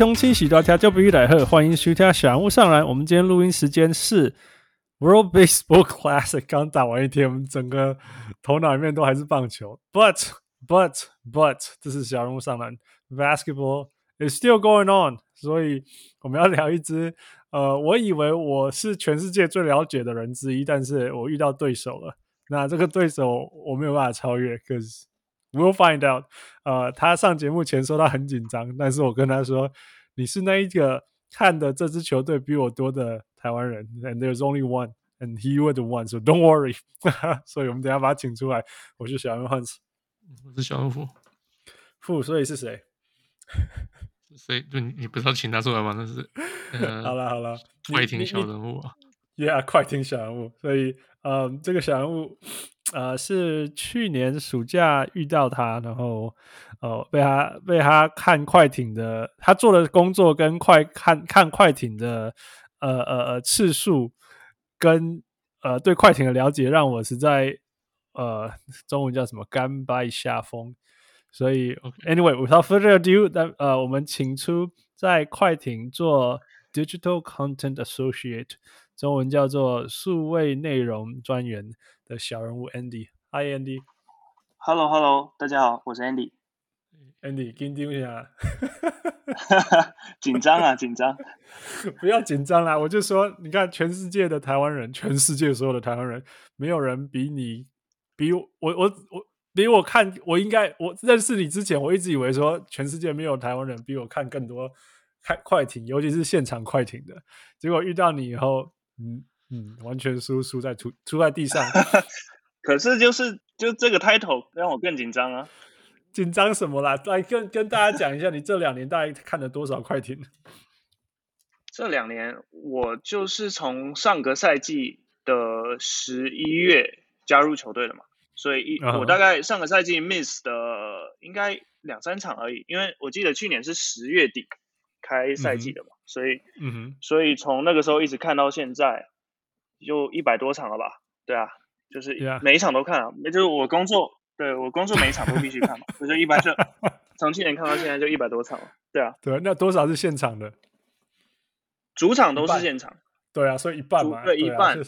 各位乡亲喜大家就不必来喝，欢迎收听小人物上来。我们今天录音时间是 World Baseball Classic 刚打完一天，我们整个头脑里面都还是棒球。But But But 这是小人物上篮，Basketball is still going on。所以我们要聊一支，呃，我以为我是全世界最了解的人之一，但是我遇到对手了。那这个对手我没有办法超越可是 we'll find out。呃，他上节目前说他很紧张，但是我跟他说，你是那一个看的这支球队比我多的台湾人，and there's only one，and he was the one，so don't worry。所以我们等下把他请出来，我是小人物。我是小人物富，所以是谁？所以就你你不知道请他出来吗？那是、呃、好了好了，快听小人物啊，Yeah，快听小人物。所以，嗯，这个小人物，呃，是去年暑假遇到他，然后，呃，被他被他看快艇的，他做的工作跟快看看快艇的，呃呃呃次数跟呃对快艇的了解，让我实在。呃，中文叫什么？甘拜下风。所以，anyway，without further ado，那呃，我们请出在快艇做 digital content associate，中文叫做数位内容专员的小人物 Andy。Hi，Andy。Hello，Hello，大家好，我是 Andy。Andy，紧张一下。紧张啊，紧张。不要紧张啦，我就说，你看，全世界的台湾人，全世界所有的台湾人，没有人比你。比我我我我比我看我应该我认识你之前，我一直以为说全世界没有台湾人比我看更多看快艇，尤其是现场快艇的。结果遇到你以后，嗯嗯，完全输输在出输在地上。可是就是就这个 title 让我更紧张啊！紧张什么啦？来跟跟大家讲一下，你这两年大概看了多少快艇？这两年我就是从上个赛季的十一月加入球队的嘛。所以一我大概上个赛季 miss 的应该两三场而已，因为我记得去年是十月底开赛季的嘛，嗯、所以嗯哼，所以从那个时候一直看到现在，就一百多场了吧？对啊，就是每一场都看啊，也就是我工作，对我工作每一场都必须看嘛，我就一般是 从去年看到现在就一百多场了，对啊，对，那多少是现场的？主场都是现场，对啊，所以一半嘛，对，啊、一半，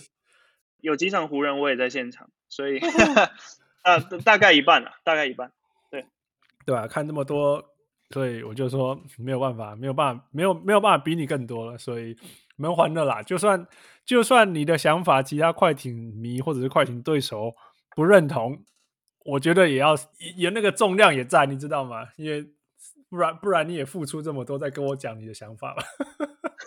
有几场湖人我也在现场。所以，啊，大概一半了，大概一半，对，对啊，看这么多，所以我就说没有办法，没有办法，没有没有办法比你更多了，所以没有还的啦。就算就算你的想法，其他快艇迷或者是快艇对手不认同，我觉得也要也那个重量也在，你知道吗？因为不然不然你也付出这么多，在跟我讲你的想法吧。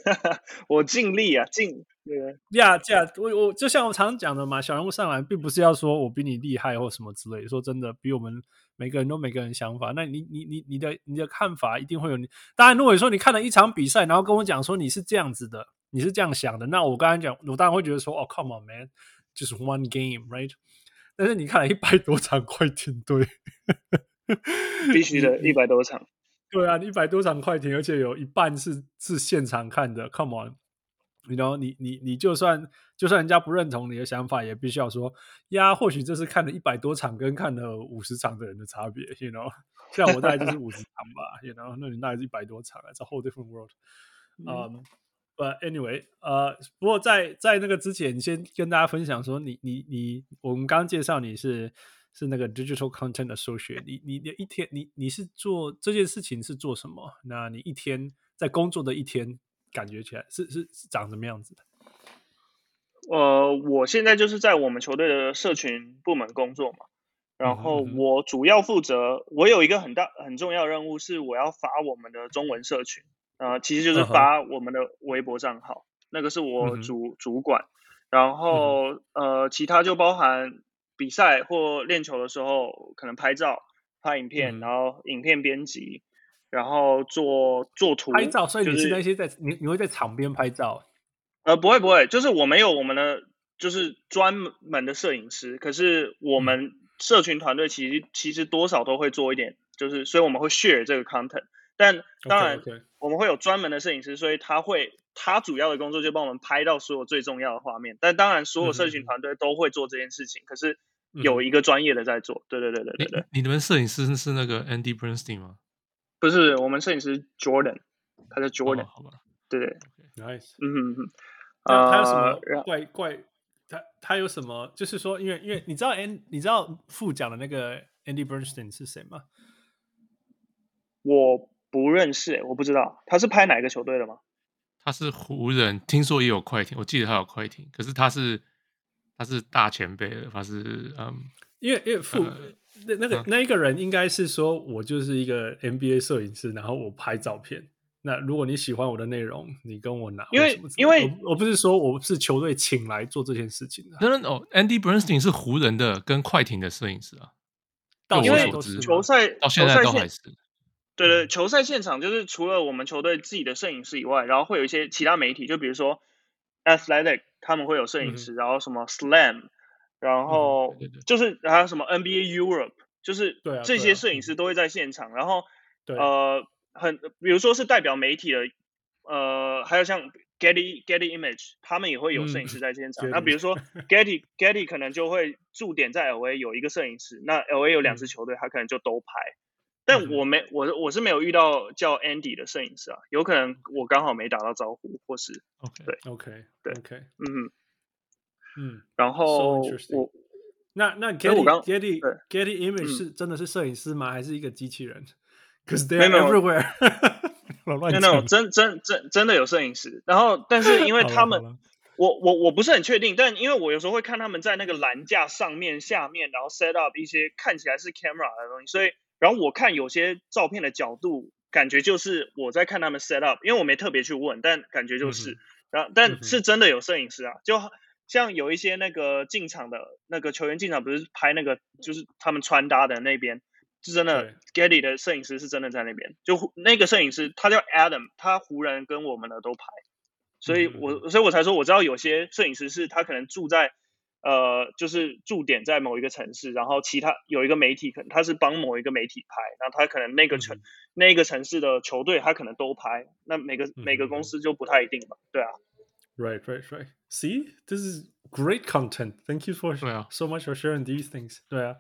我尽力啊，尽对呀呀，我我就像我常讲的嘛，小人物上来并不是要说我比你厉害或什么之类。说真的，比我们每个人都每个人想法。那你你你你的你的看法一定会有你。当然，如果说你看了一场比赛，然后跟我讲说你是这样子的，你是这样想的，那我刚才讲，我当然会觉得说，哦，come on man，就是 one game，right？但是你看了一百多场快艇队，必须的，一百多场。对啊，你一百多场快艇，而且有一半是是现场看的。Come on，你 you know, 你你你就算就算人家不认同你的想法，也必须要说呀。或许这是看了一百多场跟看了五十场的人的差别。You know，像我大概就是五十场吧。You know，那你大概是一百多场，It's a whole different world。嗯，But anyway，呃，不过在在那个之前，你先跟大家分享说你，你你你，我们刚刚介绍你是。是那个 digital content associate，你你你一天你你是做这件事情是做什么？那你一天在工作的一天感觉起来是是是长什么样子的？呃，我现在就是在我们球队的社群部门工作嘛，然后我主要负责，我有一个很大很重要的任务是我要发我们的中文社群，呃，其实就是发我们的微博账号，uh huh. 那个是我主、uh. 主管，然后、uh. 呃，其他就包含。比赛或练球的时候，可能拍照、拍影片，嗯、然后影片编辑，然后做做图拍照，所以你是那些在、就是、你你会在场边拍照？呃，不会不会，就是我们有我们的就是专门的摄影师，可是我们社群团队其实其实多少都会做一点，就是所以我们会 share 这个 content，但当然我们会有专门的摄影师，所以他会他主要的工作就帮我们拍到所有最重要的画面，但当然所有社群团队都会做这件事情，可是有一个专业的在做，对对对对对对。你你们摄影师是那个 Andy Bernstein 吗？不是，我们摄影师 Jordan，他叫 Jordan，、哦、好吧？对对，Nice，嗯哼哼。那他有什么怪、uh, 怪？他他有什么？就是说，因为因为你知道 N，你知道副讲的那个 Andy Bernstein 是谁吗？我不认识，我不知道他是拍哪个球队的吗？他是湖人，听说也有快艇，我记得他有快艇，可是他是他是大前辈的，他是嗯，因为因为副、呃、那那个、嗯、那一个人应该是说，我就是一个 NBA 摄影师，然后我拍照片。那如果你喜欢我的内容，你跟我拿，因为因为我，我不是说我是球队请来做这件事情的。那哦，Andy Bernstein 是湖人的跟快艇的摄影师啊。到因为球赛到现在都还是。对对，球赛现场就是除了我们球队自己的摄影师以外，然后会有一些其他媒体，就比如说 Athletic 他们会有摄影师，嗯、然后什么 Slam，然后就是还有什么 NBA Europe，就是这些摄影师都会在现场，然后呃。很，比如说是代表媒体的，呃，还有像 Getty Getty Image，他们也会有摄影师在现场。嗯、那比如说 Getty Getty 可能就会驻点在 LA 有一个摄影师，那 LA 有两支球队，他可能就都拍。但我没，我我是没有遇到叫 Andy 的摄影师啊，有可能我刚好没打到招呼，或是 OK 对 OK 对 OK 嗯嗯，然后、我那那 Getty Getty Getty Image 是真的是摄影师吗？还是一个机器人？Cause they're everywhere，没有，没有，真真真真的有摄影师。然后，但是因为他们，我我我不是很确定，但因为我有时候会看他们在那个栏架上面、下面，然后 set up 一些看起来是 camera 的东西，所以，然后我看有些照片的角度，感觉就是我在看他们 set up，因为我没特别去问，但感觉就是，嗯、然后但是真的有摄影师啊，就像有一些那个进场的那个球员进场，不是拍那个，就是他们穿搭的那边。是真的，Getty 的摄影师是真的在那边。就那个摄影师，他叫 Adam，他湖人跟我们的都拍，所以我、嗯、所以我才说我知道有些摄影师是他可能住在呃，就是驻点在某一个城市，然后其他有一个媒体可能他是帮某一个媒体拍，然后他可能那个城、嗯、那个城市的球队他可能都拍，那每个、嗯、每个公司就不太一定吧，对啊。Right, right, right. See, this is great content. Thank you for so much for sharing these things. 对啊。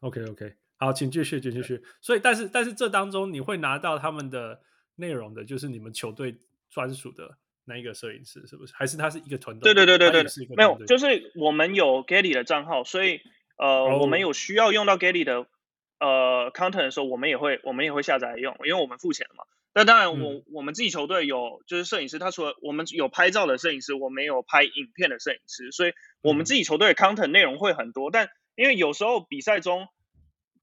OK, OK. 好，请继续，请继续。所以，但是，但是这当中你会拿到他们的内容的，就是你们球队专属的那一个摄影师，是不是？还是他是一个团队？对对对对对，没有，就是我们有 Getty 的账号，所以呃，oh. 我们有需要用到 Getty 的呃 content 的时候，我们也会我们也会下载来用，因为我们付钱了嘛。那当然我，我、嗯、我们自己球队有就是摄影师，他除了我们有拍照的摄影师，我们有拍影片的摄影师，所以我们自己球队的 content 内容会很多。但因为有时候比赛中。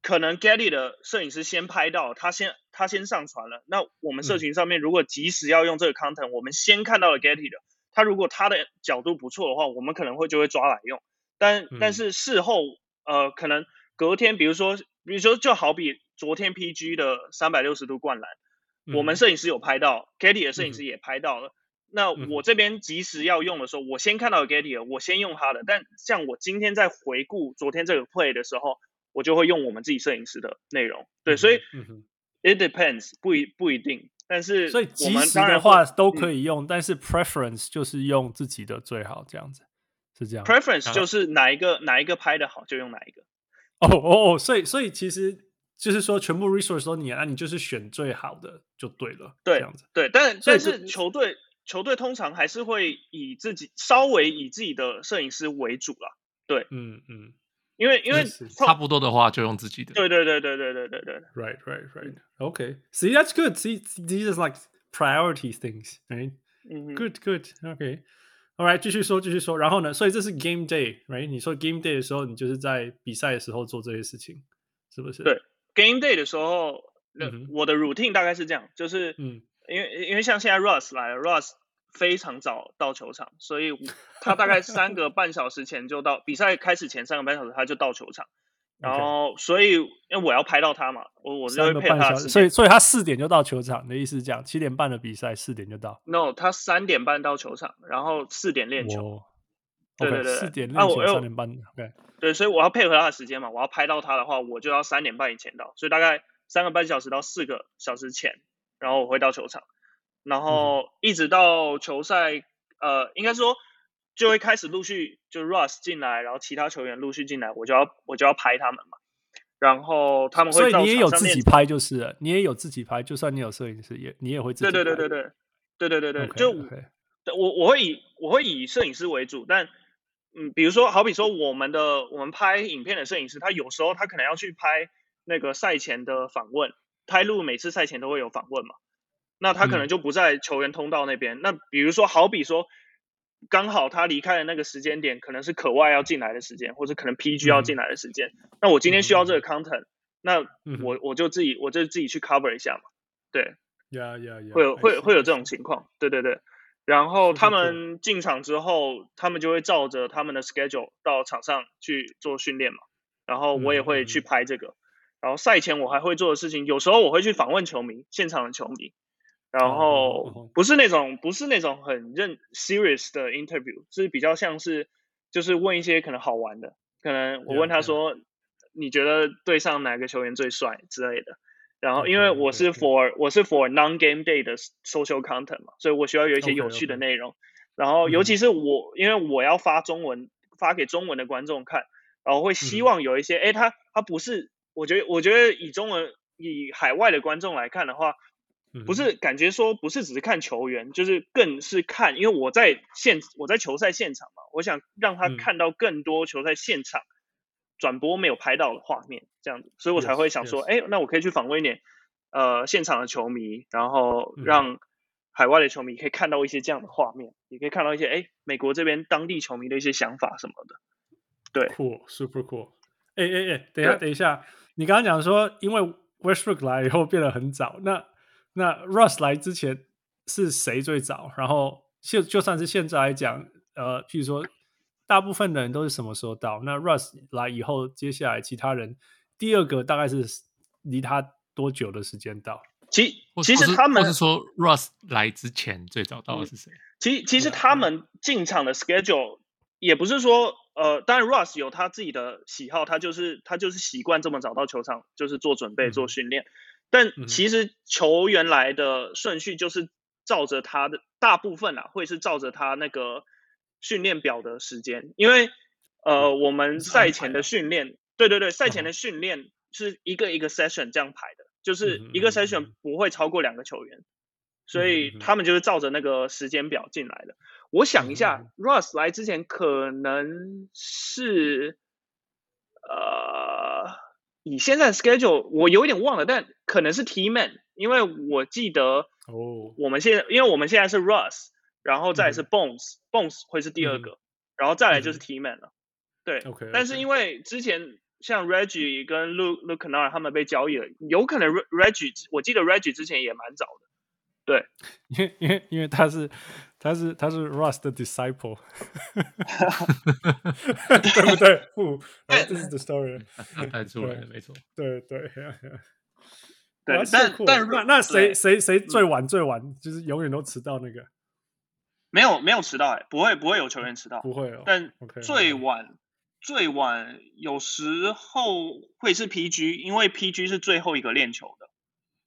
可能 Getty 的摄影师先拍到，他先他先上传了。那我们社群上面如果及时要用这个 content，、嗯、我们先看到了 Getty 的，他如果他的角度不错的话，我们可能会就会抓来用。但、嗯、但是事后，呃，可能隔天，比如说比如说就好比昨天 PG 的三百六十度灌篮、嗯，我们摄影师有拍到、嗯、Getty 的摄影师也拍到了。嗯、那我这边及时要用的时候，我先看到了 Getty 的，我先用他的。但像我今天在回顾昨天这个 play 的时候。我就会用我们自己摄影师的内容，对，所以、嗯、it depends，不一不一定，但是所以即时的话都可以用，嗯、但是 preference 就是用自己的最好，这样子是这样。preference 就是哪一个哪一个拍的好就用哪一个。哦哦哦，所以所以其实就是说全部 resource 都你，那你就是选最好的就对了，对，这样子。对，但但是球队球队通常还是会以自己稍微以自己的摄影师为主啦，对，嗯嗯。因为因为差不多的话就用自己的。对对对对对对对对。Right right right. Okay. See that's good. See these are like priority things, right? Good good. Okay. All right. 继续说继续说。然后呢？所以这是 game day, right? 你说 game day 的时候，你就是在比赛的时候做这些事情，是不是？对。game day 的时候，我的 routine 大概是这样，就是嗯，因为因为像现在 Russ 来了，Russ。 非常早到球场，所以他大概三个半小时前就到比赛开始前三个半小时他就到球场。然后所以因为我要拍到他嘛，我我就会配合他，所以所以他四点就到球场的意思是这样，七点半的比赛四点就到。No，他三点半到球场，然后四点练球。对对对，四点练球，三点半。对对，所以我要配合他的时间嘛，我要拍到他的话，我就要三点半以前到，所以大概三个半小时到四个小时前，然后我会到球场，然后一直到球赛，呃，应该说就会开始陆续就 Russ 进来，然后其他球员陆续进来，我就要我就要拍他们嘛，然后他们会，所以你也有自己拍就是了，你也有自己拍，就算你有摄影师也你也会自己拍。对对对对对对对对对，就我我会以我会以摄影师为主，但。嗯，比如说，好比说，我们的我们拍影片的摄影师，他有时候他可能要去拍那个赛前的访问，拍录每次赛前都会有访问嘛，那他可能就不在球员通道那边。嗯、那比如说，好比说，刚好他离开的那个时间点，可能是可外要进来的时间，或者可能 PG 要进来的时间。嗯、那我今天需要这个 content，、嗯、那我我就自己我就自己去 cover 一下嘛。对，呀呀呀，会有会会有这种情况，对对对。然后他们进场之后，他们就会照着他们的 schedule 到场上去做训练嘛。然后我也会去拍这个。嗯、然后赛前我还会做的事情，有时候我会去访问球迷，现场的球迷。然后不是那种不是那种很认 serious 的 interview，是比较像是就是问一些可能好玩的，可能我问他说.你觉得队上哪个球员最帅之类的。然后，因为我是 for 我是 for non-game day 的 social content 嘛，所以我需要有一些有趣的内容。然后，尤其是我，因为我要发中文，发给中文的观众看，然后会希望有一些，哎，他他不是，我觉得我觉得以中文以海外的观众来看的话，不是感觉说不是只是看球员，就是更是看，因为我在现我在球赛现场嘛，我想让他看到更多球赛现场。转播没有拍到的画面，这样子，所以我才会想说，哎，那我可以去访问一点，呃，现场的球迷，然后让海外的球迷可以看到一些这样的画面，也可以看到一些，哎，美国这边当地球迷的一些想法什么的。对，cool，super cool。哎哎哎，等一下，等一下，你刚刚讲说，因为 Westbrook 来以后变得很早，那那 Russ 来之前是谁最早？然后就就算是现在来讲，呃，譬如说。大部分的人都是什么时候到？那 Russ 来以后，接下来其他人第二个大概是离他多久的时间到？其其实他们是说 Russ 来之前最早到的是谁？其其实他们进场的 schedule 也不是说呃，当然 Russ 有他自己的喜好，他就是他就是习惯这么早到球场，就是做准备、嗯、做训练。但其实球员来的顺序就是照着他的大部分啊，会是照着他那个。训练表的时间，因为呃，我们赛前的训练，对对对，赛前的训练是一个一个 session 这样排的，就是一个 session 不会超过两个球员，所以他们就是照着那个时间表进来的。我想一下，Russ 来之前可能是呃，以现在 schedule 我有一点忘了，但可能是 T-Man，因为我记得哦，我们现在因为我们现在是 Russ。然后再来是 Bones，Bones、嗯、会是第二个，嗯、然后再来就是 T-Man 了。嗯、对，okay, okay. 但是因为之前像 Reggie 跟 Luke Luke Kennard 他们被交易了，有可能 Reggie，我记得 Reggie 之前也蛮早的。对，因为因为因为他是他是他是 Russ 的 disciple，对不对？不，这是 the story，太出来了，没错。对对 对，对但但那那谁谁谁最晚最晚，就是永远都迟到那个？没有没有迟到哎，不会不会有球员迟到，不会哦。但最晚 okay, 最晚有时候会是 PG，因为 PG 是最后一个练球的。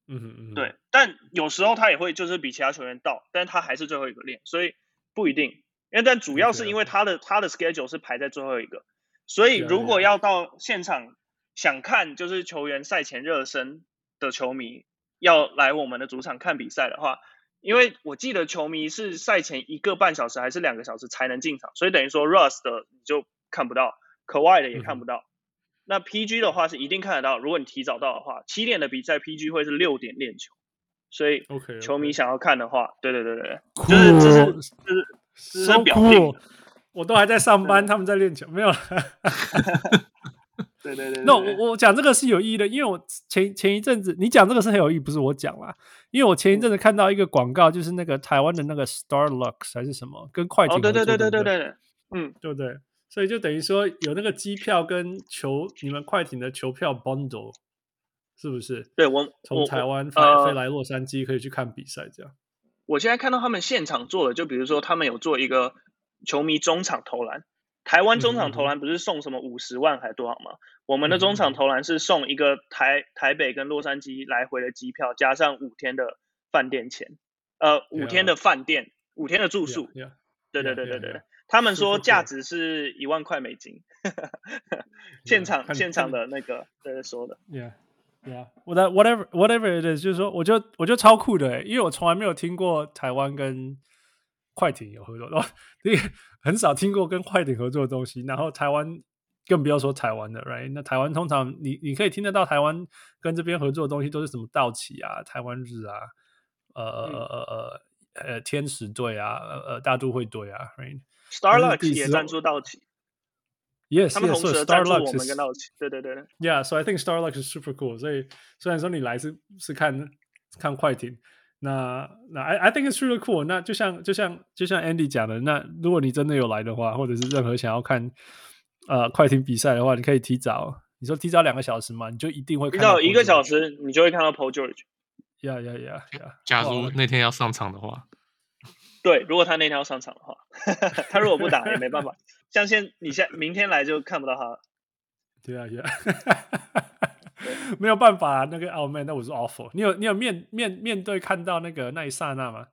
嗯哼嗯，对。但有时候他也会就是比其他球员到，但他还是最后一个练，所以不一定。因为但主要是因为他的.他的 schedule 是排在最后一个，所以如果要到现场想看就是球员赛前热身的球迷要来我们的主场看比赛的话。因为我记得球迷是赛前一个半小时还是两个小时才能进场，所以等于说 Russ 的你就看不到，Kawhi 的也看不到。嗯、那 PG 的话是一定看得到，如果你提早到的话，七点的比赛 PG 会是六点练球，所以球迷想要看的话，对对对对，就是这是就是这是表定。我都还在上班，他们在练球，没有。对 对对，那我我讲这个是有意义的，因为我前前一阵子你讲这个是很有意义，不是我讲啦，因为我前一阵子看到一个广告，就是那个台湾的那个 Starlux 还是什么，跟快艇，哦对对对对对对，嗯，对不对？所以就等于说有那个机票跟球，你们快艇的球票 bundle 是不是？对，我从台湾飞飞来洛杉矶可以去看比赛，这样。我现在看到他们现场做的，就比如说他们有做一个球迷中场投篮，台湾中场投篮不是送什么五十万还多少吗？我们的中场投篮是送一个台台北跟洛杉矶来回的机票，加上五天的饭店钱，呃，五天的饭店.五天的住宿。Yeah. Yeah. 对对对对对，yeah. 他们说价值是一万块美金，现场 yeah. 现场的那个在说的。Yeah, yeah. Whatever, whatever it is，就是说，我就我就超酷的，因为我从来没有听过台湾跟快艇有合作，因为很少听过跟快艇合作的东西，然后台湾。更不要说台湾的，right？那台湾通常你你可以听得到台湾跟这边合作的东西都是什么道奇啊、台湾日啊、呃呃呃呃呃天使队啊、呃呃大都会队啊，right？Starlux 也赞助道奇，yes，他们同时赞助我们跟道奇，对对对，yeah，so I think Starlux is super cool。所以虽然说你来是是看看快艇，那那 I I think it's really cool。那就像就像就像 Andy 讲的，那如果你真的有来的话，或者是任何想要看。呃，快艇比赛的话，你可以提早。你说提早两个小时嘛，你就一定会看到。提早一个小时，你就会看到 Paul George。呀呀呀呀！假如那天要上场的话，对，如果他那天要上场的话，他如果不打也没办法。像现你现明天来就看不到他了。对啊，对啊，没有办法啊。那个奥曼，那我是 awful。你有你有面面面对看到那个那一刹那吗？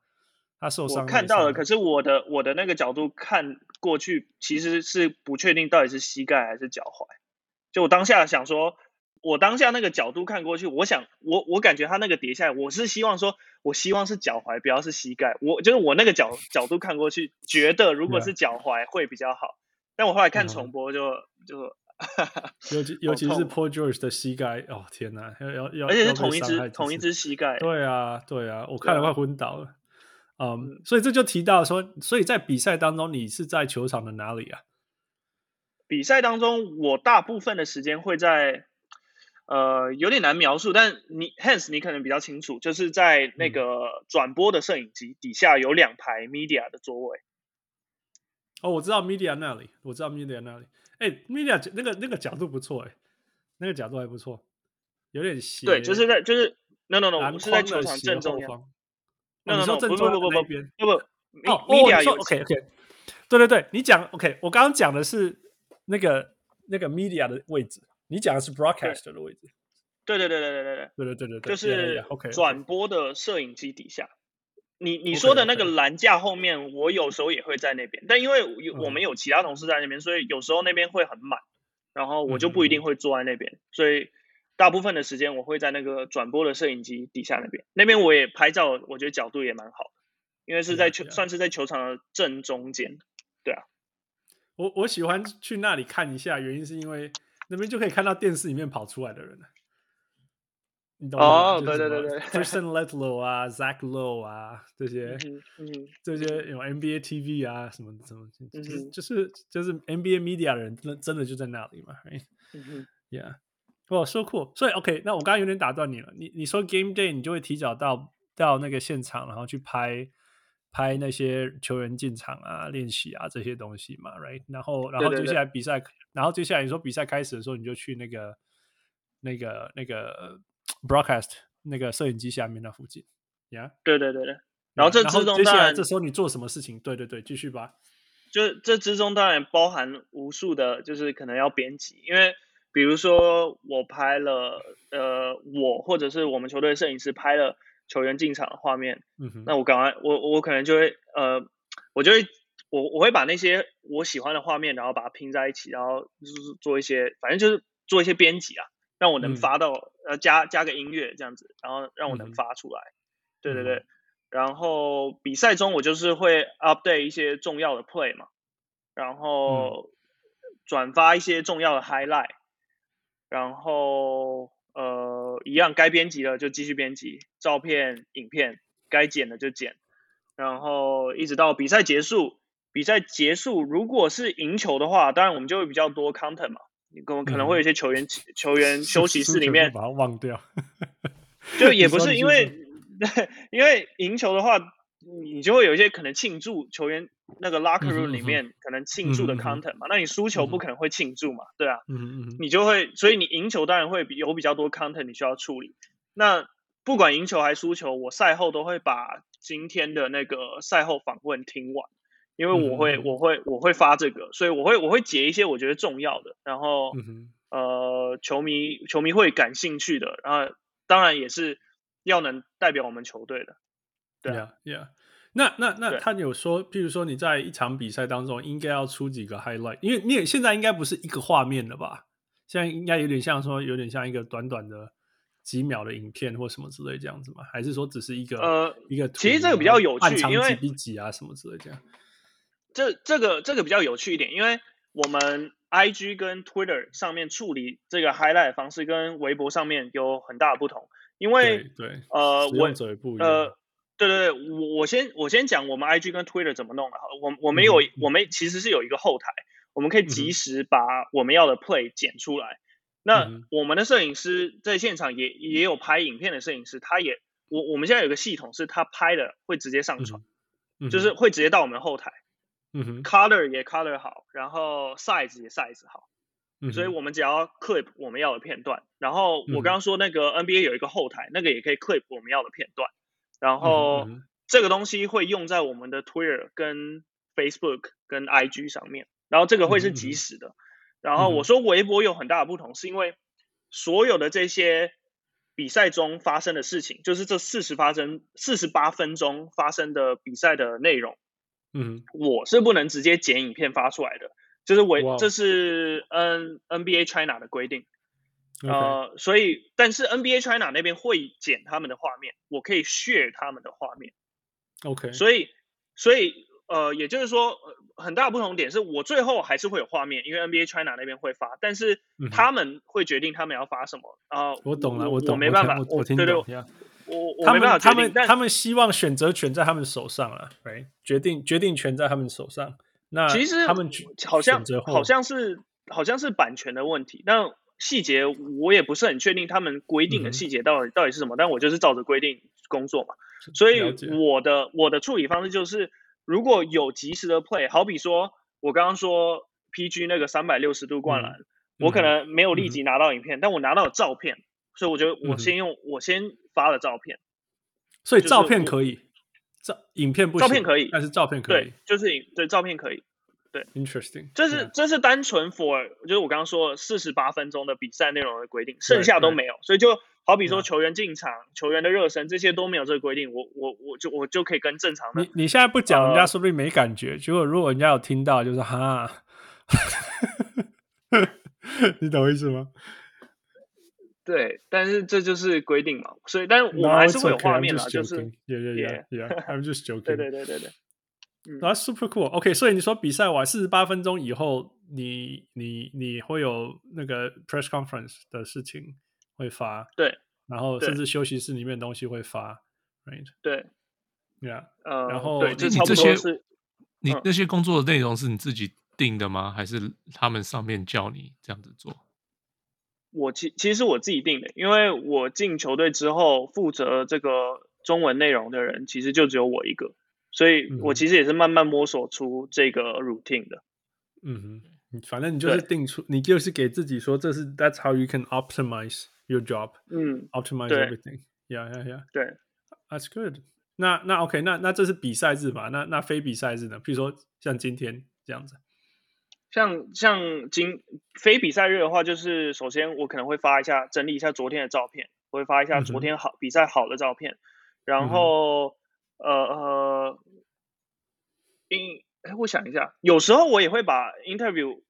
他受伤，我看到了，可是我的我的那个角度看过去，其实是不确定到底是膝盖还是脚踝。就我当下想说，我当下那个角度看过去，我想我我感觉他那个跌下来，我是希望说，我希望是脚踝，不要是膝盖。我就是我那个角角度看过去，觉得如果是脚踝会比较好。但我后来看重播就、嗯、就，尤其尤其是 Paul George 的膝盖，哦天哪，要要要，而且是同一只同一只膝盖。对啊对啊，我看了快昏倒了。嗯、um，所以这就提到说，所以在比赛当中，你是在球场的哪里啊？比赛当中，我大部分的时间会在，呃，有点难描述，但你 Hans 你可能比较清楚，就是在那个转播的摄影机底下有两排 media 的座位。哦，我知道 media 那里，我知道 media 那里。哎，media 那个那个角度不错，哎，那个角度还不错，有点斜。对，就是在就是 no no no，我们是在球场正中央。那、no, 你说正中不不不不不哦，media 有 OK OK，对对对，你讲 OK，我刚刚讲的是那个那个 media 的位置，你讲的是 broadcaster 的位置，对对对对对对对对对对对对，就是转播的摄影机底下，你你说的那个栏架后面，我有时候也会在那边，但因为有我们有其他同事在那边，所以有时候那边会很满，然后我就不一定会坐在那边，所以。大部分的时间我会在那个转播的摄影机底下那边，那边我也拍照，我觉得角度也蛮好，因为是在球.算是在球场的正中间。对啊，我我喜欢去那里看一下，原因是因为那边就可以看到电视里面跑出来的人。你懂吗？哦、oh, 对对对对，Kristen Ledlow 啊，Zach Lowe 啊，这些，这些有 NBA TV 啊，什么什么，嗯、就是就是就是 NBA media 的人，真真的就在那里嘛，嗯哼，Yeah。哦、oh, so cool，所以 OK，那我刚刚有点打断你了。你你说 Game Day，你就会提早到到那个现场，然后去拍拍那些球员进场啊、练习啊这些东西嘛，Right？然后然后接下来比赛，对对对，然后接下来你说比赛开始的时候，你就去那个那个那个 broadcast 那个摄影机下面那附近，Yeah？对对对对。然后这之中，接下来这时候你做什么事情？对对对，继续吧。就这之中当然包含无数的，就是可能要编辑，因为。比如说我拍了，呃，我或者是我们球队摄影师拍了球员进场的画面，嗯，那我赶快，我我可能就会，呃，我就会，我我会把那些我喜欢的画面，然后把它拼在一起，然后就是做一些，反正就是做一些编辑啊，让我能发到，嗯、呃，加加个音乐这样子，然后让我能发出来，嗯、对对对，然后比赛中我就是会 update 一些重要的 play 嘛，然后转发一些重要的 highlight。然后呃，一样该编辑的就继续编辑，照片、影片该剪的就剪，然后一直到比赛结束。比赛结束，如果是赢球的话，当然我们就会比较多 content 嘛。你可能可能会有一些球员、嗯、球员休息室里面 把它忘掉，就也不是 因为对，因为赢球的话，你就会有一些可能庆祝球员那个 locker room 里面可能庆祝的 content 嘛，嗯、那你输球不可能会庆祝嘛，对啊，嗯嗯，你就会，所以你赢球当然会有比较多 content 你需要处理。那不管赢球还输球，我赛后都会把今天的那个赛后访问听完，因为我会、嗯、我会我会发这个，所以我会我会截一些我觉得重要的，然后、嗯、呃球迷球迷会感兴趣的，然后当然也是要能代表我们球队的，对啊，yeah, yeah. 那那那他有说，譬如说你在一场比赛当中应该要出几个 highlight，因为你也现在应该不是一个画面了吧？现在应该有点像说，有点像一个短短的几秒的影片或什么之类这样子吗？还是说只是一个呃一个？其实这个比较有趣，因为几比几啊什么之类这样。这这个这个比较有趣一点，因为我们 IG 跟 Twitter 上面处理这个 highlight 的方式跟微博上面有很大的不同，因为对，对呃我呃。对对对，我我先我先讲我们 IG 跟 Twitter 怎么弄的。我我们有、嗯、我们其实是有一个后台，我们可以及时把我们要的 play 剪出来。嗯、那我们的摄影师在现场也也有拍影片的摄影师，他也我我们现在有个系统是他拍的会直接上传，嗯、就是会直接到我们后台。嗯哼，color 也 color 好，然后 size 也 size 好，嗯、所以我们只要 clip 我们要的片段。然后我刚刚说那个 NBA 有一个后台，那个也可以 clip 我们要的片段。然后这个东西会用在我们的 Twitter、跟 Facebook、跟 IG 上面，然后这个会是即时的。然后我说微博有很大的不同，是因为所有的这些比赛中发生的事情，就是这四十发生四十八分钟发生的比赛的内容，嗯，我是不能直接剪影片发出来的，就是微这是 N NBA China 的规定。呃，所以，但是 NBA China 那边会剪他们的画面，我可以 share 他们的画面。OK，所以，所以，呃，也就是说，很大不同点是我最后还是会有画面，因为 NBA China 那边会发，但是他们会决定他们要发什么。啊、呃，我懂了，我懂，我没办法，我听懂。对对，我我没办法，他们他们他们希望选择权在他们手上了，right？决定决定权在他们手上。那其实他们好像好像是好像是版权的问题，但。细节我也不是很确定，他们规定的细节到底、嗯、到底是什么？但我就是照着规定工作嘛。所以我的我的处理方式就是，如果有及时的 play，好比说我刚刚说 PG 那个三百六十度灌篮，嗯、我可能没有立即拿到影片，嗯、但我拿到了照片，所以我觉得我先用、嗯、我先发了照片。所以照片可以，照影片不行，照片可以，但是照片可以，对，就是影对照片可以。对，interesting，这是这是单纯 for，就是我刚刚说四十八分钟的比赛内容的规定，剩下都没有，所以就好比说球员进场、球员的热身这些都没有这个规定，我我我就我就可以跟正常的。你你现在不讲，人家说不定没感觉。结果如果人家有听到，就是哈，你懂我意思吗？对，但是这就是规定嘛，所以但是我们还是会有画面啦，就是 yeah yeah yeah，I'm just joking。对对对对对。啊、oh，super cool。OK，所以你说比赛完四十八分钟以后，你你你会有那个 press conference 的事情会发，对，然后甚至休息室里面的东西会发，right？对，Yeah，呃，然后对，你这些你那些工作的内容是你自己定的吗？还是他们上面叫你这样子做？我其其实我自己定的，因为我进球队之后负责这个中文内容的人，其实就只有我一个。所以我其实也是慢慢摸索出这个 routine 的。嗯哼，反正你就是定出，你就是给自己说，这是 That's how you can optimize your job。嗯，optimize everything。Yeah, yeah, yeah。对，That's good。那那 OK，那那这是比赛日嘛？那那非比赛日呢？比如说像今天这样子。像像今非比赛日的话，就是首先我可能会发一下整理一下昨天的照片，我会发一下昨天好、嗯、比赛好的照片，然后。嗯呃呃，因我想一下，有时候我也会把 interview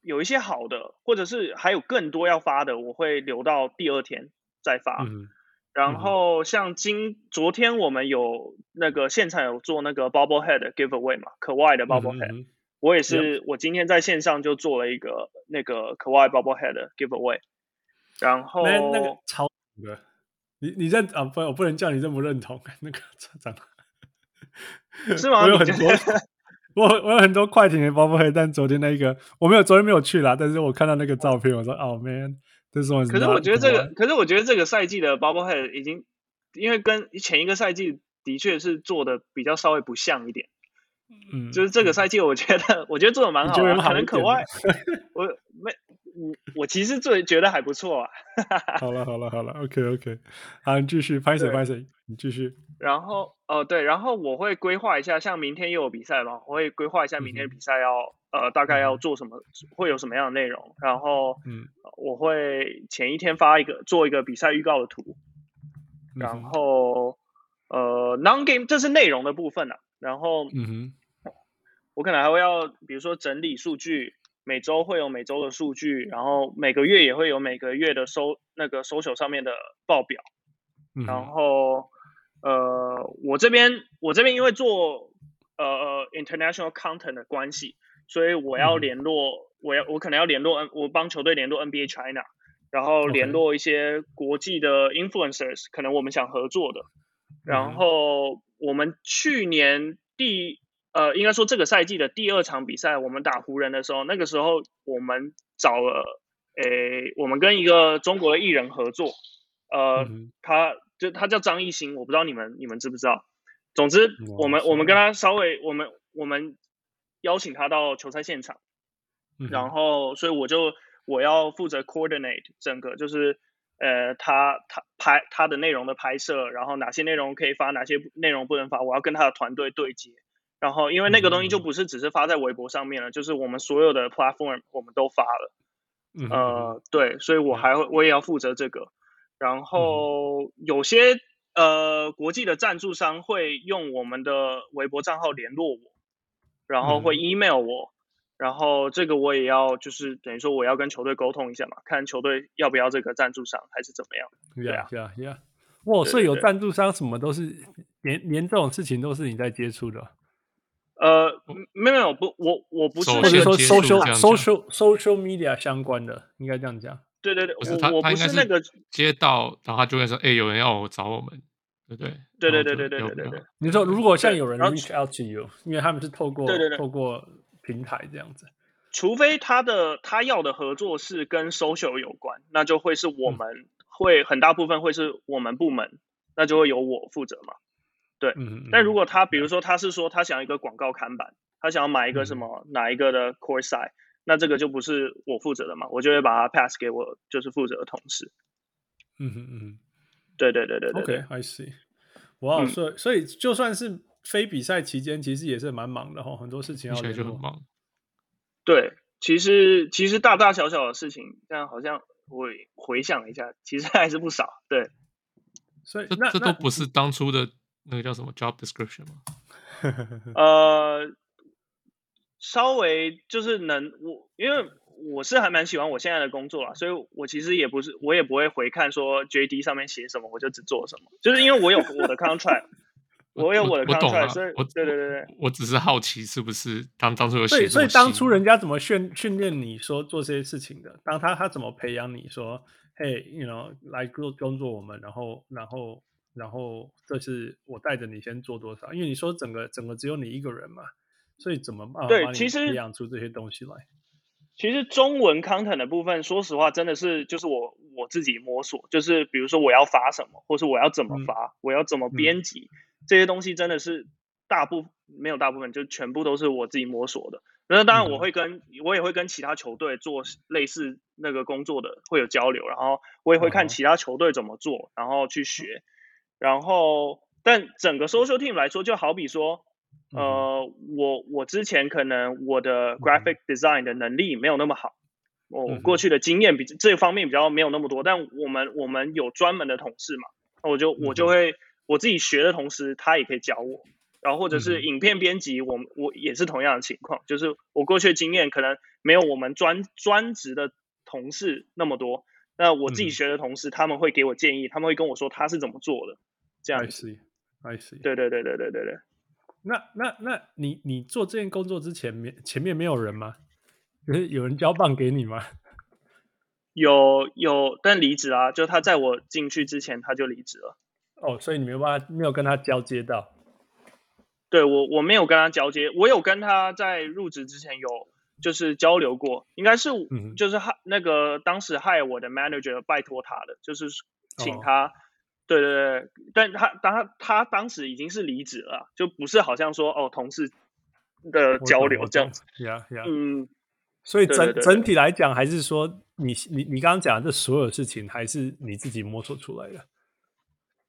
有一些好的，或者是还有更多要发的，我会留到第二天再发。嗯、然后像今昨天我们有那个现场有做那个 bobblehead giveaway 嘛，可外的 bobblehead，、嗯、我也是、嗯、我今天在线上就做了一个那个可外 bobblehead giveaway，然后那那个超的。你你认啊不，我不能叫你认不认同那个长是吗？我有很多，我我有很多快艇的包包黑，但昨天那个我没有，昨天没有去啦。但是我看到那个照片，我说哦、oh, man，这是我。可是我觉得这个，可是我觉得这个赛季的包包黑已经，因为跟前一个赛季的确是做的比较稍微不像一点，嗯，就是这个赛季，我觉得、嗯、我觉得做的蛮好的，好可能可外，我没我我其实最觉得还不错啊。好了好了好了，OK OK，好，你继续，拍谁拍谁，你继续。然后哦对，然后我会规划一下，像明天又有比赛嘛，我会规划一下明天比赛要、嗯、呃大概要做什么，会有什么样的内容，然后嗯，我会前一天发一个做一个比赛预告的图，嗯、然后呃 non game 这是内容的部分啊，然后嗯哼。我可能还会要，比如说整理数据，每周会有每周的数据，然后每个月也会有每个月的收那个 social 上面的报表。嗯、然后，呃，我这边我这边因为做呃 international content 的关系，所以我要联络，嗯、我要我可能要联络 N，我帮球队联络 NBA China，然后联络一些国际的 influencers，可能我们想合作的。然后我们去年第呃，应该说这个赛季的第二场比赛，我们打湖人的时候，那个时候我们找了，诶，我们跟一个中国的艺人合作，呃，嗯、他就他叫张艺兴，我不知道你们你们知不知道。总之，我们我们跟他稍微，我们我们邀请他到球赛现场，嗯、然后所以我就我要负责 coordinate 整个，就是呃，他他拍他的内容的拍摄，然后哪些内容可以发，哪些内容不能发，我要跟他的团队对接。然后，因为那个东西就不是只是发在微博上面了，嗯、就是我们所有的 platform 我们都发了。嗯、呃，对，所以我还会，我也要负责这个。然后有些呃国际的赞助商会用我们的微博账号联络我，然后会 email 我，嗯、然后这个我也要就是等于说我要跟球队沟通一下嘛，看球队要不要这个赞助商还是怎么样。对啊，对啊，对啊。哇，所以有赞助商什么都是连连这种事情都是你在接触的。呃，没有没有不，我我不是那个说 social social social media 相关的，应该这样讲。对对对，我，我不是那个接到，然后他就会说，哎，有人要找我们，对对对对对对对对对。你说如果像有人 reach out to you，因为他们是透过对对对透过平台这样子，除非他的他要的合作是跟 social 有关，那就会是我们会很大部分会是我们部门，那就会由我负责嘛。对，嗯，但如果他比如说他是说他想要一个广告看板，他想要买一个什么、嗯、哪一个的 court side，那这个就不是我负责的嘛，我就会把它 pass 给我就是负责的同事。嗯嗯嗯，对对对对对。OK，I see。哇，所以所以就算是非比赛期间，其实也是蛮忙的哈，很多事情要就很忙。对，其实其实大大小小的事情，但好像我回想一下，其实还是不少。对，所以这这都不是当初的。那个叫什么 job description 吗？呃，稍微就是能我，因为我是还蛮喜欢我现在的工作啦，所以我其实也不是，我也不会回看说 JD 上面写什么，我就只做什么，就是因为我有我的 contract，我有我的 contract，所以我对对对对，我只是好奇是不是当当初有写，所以当初人家怎么训训练你说做这些事情的？当他他怎么培养你说，嘿，you know，来做工作我们，然后然后。然后这是我带着你先做多少，因为你说整个整个只有你一个人嘛，所以怎么办？对，其实培养出这些东西来。其实中文 content 的部分，说实话，真的是就是我我自己摸索，就是比如说我要发什么，或是我要怎么发，嗯、我要怎么编辑、嗯、这些东西，真的是大部没有大部分，就全部都是我自己摸索的。那当然我会跟、嗯、我也会跟其他球队做类似那个工作的会有交流，然后我也会看其他球队怎么做，然后去学。然后，但整个 social team 来说，就好比说，呃，我我之前可能我的 graphic design 的能力没有那么好，我过去的经验比这方面比较没有那么多，但我们我们有专门的同事嘛，我就我就会我自己学的同时，他也可以教我，然后或者是影片编辑，我我也是同样的情况，就是我过去的经验可能没有我们专专职的同事那么多。那我自己学的同事，他们会给我建议，他们会跟我说他是怎么做的，这样子。I see, I see. 对对对对对对对。那那那你你做这件工作之前，面前面没有人吗？就是有人交棒给你吗？有有，但离职啊，就他在我进去之前他就离职了。哦，所以你没有办法，没有跟他交接到。对，我我没有跟他交接，我有跟他在入职之前有。就是交流过，应该是就是害那个当时害我的 manager 拜托他的，就是请他，对对对，但他当他他当时已经是离职了，就不是好像说哦同事的交流这样子。Yeah, yeah. 嗯，所以整整体来讲，还是说你你你刚刚讲的这所有事情，还是你自己摸索出来的？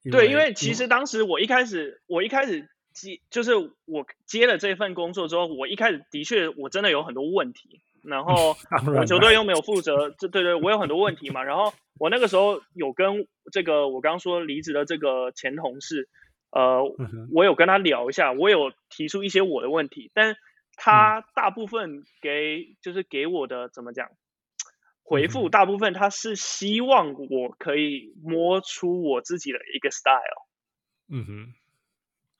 对，因为其实当时我一开始，我一开始接，就是我接了这份工作之后，我一开始的确我真的有很多问题，然后 我球队又没有负责，这对对，我有很多问题嘛。然后我那个时候有跟这个我刚刚说离职的这个前同事，呃，我有跟他聊一下，我有提出一些我的问题，但他大部分给就是给我的怎么讲？回复大部分他是希望我可以摸出我自己的一个 style，嗯哼，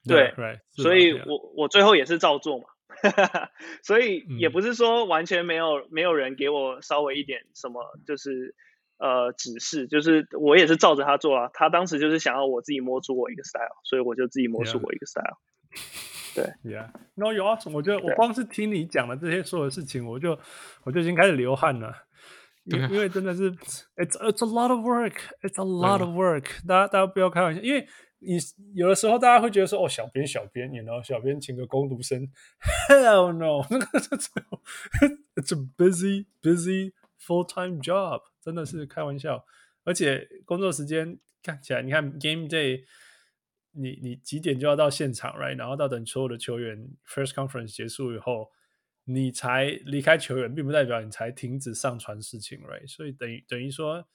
对，对，所以我我最后也是照做嘛，所以也不是说完全没有没有人给我稍微一点什么，就是呃指示，就是我也是照着他做啊。他当时就是想要我自己摸出我一个 style，所以我就自己摸出我一个 style。对，Yeah，No you awesome，我觉得我光是听你讲的这些所有事情，我就我就已经开始流汗了。因因为真的是，it's it's a lot of work，it's a lot of work。大家大家不要开玩笑，因为你有的时候大家会觉得说，哦，小编小编，你知道，小编请个工读生，Hell no，那个是，it's a busy busy full time job，真的是开玩笑。而且工作时间看起来，你看 game day，你你几点就要到现场，right？然后到等所有的球员 first conference 结束以后。你才离开球员，并不代表你才停止上传事情，right？所以等于等于说，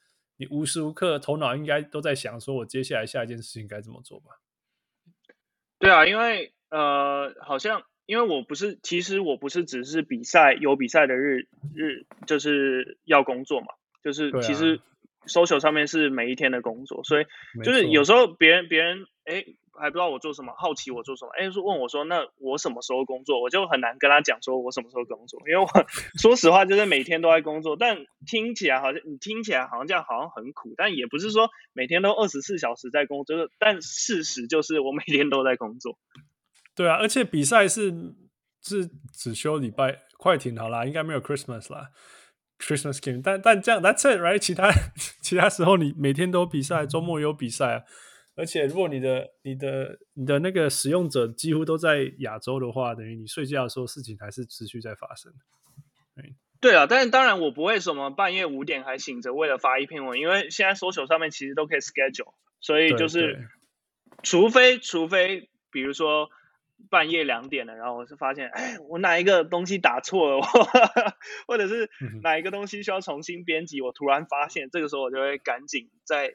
你无时无刻头脑应该都在想，说我接下来下一件事情该怎么做吧？对啊，因为呃，好像因为我不是，其实我不是只是比赛有比赛的日日就是要工作嘛，就是其实 social 上面是每一天的工作，所以就是有时候别人别人哎。还不知道我做什么，好奇我做什么，哎，说问我说，那我什么时候工作？我就很难跟他讲说我什么时候工作，因为我 说实话就是每天都在工作，但听起来好像你听起来好像这样好像很苦，但也不是说每天都二十四小时在工作，但事实就是我每天都在工作。对啊，而且比赛是是只休礼拜，快艇好啦，应该没有 Christmas 啦，Christmas game，但但这样 That's it right，其他 其他时候你每天都有比赛，周末也有比赛啊。而且，如果你的、你的、你的那个使用者几乎都在亚洲的话，等于你睡觉的时候，事情还是持续在发生。对，对啊，但是当然我不会什么半夜五点还醒着为了发一篇文，因为现在 social 上面其实都可以 schedule，所以就是，除非除非比如说半夜两点了，然后我是发现，哎，我哪一个东西打错了，或者是哪一个东西需要重新编辑，我突然发现，这个时候我就会赶紧再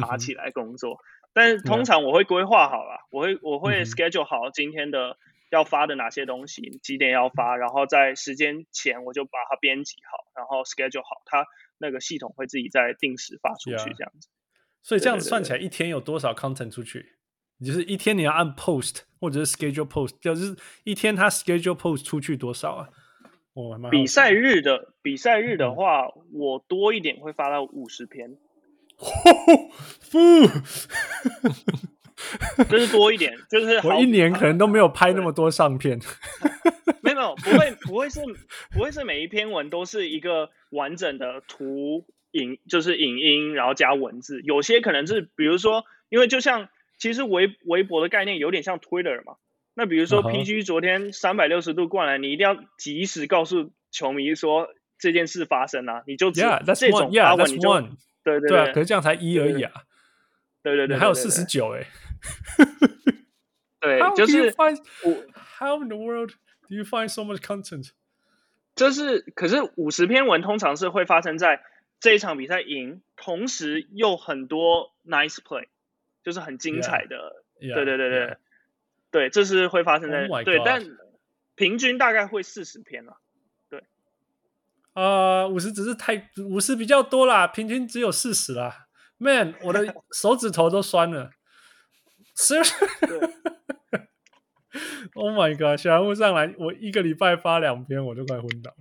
爬起来工作。但是通常我会规划好了，我会我会 schedule 好今天的要发的哪些东西，几点要发，然后在时间前我就把它编辑好，然后 schedule 好，它那个系统会自己在定时发出去这样子。所以这样子算起来，一天有多少 content 出去？就是一天你要按 post 或者是 schedule post，就是一天它 schedule post 出去多少啊？我比赛日的比赛日的话，我多一点会发到五十篇。就是多一点，就是我一年可能都没有拍那么多上片。没有，不会，不会是，不会是每一篇文都是一个完整的图影，就是影音，然后加文字。有些可能是，比如说，因为就像其实微微博的概念有点像 Twitter 嘛。那比如说 PG 昨天三百六十度过来，你一定要及时告诉球迷说这件事发生啊，你就这种发文你就。对对对，可是这样才一而已啊！对对对，还有四十九哎。对，就是我。How in the world do you find so much content？就是，可是五十篇文通常是会发生在这一场比赛赢，同时又很多 nice play，就是很精彩的。对对对对，对，这是会发生在对，但平均大概会四十篇了。呃，五十只是太五十比较多啦，平均只有四十啦。Man，我的 手指头都酸了。是，Oh my God！小人物上来，我一个礼拜发两篇，我都快昏倒了。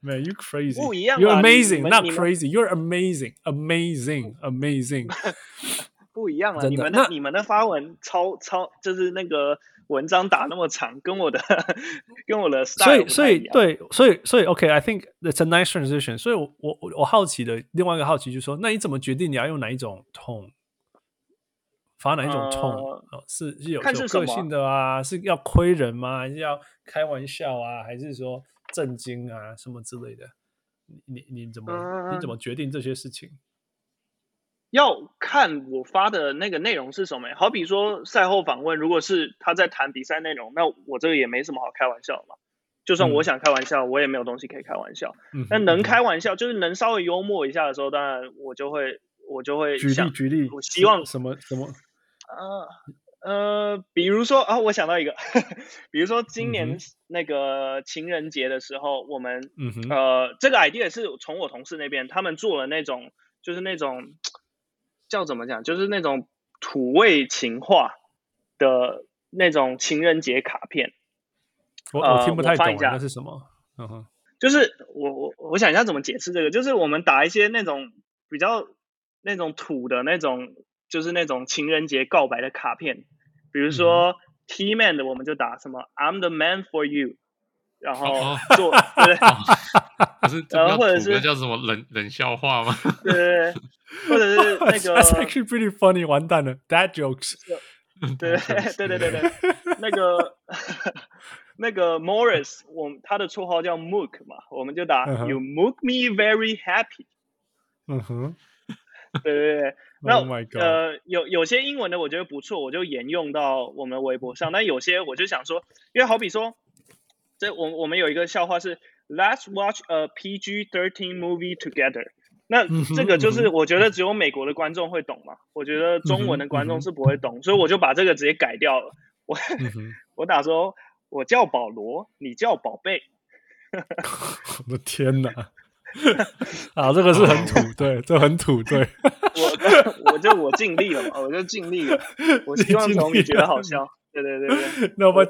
Man，you crazy？不一样，You're amazing，not crazy。You're amazing，amazing，amazing。不一样了，你们 的你们的发文超超就是那个。文章打那么长，跟我的 跟我的 style 所以所以对，所以所以 OK，I、okay, think it's a nice transition。所以我我我好奇的另外一个好奇就是说，那你怎么决定你要用哪一种 tone 发哪一种 tone？、呃、是是有个性的啊？是要亏人吗？还是要开玩笑啊？还是说震惊啊？什么之类的？你你怎么、呃、你怎么决定这些事情？要看我发的那个内容是什么。好比说赛后访问，如果是他在谈比赛内容，那我这个也没什么好开玩笑的嘛。就算我想开玩笑，嗯、我也没有东西可以开玩笑。那、嗯、能开玩笑，就是能稍微幽默一下的时候，当然我就会我就会举例举例。我希望什么什么？呃呃，比如说啊，我想到一个，比如说今年那个情人节的时候，嗯、我们、嗯、呃这个 idea 是从我同事那边，他们做了那种就是那种。叫怎么讲？就是那种土味情话的那种情人节卡片。我我听不太懂，呃、那是什么？嗯哼，就是我我我想一下怎么解释这个。就是我们打一些那种比较那种土的那种，就是那种情人节告白的卡片。比如说、嗯、T man 的，我们就打什么 I'm the man for you。然后做，对，可是，然后或者是叫什么冷冷笑话吗？对 对对，或者是 那个，That's actually pretty funny，完蛋了，Dad jokes。对对对对对，那个那个 Morris，我他的绰号叫 Mook 嘛，我们就打 You Mook me very happy。嗯哼，对对对，那呃有有些英文的我觉得不错，我就沿用到我们微博上，但有些我就想说，因为好比说。这我我们有一个笑话是 Let's watch a PG-13 movie together。那这个就是我觉得只有美国的观众会懂嘛，我觉得中文的观众是不会懂，所以我就把这个直接改掉了。我我打说，我叫保罗，你叫宝贝。我的天哪！啊，这个是很土，对，这很土，对。我我就我尽力了嘛，我就尽力了。我希望从你觉得好笑。对对对对。那我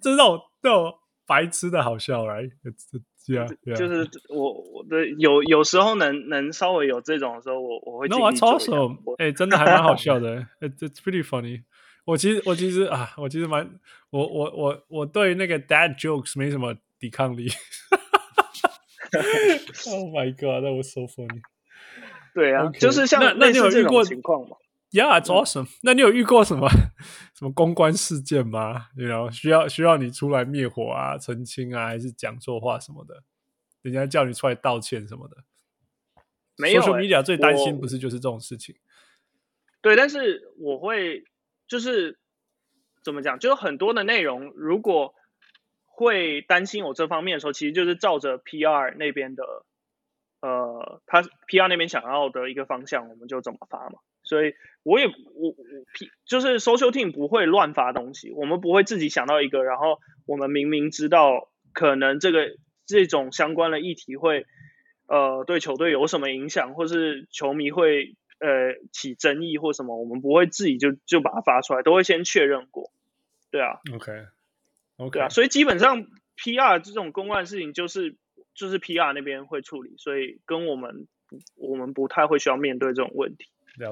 这让我让我。白痴的好笑来，这样就是我我的有有时候能能稍微有这种的时候，我我会。那我超手，哎，真的还蛮好笑的，It's pretty funny。我其实我其实啊，我其实蛮我我我我对那个 dad jokes 没什么抵抗力。Oh my god, that was so funny。对啊，就是像那那你有遇过情况吗？Yeah, it's awesome。那你有遇过什么什么公关事件吗？你 you know, 需要需要你出来灭火啊、澄清啊，还是讲错话什么的？人家叫你出来道歉什么的？没有、欸。Social media 最担心不是就是这种事情？对，但是我会就是怎么讲？就是很多的内容，如果会担心我这方面的时候，其实就是照着 PR 那边的呃，他 PR 那边想要的一个方向，我们就怎么发嘛。所以我也我我就是 social team 不会乱发东西，我们不会自己想到一个，然后我们明明知道可能这个这种相关的议题会呃对球队有什么影响，或是球迷会呃起争议或什么，我们不会自己就就把它发出来，都会先确认过。对啊，OK OK，对啊，所以基本上 PR 这种公关的事情就是就是 PR 那边会处理，所以跟我们我们不太会需要面对这种问题。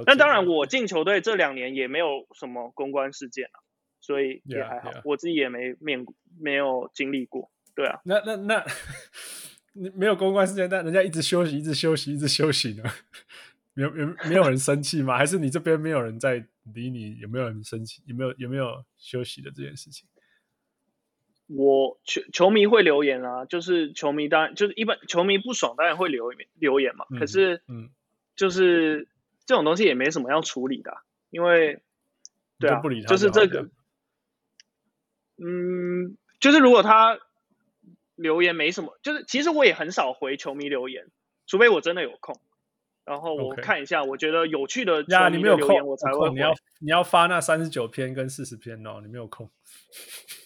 那当然，我进球队这两年也没有什么公关事件啊，所以也还好。Yeah, yeah. 我自己也没面没有经历过，对啊。那那那，你没有公关事件，但人家一直休息，一直休息，一直休息呢？没 有没没有人生气吗？还是你这边没有人在理你？有没有人生气？有没有有没有休息的这件事情？我球球迷会留言啊，就是球迷当然就是一般球迷不爽，当然会留留言嘛。嗯、可是嗯，就是。这种东西也没什么要处理的，因为，对啊，就，就是这个，嗯，就是如果他留言没什么，就是其实我也很少回球迷留言，除非我真的有空，然后我看一下，我觉得有趣的球迷的留言我才会。你要你要发那三十九篇跟四十篇哦，你没有空。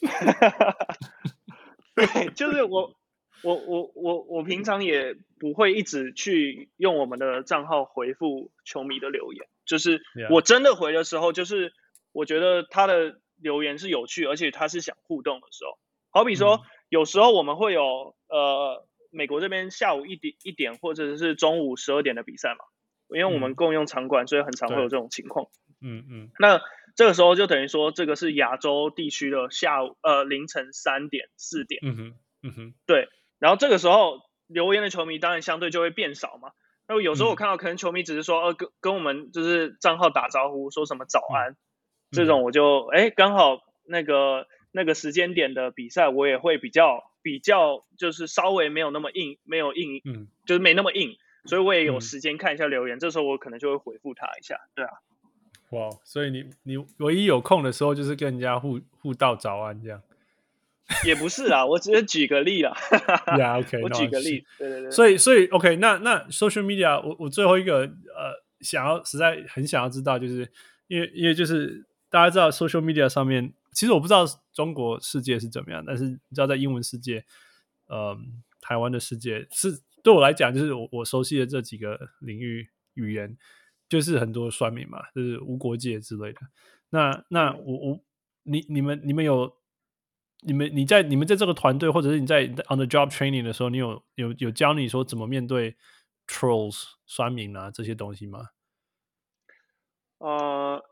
对，就是我。我我我我平常也不会一直去用我们的账号回复球迷的留言，就是我真的回的时候，就是我觉得他的留言是有趣，而且他是想互动的时候。好比说，有时候我们会有呃美国这边下午一点一点或者是中午十二点的比赛嘛，因为我们共用场馆，所以很常会有这种情况。嗯嗯。那这个时候就等于说，这个是亚洲地区的下午呃凌晨三点四点。嗯哼嗯哼，对。然后这个时候留言的球迷当然相对就会变少嘛。那有时候我看到可能球迷只是说，呃，跟跟我们就是账号打招呼，说什么早安，这种我就哎刚好那个那个时间点的比赛，我也会比较比较就是稍微没有那么硬，没有硬，嗯，就是没那么硬，所以我也有时间看一下留言，这时候我可能就会回复他一下，对啊。哇，所以你你唯一有空的时候就是跟人家互互道早安这样。也不是啊，我只是举个例啦。呀、yeah,，OK，我举个例，对对对。所以，所以，OK，那那 social media，我我最后一个呃，想要实在很想要知道，就是因为因为就是大家知道 social media 上面，其实我不知道中国世界是怎么样，但是你知道在英文世界，呃，台湾的世界是对我来讲，就是我我熟悉的这几个领域语言，就是很多酸民嘛，就是无国界之类的。那那我我你你们你们有？你们你在你们在这个团队，或者是你在 on the job training 的时候，你有有有教你说怎么面对 trolls 酸民啊这些东西吗？呃，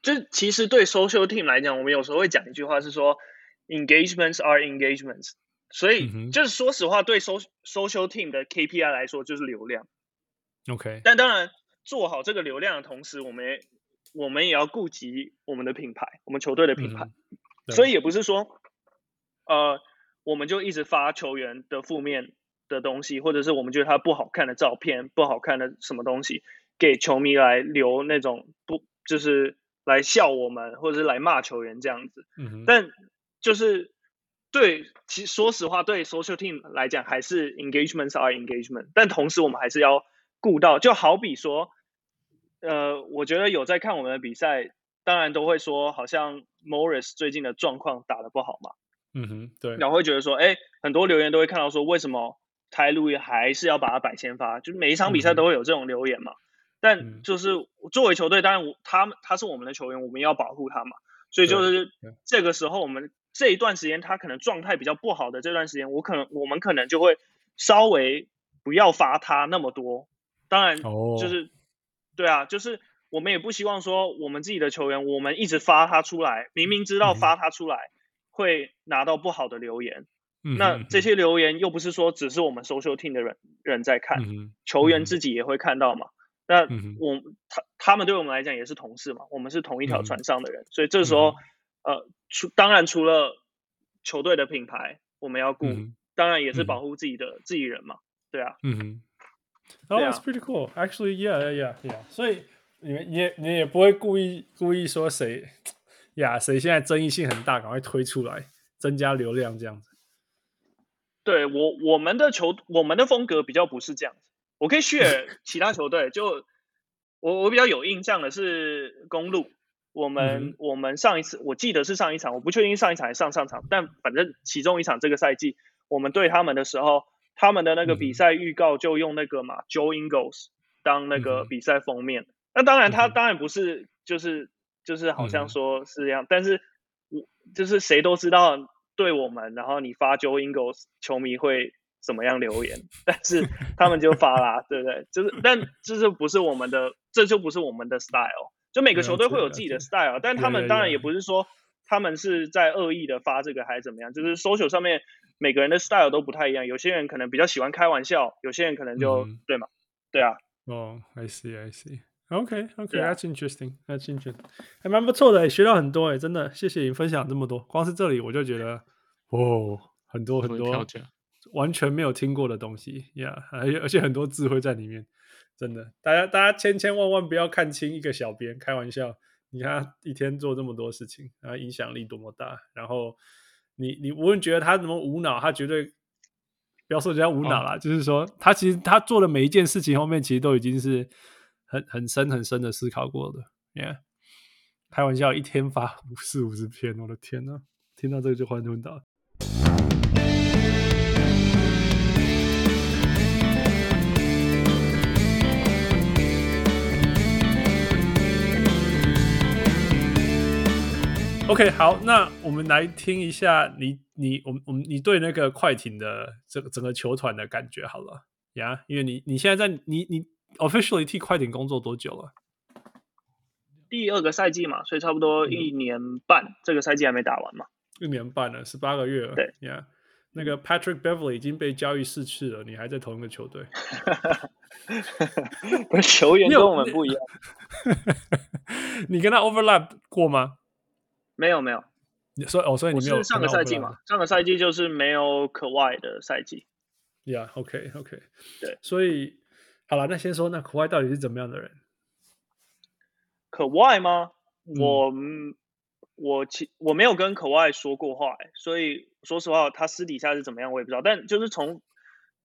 就其实对 social team 来讲，我们有时候会讲一句话是说 engagements are engagements，所以、嗯、就是说实话，对 social social team 的 KPI 来说就是流量。OK，但当然做好这个流量的同时，我们也我们也要顾及我们的品牌，我们球队的品牌，嗯、所以也不是说。呃，我们就一直发球员的负面的东西，或者是我们觉得他不好看的照片、不好看的什么东西，给球迷来留那种不就是来笑我们，或者是来骂球员这样子。嗯哼。但就是对，其实说实话，对 social team 来讲，还是 engagements are engagement。但同时，我们还是要顾到，就好比说，呃，我觉得有在看我们的比赛，当然都会说，好像 Morris 最近的状况打得不好嘛。嗯哼，对，然后会觉得说，哎，很多留言都会看到说，为什么台路还是要把他摆先发？就是每一场比赛都会有这种留言嘛。嗯、但就是作为球队，当然我他他是我们的球员，我们要保护他嘛。所以就是这个时候，我们这一段时间他可能状态比较不好的这段时间，我可能我们可能就会稍微不要发他那么多。当然，就是、哦、对啊，就是我们也不希望说我们自己的球员，我们一直发他出来，明明知道发他出来。嗯会拿到不好的留言，嗯、那这些留言又不是说只是我们 social team 的人人在看，嗯、球员自己也会看到嘛。嗯、那我他他们对我们来讲也是同事嘛，我们是同一条船上的人，嗯、所以这时候、嗯、呃，除当然除了球队的品牌我们要顾，嗯、当然也是保护自己的、嗯、自己人嘛，对啊。嗯，Oh, that's pretty cool. Actually, yeah, yeah, yeah, yeah. 所以你们也你也不会故意故意说谁。呀，谁现在争议性很大，赶快推出来，增加流量这样子。对我，我们的球，我们的风格比较不是这样子。我可以 share 其他球队，就我我比较有印象的是公路。我们、嗯、我们上一次我记得是上一场，我不确定上一场还是上上场，但反正其中一场这个赛季，我们对他们的时候，他们的那个比赛预告就用那个嘛、嗯、Joe Ingles 当那个比赛封面。嗯、那当然，他当然不是就是。就是好像说是这样，嗯、但是我就是谁都知道对我们，然后你发 Joe Ingles 球迷会怎么样留言，但是他们就发啦，对不对？就是但这就不是我们的，这就不是我们的 style。就每个球队会有自己的 style，但他们当然也不是说他们是在恶意的发这个还是怎么样，就是 social 上面每个人的 style 都不太一样，有些人可能比较喜欢开玩笑，有些人可能就、嗯、对嘛，对啊。哦、oh,，I I see. OK OK，That's、interesting，That's interesting，还蛮不错的，学到很多哎，真的，谢谢你分享这么多。光是这里我就觉得，哦，很多很多完全没有听过的东西呀，而且而且很多智慧在里面，真的，大家大家千千万万不要看轻一个小编，开玩笑，你看他一天做这么多事情，然后影响力多么大，然后你你无论觉得他怎么无脑，他绝对不要说人家无脑啦，哦、就是说他其实他做的每一件事情后面其实都已经是。很很深很深的思考过的，Yeah，开玩笑，一天发五四五十篇，我的天呐，听到这个就昏昏倒。OK，好，那我们来听一下你你我们我们你对那个快艇的这个整个球团的感觉好了呀因为你你现在在你你。Officially 替快艇工作多久了？第二个赛季嘛，所以差不多一年半。嗯、这个赛季还没打完嘛？一年半了，十八个月了。对，Yeah。那个 Patrick Beverly 已经被交易四次了，你还在同一个球队？不是球员跟我们不一样。你，你跟他 overlap 过吗？没有没有。所以哦，所以你没有上个赛季嘛？上个赛季就是没有可外的赛季。Yeah，OK OK。对，所以好了，那先说那可外到底是怎么样的人？可外吗？我。嗯我其我没有跟可外说过话，欸，所以说实话，他私底下是怎么样我也不知道。但就是从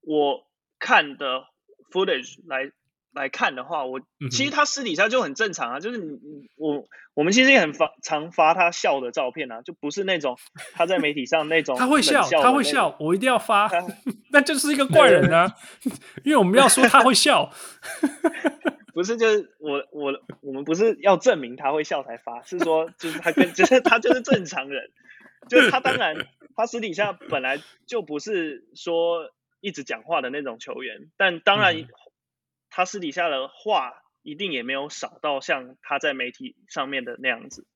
我看的 footage 来来看的话，我其实他私底下就很正常啊，就是你我我们其实也很发常发他笑的照片啊，就不是那种他在媒体上那种，他会笑，他会笑，我一定要发，那就是一个怪人啊，因为我们要说他会笑。不是，就是我我我们不是要证明他会笑才发，是说就是他跟就是他就是正常人，就是他当然他私底下本来就不是说一直讲话的那种球员，但当然他私底下的话一定也没有少到像他在媒体上面的那样子。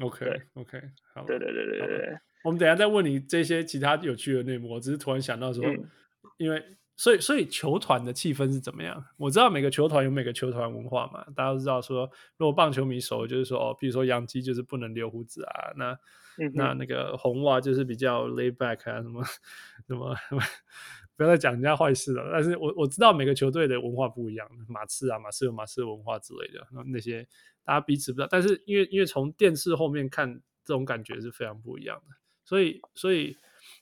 OK OK 好，对对对对对，我们等一下再问你这些其他有趣的内幕，我只是突然想到说，嗯、因为。所以，所以球团的气氛是怎么样？我知道每个球团有每个球团文化嘛，大家都知道说，如果棒球迷熟，就是说哦，比如说洋基就是不能留胡子啊，那、嗯、那那个红袜就是比较 laid back 啊，什么什么，不要再讲人家坏事了。但是我我知道每个球队的文化不一样，马刺啊，马刺有马刺文化之类的，那些大家彼此不知道。但是因为因为从电视后面看，这种感觉是非常不一样的，所以所以。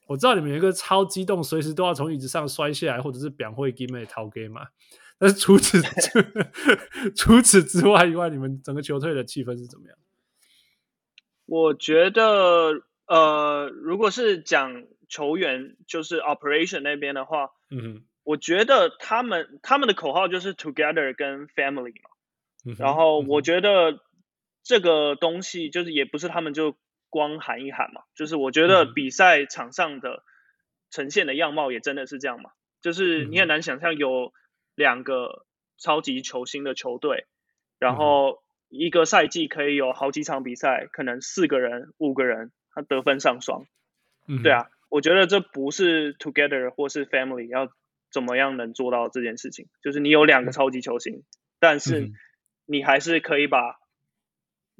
我知道你们有一个超激动，随时都要从椅子上摔下来，或者是表会给妹逃给嘛。但是除此 除此之外以外，你们整个球队的气氛是怎么样？我觉得，呃，如果是讲球员，就是 operation 那边的话，嗯哼，我觉得他们他们的口号就是 together 跟 family 嘛。嗯、然后我觉得这个东西就是也不是他们就。光喊一喊嘛，就是我觉得比赛场上的呈现的样貌也真的是这样嘛，就是你很难想象有两个超级球星的球队，然后一个赛季可以有好几场比赛，可能四个人、五个人他得分上双，对啊，我觉得这不是 together 或是 family 要怎么样能做到这件事情，就是你有两个超级球星，但是你还是可以把。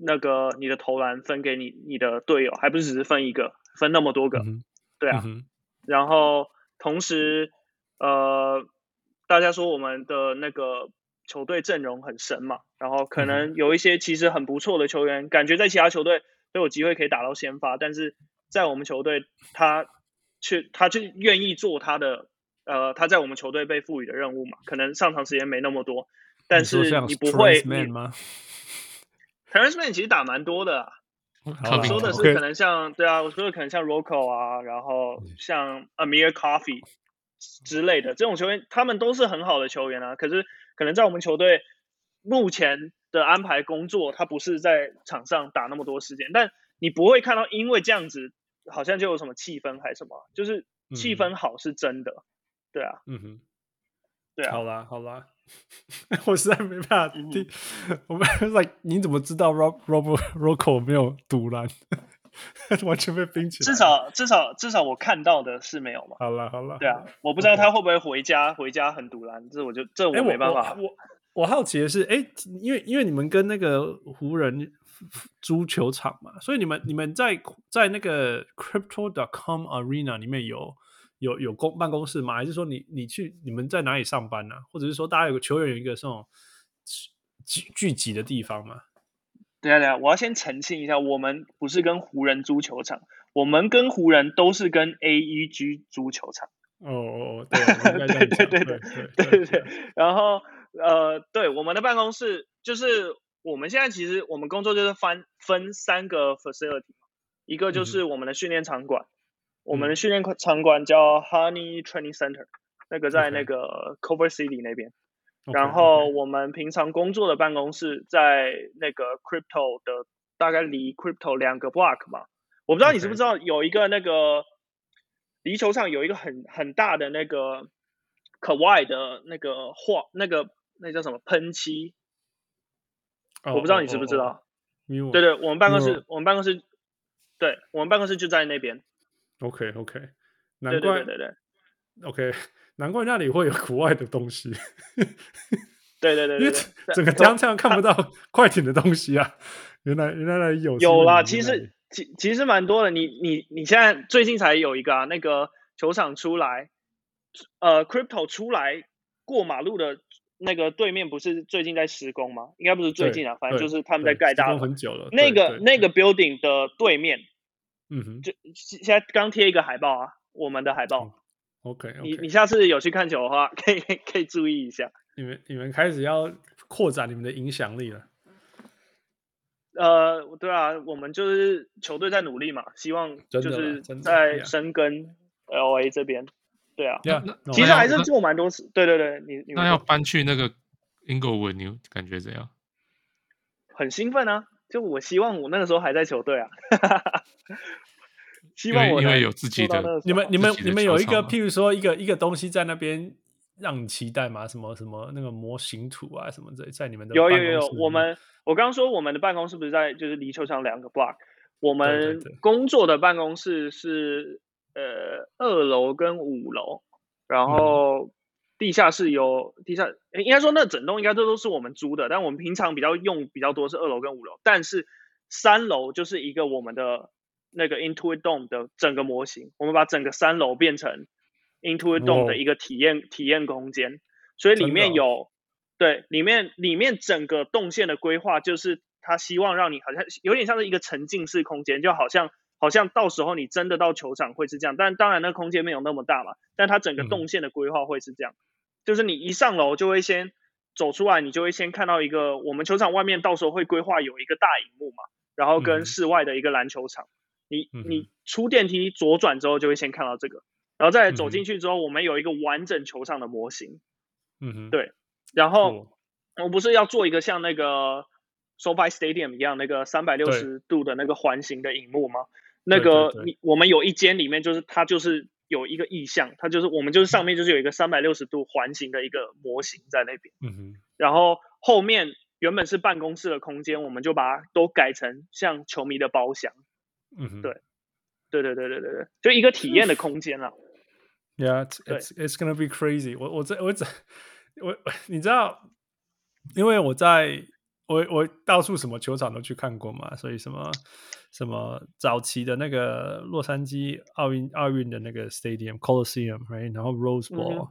那个你的投篮分给你你的队友，还不是只是分一个，分那么多个，嗯、对啊。嗯、然后同时，呃，大家说我们的那个球队阵容很神嘛，然后可能有一些其实很不错的球员，嗯、感觉在其他球队都有机会可以打到先发，但是在我们球队他却他就愿意做他的，呃，他在我们球队被赋予的任务嘛，可能上场时间没那么多，但是你不会。Terence Mann 其实打蛮多的、啊，我说的是可能像.对啊，我说的可能像 Rocco 啊，然后像 Amir Coffee 之类的这种球员，他们都是很好的球员啊。可是可能在我们球队目前的安排工作，他不是在场上打那么多时间，但你不会看到因为这样子好像就有什么气氛还是什么，就是气氛好是真的，嗯、对啊，嗯哼，对啊，好啦好啦。我实在没办法听，我们 like 你怎么知道 Rob Rob Rocco 没有堵篮？完全被冰起来。至少至少至少我看到的是没有嘛。好了好了。对啊，我不知道他会不会回家回家很堵篮，这我就这我没办法。欸、我我，我，我好奇的是，哎、欸，因为因为你们跟那个湖人足球场嘛，所以你们你们在在那个 crypto dot com arena 里面有有有公办公室吗？还是说你你去你们在哪里上班呢？或者是说大家有个球员有一个这种聚聚集的地方吗？对啊对啊，我要先澄清一下，我们不是跟湖人足球场，我们跟湖人都是跟 A E G 足球场。哦哦哦，对 对对对对对对。然后呃，对，我们的办公室就是。我们现在其实我们工作就是分分三个 facility，一个就是我们的训练场馆。嗯我们的训练场馆叫 Honey Training Center，那个在那个 Culver City 那边。Okay. 然后我们平常工作的办公室在那个 Crypto 的，大概离 Crypto 两个 block 嘛。我不知道你知不知道有一个那个离球场有一个很很大的那个 Kawhi 的那个画，那个那叫什么喷漆？Oh, 我不知道你知不知道？Oh, oh, oh, oh. 对对，我们办公室，我们办公室，对，我们办公室就在那边。OK OK，难怪，对对对对 OK，难怪那里会有国外的东西。对对对对，因为整个江上看不到快艇的东西啊。原来原来有有啦，其实其其实蛮多的。你你你现在最近才有一个啊，那个球场出来，呃，Crypto 出来过马路的那个对面不是最近在施工吗？应该不是最近啊，反正就是他们在盖大楼，很久了。那个那个 building 的对面，嗯哼，就现在刚贴一个海报啊，我们的海报。OK，你你下次有去看球的话，可以可以注意一下。你们你们开始要扩展你们的影响力了。呃，对啊，我们就是球队在努力嘛，希望就是在深耕 LA 这边。对啊，其实还是做蛮多次。对对对，你你那要搬去那个 Inglewood，你感觉怎样？很兴奋啊！就我希望我那个时候还在球队啊。希望我因为有自己的，你们你们你们有一个，譬如说一个一个东西在那边。让你期待吗？什么什么那个模型图啊，什么在在你们的有有有，我们我刚刚说我们的办公室不是在就是离球场两个 block，我们工作的办公室是呃二楼跟五楼，然后地下室有地下，应该说那整栋应该这都是我们租的，但我们平常比较用比较多是二楼跟五楼，但是三楼就是一个我们的那个 Intuit Dome 的整个模型，我们把整个三楼变成。Intuit Dome 的一个体验、oh. 体验空间，所以里面有、哦、对里面里面整个动线的规划，就是他希望让你好像有点像是一个沉浸式空间，就好像好像到时候你真的到球场会是这样，但当然那空间没有那么大嘛，但它整个动线的规划会是这样，嗯、就是你一上楼就会先走出来，你就会先看到一个我们球场外面到时候会规划有一个大荧幕嘛，然后跟室外的一个篮球场，嗯、你你出电梯左转之后就会先看到这个。然后再走进去之后，我们有一个完整球场的模型。嗯哼，对。然后我不是要做一个像那个 SoFi Stadium 一样那个三百六十度的那个环形的荧幕吗？那个你我们有一间里面就是它就是有一个意向，它就是我们就是上面就是有一个三百六十度环形的一个模型在那边。嗯哼。然后后面原本是办公室的空间，我们就把它都改成像球迷的包厢。嗯哼。对。对对对对对对，就一个体验的空间了。Yeah, it's it's it's gonna be crazy 我。我我这我这我 你知道，因为我在我我到处什么球场都去看过嘛，所以什么什么早期的那个洛杉矶奥运奥运的那个 stadium Coliseum，right，然后 Rose Bowl，、mm -hmm.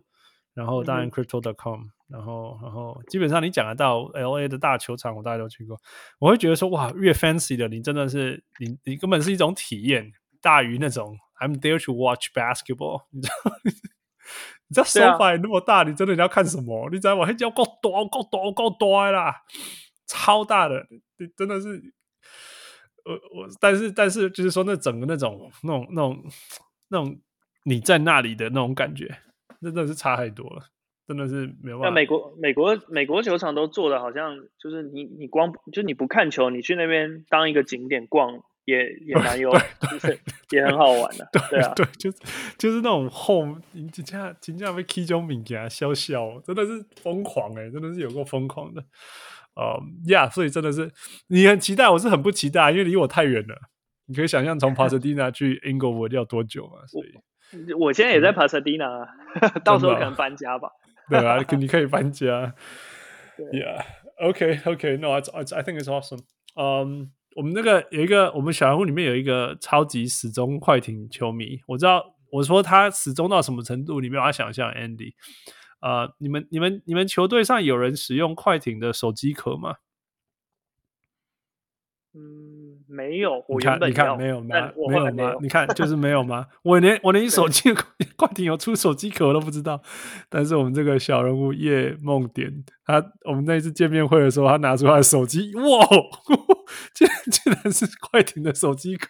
然后当然 Crypto.com，、mm -hmm. 然后然后基本上你讲得到 LA 的大球场，我大概都去过。我会觉得说哇，越 fancy 的，你真的是你你根本是一种体验，大于那种。I'm there to watch basketball 你。知道？你知道 SoFi 那么大，你真的你要看什么？你知道吗？还叫够多够多够多啦，超大的，你真的是，我我，但是但是就是说，那整个那种那种那种那种你在那里的那种感觉，真的是差太多了，真的是没有办法。那美国美国美国球场都做的好像就是你你光就你不看球，你去那边当一个景点逛。也也蛮有，就是也很好玩的，对对啊，对，就是就是那种后，你这样经常被 K 中敏给他笑笑，真的是疯狂哎、欸，真的是有够疯狂的，呃呀，所以真的是你很期待，我是很不期待，因为离我太远了。你可以想象从 Pasadena 去 Inglewood 要多久嘛？所以我，我现在也在 Pasadena，、嗯、到时候可能搬家吧。对啊，你可以搬家。Yeah，OK，OK，No，I I think it's awesome。嗯。我们那个有一个，我们小人物里面有一个超级始终快艇球迷。我知道，我说他始终到什么程度，你没有办法想象。Andy，呃，你们、你们、你们球队上有人使用快艇的手机壳吗？嗯，没有。我你看，你看，没有吗？没有吗？你看，就是没有吗？我连我连手机 快艇有出手机壳都不知道。但是我们这个小人物叶梦点，他我们那一次见面会的时候，他拿出他的手机，哇！竟然竟然是快艇的手机壳，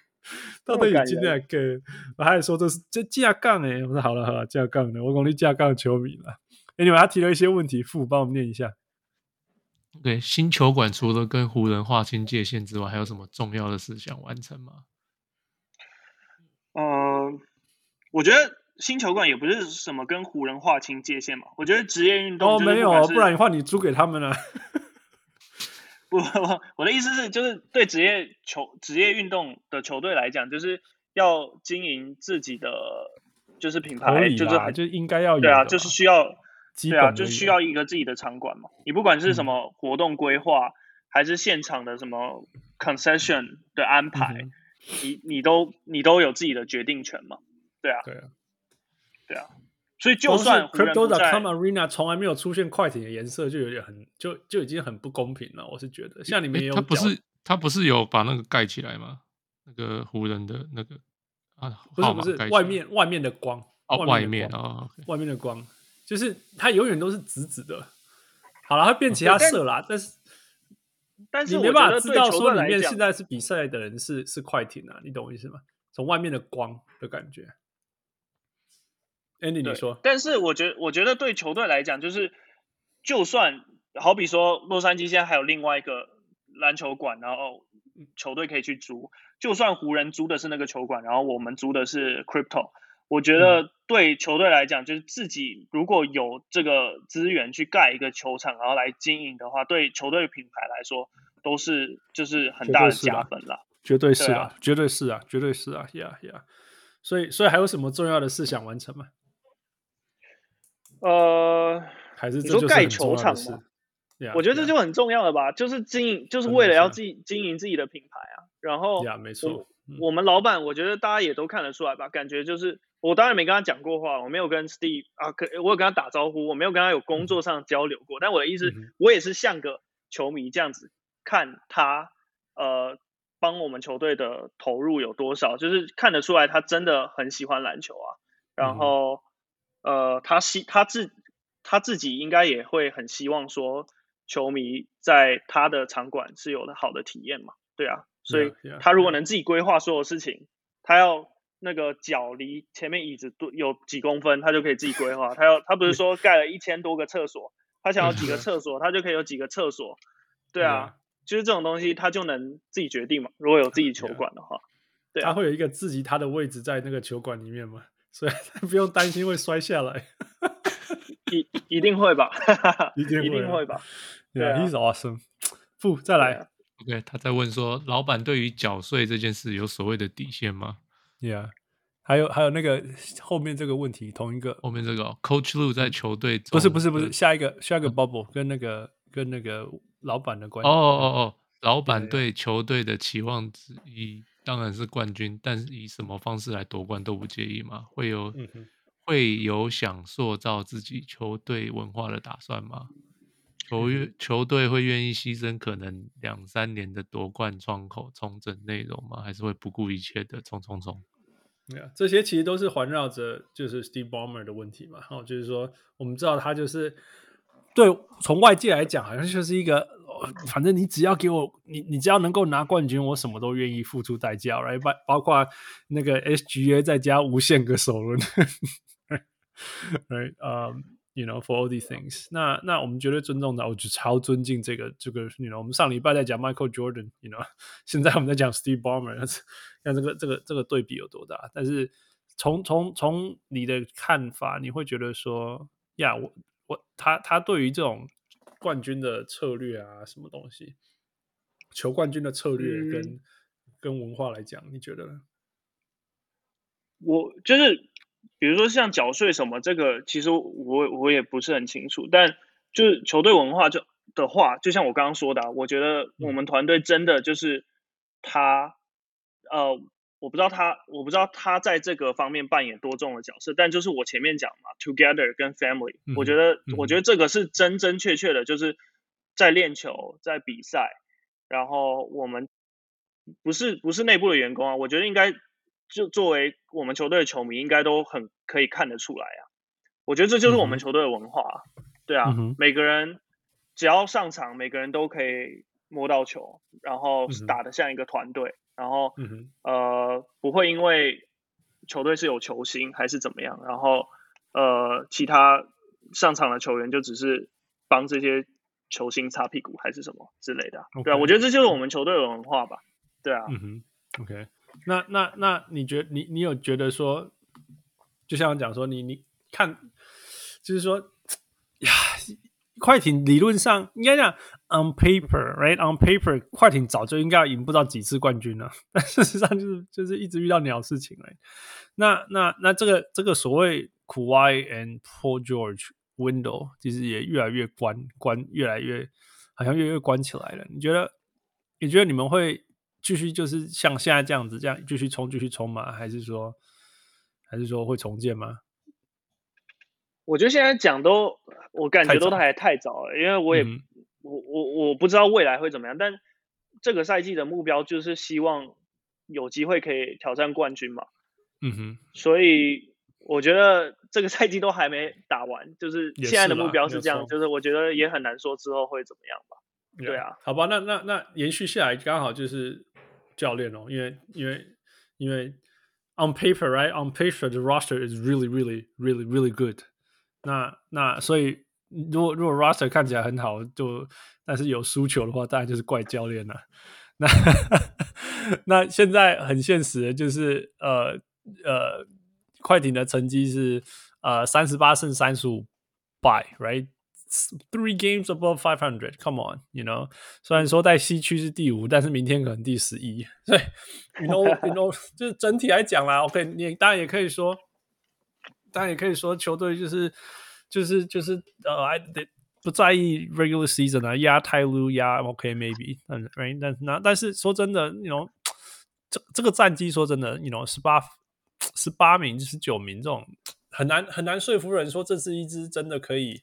到底有几两个？我还说这是这架杠哎！我说好了好了，架杠的，我讲你架杠球迷了。哎，你们他提了一些问题，副帮我们念一下。对，新球馆除了跟湖人划清界限之外，还有什么重要的事想完成吗？嗯、呃，我觉得新球馆也不是什么跟湖人划清界限嘛。我觉得职业运动哦没有，不然的话你租给他们 了。不，我的意思是，就是对职业球、职业运动的球队来讲，就是要经营自己的就是品牌，就是很就应该要有，对啊，就是需要，对啊，就需需要一个自己的场馆嘛。你不管是什么活动规划，嗯、还是现场的什么 concession 的安排，嗯、你你都你都有自己的决定权嘛。对啊，对啊，对啊。所以就算 Crypto.com Arena 从来没有出现快艇的颜色，就有点很就就已经很不公平了。我是觉得，像你们也有，他不是他不是有把那个盖起来吗？那个湖人的那个啊，不是不是外面外面的光哦，外面啊，外面的光，就是它永远都是紫紫的。好了，它变其他色啦，但是但是你没办法知道说里面现在是比赛的人是是快艇啊，你懂我意思吗？从外面的光的感觉。Andy，你说，但是我觉得，我觉得对球队来讲，就是就算好比说洛杉矶现在还有另外一个篮球馆，然后球队可以去租，就算湖人租的是那个球馆，然后我们租的是 Crypto，我觉得对球队来讲，就是自己如果有这个资源去盖一个球场，然后来经营的话，对球队品牌来说都是就是很大的加分啦。绝对是啊，绝对是啊，绝对是啊，Yeah Yeah。所以，所以还有什么重要的事想完成吗？呃，还是你说盖球场吗？Yeah, 我觉得这就很重要了吧，yeah. 就是经营，就是为了要自己经营自己的品牌啊。然后，呀，没错，我们老板，我觉得大家也都看得出来吧，感觉就是我当然没跟他讲过话，我没有跟 Steve 啊，可我有跟他打招呼，我没有跟他有工作上交流过。嗯、但我的意思、嗯，我也是像个球迷这样子看他，呃，帮我们球队的投入有多少，就是看得出来他真的很喜欢篮球啊。然后。嗯呃，他希他自他自己应该也会很希望说，球迷在他的场馆是有了好的体验嘛，对啊，所以他如果能自己规划所有事情.他要那个脚离前面椅子多有几公分，他就可以自己规划。他要他不是说盖了一千多个厕所，他想要几个厕所，他就可以有几个厕所，对啊就是这种东西他就能自己决定嘛。如果有自己球馆的话对啊，他会有一个自己他的位置在那个球馆里面嘛？所以不用担心会摔下来，一一定会吧，一定会，一定会吧。对，He's awesome。不，再来。OK，他在问说，老板对于缴税这件事有所谓的底线吗？Yeah，还有还有那个后面这个问题，同一个后面这个、哦、Coach Lue 在球队不是不是不是下一个下一个 Bubble 跟那个跟那个老板的关系。哦哦哦，老板对球队的期望之一。当然是冠军，但是以什么方式来夺冠都不介意吗？会有、嗯、会有想塑造自己球队文化的打算吗？球员球队会愿意牺牲可能两三年的夺冠窗口重整内容吗？还是会不顾一切的冲冲冲？对啊，这些其实都是环绕着就是 Steve Ballmer 的问题嘛。然哦，就是说我们知道他就是对从外界来讲，好像就是一个。反正你只要给我，你你只要能够拿冠军，我什么都愿意付出代价来包包括那个 SGA 再加无限个首轮，right？呃、um,，you know for all these things 那。那那我们绝对尊重的，我就超尊敬这个这个，you know，我们上礼拜在讲 Michael Jordan，you know，现在我们在讲 Steve Ballmer，看这个这个这个对比有多大。但是从从从你的看法，你会觉得说，呀，我我他他对于这种。冠军的策略啊，什么东西？求冠军的策略跟、嗯、跟文化来讲，你觉得呢？我就是，比如说像缴税什么，这个其实我我也不是很清楚。但就是球队文化就的话，就像我刚刚说的、啊，我觉得我们团队真的就是他，嗯、呃。我不知道他，我不知道他在这个方面扮演多重的角色，但就是我前面讲嘛，together 跟 family，、嗯、我觉得、嗯，我觉得这个是真真确确的，就是在练球，在比赛，然后我们不是不是内部的员工啊，我觉得应该就作为我们球队的球迷，应该都很可以看得出来啊。我觉得这就是我们球队的文化、对啊、嗯，每个人只要上场，每个人都可以摸到球，然后打得像一个团队。嗯然后、嗯，呃，不会因为球队是有球星还是怎么样，然后，呃，其他上场的球员就只是帮这些球星擦屁股还是什么之类的.对啊，我觉得这就是我们球队的文化吧，对啊，嗯哼，OK，那那那你觉得你你有觉得说，就像讲说你你看，就是说呀。快艇理论上应该讲，on paper，right，on paper，快艇早就应该要赢不知道几次冠军了，但事实上就是就是一直遇到鸟事情了。那那那这个这个所谓 Kawhi and Paul George window，其实也越来越关关，越来越好像越来越关起来了。你觉得你觉得你们会继续就是像现在这样子这样继续冲继续冲吗？还是说还是说会重建吗？我觉得现在讲都，我感觉都还太早了，因为我也，嗯、我我我不知道未来会怎么样。但这个赛季的目标就是希望有机会可以挑战冠军嘛。嗯哼。所以我觉得这个赛季都还没打完，就是现在的目标是这样，是就是我觉得也很难说之后会怎么样吧。对啊。好吧，那那那延续下来刚好就是教练哦，因为因为因为 on paper right on paper the roster is really really really really good。那那所以，如果如果 roster 看起来很好，就但是有输球的话，当然就是怪教练了。那那现在很现实的就是，呃呃，快艇的成绩是呃三十八胜三十五败，right？Three games above five hundred. Come on, you know。虽然说在西区是第五，但是明天可能第十一。对，you know, you know，就是整体来讲啦。OK，你当然也可以说。当然也可以说，球队就是就是就是呃，I 不在意 regular season 啊，压泰鲁压 OK maybe，但 right 但那但是说真的，you know 这这个战绩说真的，you know 十八十八名十九名这种很难很难说服人说这是一支真的可以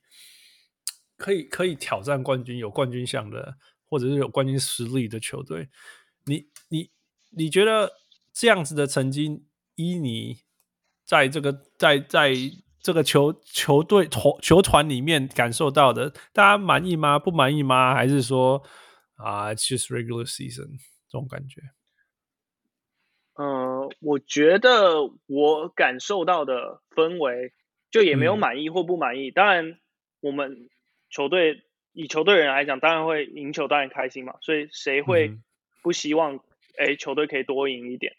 可以可以挑战冠军有冠军相的或者是有冠军实力的球队。你你你觉得这样子的成绩，依你？在这个在在这个球球队球球团里面感受到的，大家满意吗？不满意吗？还是说啊，uh, just regular season 这种感觉？嗯、呃，我觉得我感受到的氛围就也没有满意或不满意。嗯、当然，我们球队以球队人来讲，当然会赢球，当然开心嘛。所以谁会不希望哎、嗯、球队可以多赢一点？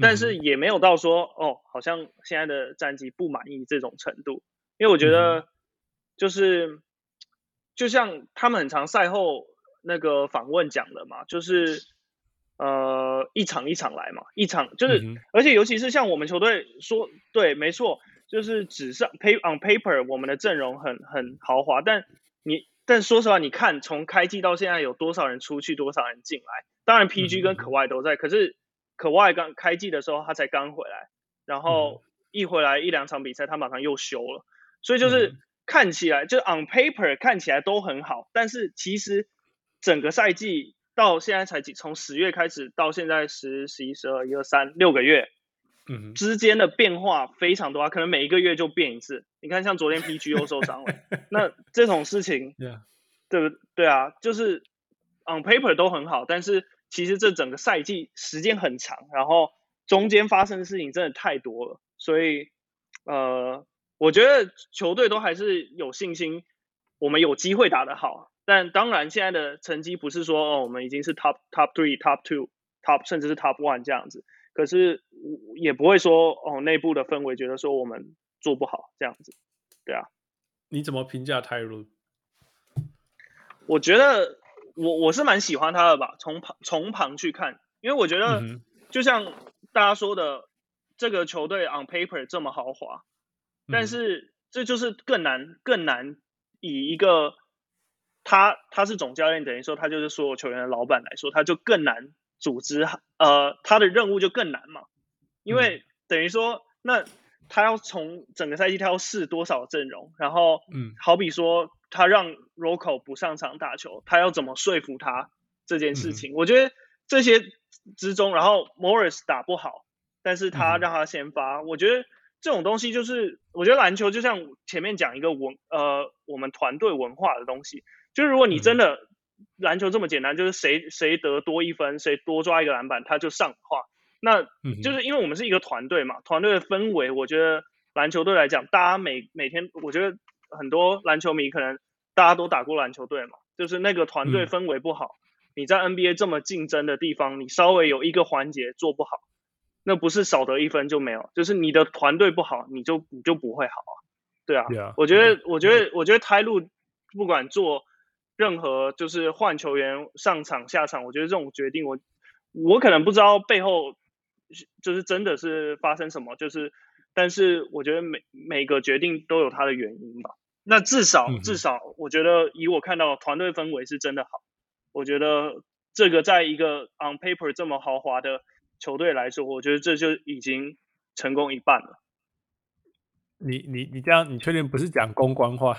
但是也没有到说哦，好像现在的战绩不满意这种程度，因为我觉得就是就像他们很常赛后那个访问讲的嘛，就是呃一场一场来嘛，一场就是，而且尤其是像我们球队说对，没错，就是纸上 pay on paper 我们的阵容很很豪华，但你但说实话，你看从开季到现在有多少人出去，多少人进来，当然 PG 跟可外都在，可是。可外刚开季的时候，他才刚回来，然后一回来一两场比赛，他马上又休了，所以就是。看起来，就是 on paper 看起来都很好，但是其实整个赛季到现在才几，从十月开始到现在十、十一、十二、一二三六个月，嗯，之间的变化非常多啊，可能每一个月就变一次。你看，像昨天 PG 又受伤了，那这种事情，对不对啊？就是 on paper 都很好，但是。其实这整个赛季时间很长，然后中间发生的事情真的太多了，所以呃，我觉得球队都还是有信心，我们有机会打得好。但当然，现在的成绩不是说哦，我们已经是 top top three、top two、top 甚至是 top one 这样子，可是也不会说哦，内部的氛围觉得说我们做不好这样子，对啊。你怎么评价泰伦？我觉得。我我是蛮喜欢他的吧，从旁从旁去看，因为我觉得就像大家说的，这个球队 on paper 这么豪华，但是这就是更难更难以一个他他是总教练，等于说他就是所有球员的老板来说，他就更难组织，呃，他的任务就更难嘛，因为等于说那他要从整个赛季他要试多少阵容，然后嗯，好比说。他让 Rocco 不上场打球，他要怎么说服他这件事情？嗯、我觉得这些之中，然后 Morris 打不好，但是他让他先发，嗯、我觉得这种东西就是，我觉得篮球就像前面讲一个文，呃，我们团队文化的东西，就是如果你真的篮球这么简单，就是谁谁得多一分，谁多抓一个篮板，他就上的话，那就是因为我们是一个团队嘛，团队的氛围，我觉得篮球队来讲，大家每每天，我觉得。很多篮球迷可能大家都打过篮球队嘛，就是那个团队氛围不好。嗯、你在 NBA 这么竞争的地方，你稍微有一个环节做不好，那不是少得一分就没有，就是你的团队不好，你就你就不会好啊。对啊，Yeah. 我觉得，我觉得，我觉得台路不管做任何就是换球员上场下场，我觉得这种决定我我可能不知道背后就是真的是发生什么，就是但是我觉得每每个决定都有它的原因吧。那至少至少我觉得以我看到团队氛围是真的好，我觉得这个在一个 on paper 这么豪华的球队来说，我觉得这就已经成功一半了。你你你这样，你确定不是讲公关话？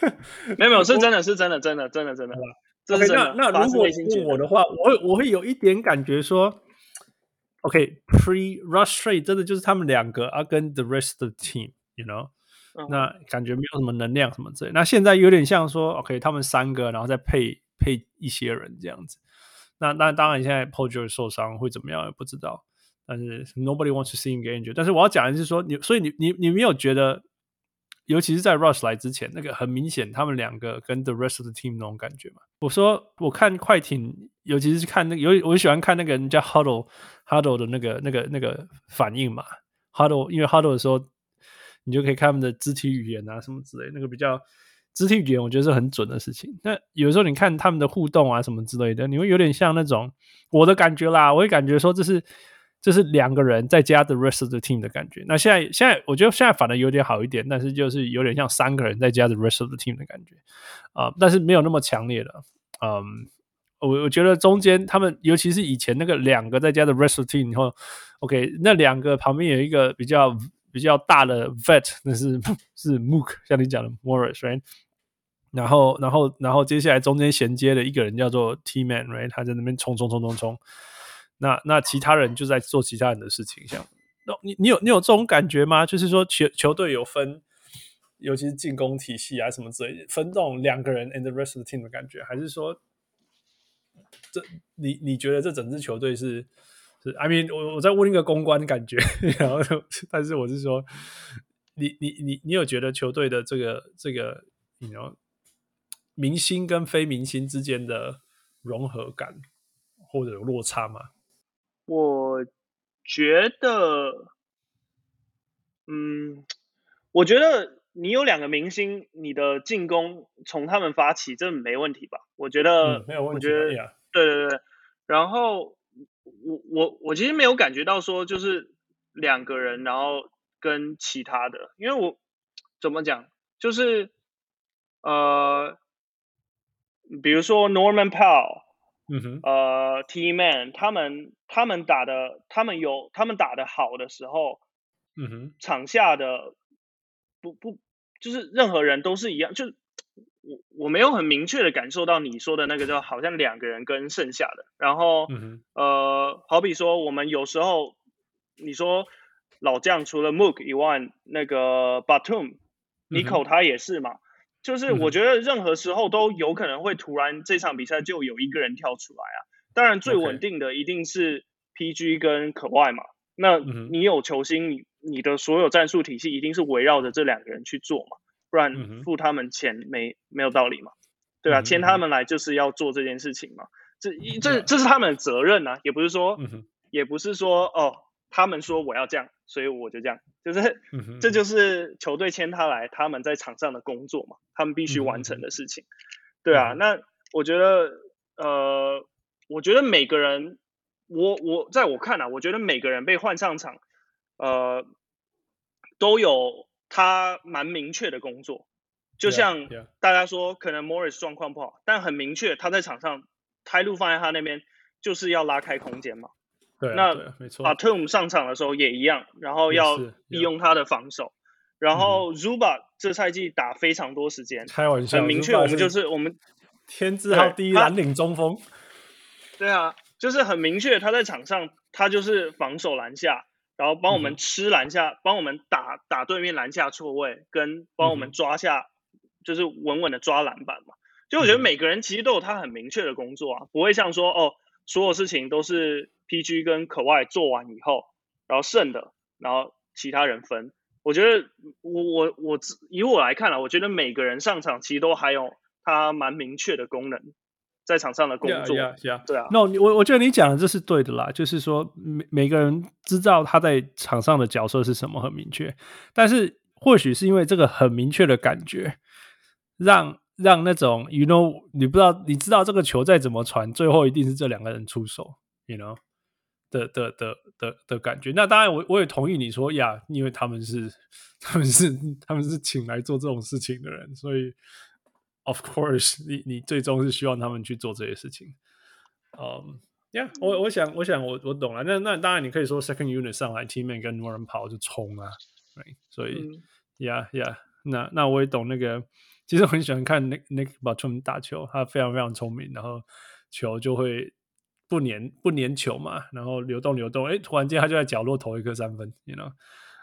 没有没有，是真的是真的真的真的真的。OK，那那如果问我的话，我会我会有一点感觉说，OK，pre、okay, rush trade 真的就是他们两个啊，跟 the rest of the team，you know，、嗯、那感觉没有什么能量什么之类。那现在有点像说，OK，他们三个，然后再配配一些人这样子。那那当然，现在 George 受伤会怎么样也不知道。但是 nobody wants to see him get injured。但是我要讲的是说，你所以你你你没有觉得，尤其是在 Rush 来之前，那个很明显，他们两个跟 the rest of the team 那种感觉嘛。我说我看快艇，尤其是看那个，有我喜欢看那个人家 Huddle Huddle 的那个那个那个反应嘛。Huddle 因为 Huddle 的时候，你就可以看他们的肢体语言啊什么之类，那个比较肢体语言，我觉得是很准的事情。那有时候你看他们的互动啊什么之类的，你会有点像那种我的感觉啦，我会感觉说这是。这是两个人再加 the rest of the team 的感觉。那现在现在我觉得现在反而有点好一点，但是就是有点像三个人再加 the rest of the team 的感觉啊、但是没有那么强烈的。嗯，我我觉得中间他们尤其是以前那个两个再加 the rest of the team 以后，OK，那两个旁边有一个比较比较大的 vet，那是 是 Mook，像你讲的 Morris，right？然后然后然后接下来中间衔接的一个人叫做 T Man，right？他在那边冲冲冲冲冲。那那其他人就在做其他人的事情，像那你你有你有这种感觉吗？就是说球球队有分，尤其是进攻体系啊什么之类的，分这种两个人 and the rest of the team 的感觉，还是说这你你觉得这整支球队是是？I mean，我我在问一个公关感觉，然后但是我是说，你你你你有觉得球队的这个这个你知道明星跟非明星之间的融合感或者有落差吗？我觉得，嗯，我觉得你有两个明星，你的进攻从他们发起，这没问题吧？我觉得、嗯、没有问题。我觉得，对对对。然后我我我其实没有感觉到说，就是两个人，然后跟其他的，因为我怎么讲，就是呃，比如说 Norman Powell。嗯哼，呃，T-Man 他们他们打的，他们有他们打的好的时候，嗯哼，场下的不不就是任何人都是一样，就我我没有很明确的感受到你说的那个，就好像两个人跟剩下的，然后，嗯好比说我们有时候你说老将除了 Mook 以外，那个 Batum，Nico 他也是嘛。就是我觉得任何时候都有可能会突然这场比赛就有一个人跳出来啊。当然最稳定的一定是 PG 跟可外嘛。那你有球星，你你的所有战术体系一定是围绕着这两个人去做嘛，不然付他们钱没没有道理嘛。对啊，签他们来就是要做这件事情嘛。这这这是他们的责任啊，也不是说也不是说哦，他们说我要这样，所以我就这样。就是，这就是球队签他来，他们在场上的工作嘛，他们必须完成的事情。对啊，那我觉得，呃，我觉得每个人，我我在我看来，我觉得每个人被换上场，呃，都有他蛮明确的工作。就像大家说，可能 Morris 状况不好，但很明确，他在场上，开路放在他那边，就是要拉开空间嘛。对啊，那没错。Batum 上场的时候也一样，然后要利用他的防守。然后 Zubac 这赛季打非常多时间，开玩笑，很明确，我们就是我们天字号第一蓝领中锋。对啊，就是很明确，他在场上他就是防守篮下，然后帮我们吃篮下，嗯、帮我们打打对面篮下错位，跟帮我们抓下，嗯、就是稳稳的抓篮板嘛。就我觉得每个人其实都有他很明确的工作啊，不会像说哦，所有事情都是。PG 跟可外做完以后，然后剩的，然后其他人分。我觉得我我我以我来看啊，我觉得每个人上场其实都还有他蛮明确的功能，在场上的工作。Yeah, yeah, yeah. 对啊。那我我觉得你讲的这是对的啦，就是说每每个人知道他在场上的角色是什么很明确，但是或许是因为这个很明确的感觉，让让那种 you know 你不知道你知道这个球再怎么传，最后一定是这两个人出手，you know 的的的的的感觉。那当然我我也同意你说呀，因为他们是 他们是他们是请来做这种事情的人，所以 of course 你你最终是希望他们去做这些事情。嗯，呀，我我想我想我我懂了。那那当然你可以说 second unit 上来 T-Man 跟 Norman Powell 就冲啊，right? 所以呀呀，那那我也懂那个。其实我很喜欢看 Nick Nick Batum 打球，他非常非常聪明，然后球就会不粘不粘球嘛，然后流动流动，哎，突然间他就在角落投一颗三分，you know，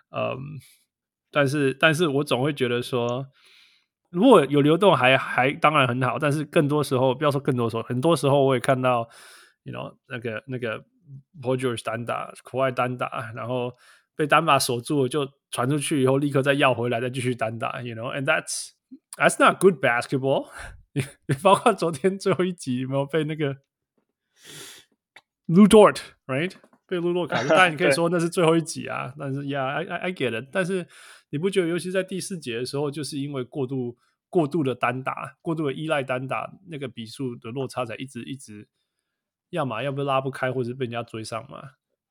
嗯，但是但是我总会觉得说，如果有流动还还当然很好，但是更多时候不要说更多时候，很多时候我也看到，you know，那个那个 Pau George 单打苦爱单打，然后被单把锁住，就传出去以后立刻再要回来，再继续单打，you know，and that's That's not good basketball 你。你包括昨天最后一集有没有被那个 Lu Dort，right？被路洛卡，当然你可以说那是最后一集啊。但是，Yeah，I I I get it。但是你不觉得，尤其在第四节的时候，就是因为过度过度的单打，过度的依赖单打，那个比数的落差才一直一直，要么要不拉不开，或者是被人家追上嘛。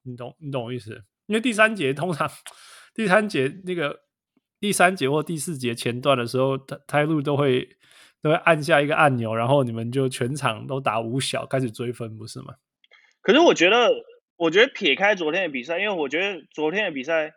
你懂你懂我意思？因为第三节通常第三节那个。第三节或第四节前段的时候，台路都会都会按下一个按钮，然后你们就全场都打五小开始追分，不是吗？可是我觉得，我觉得撇开昨天的比赛，因为我觉得昨天的比赛，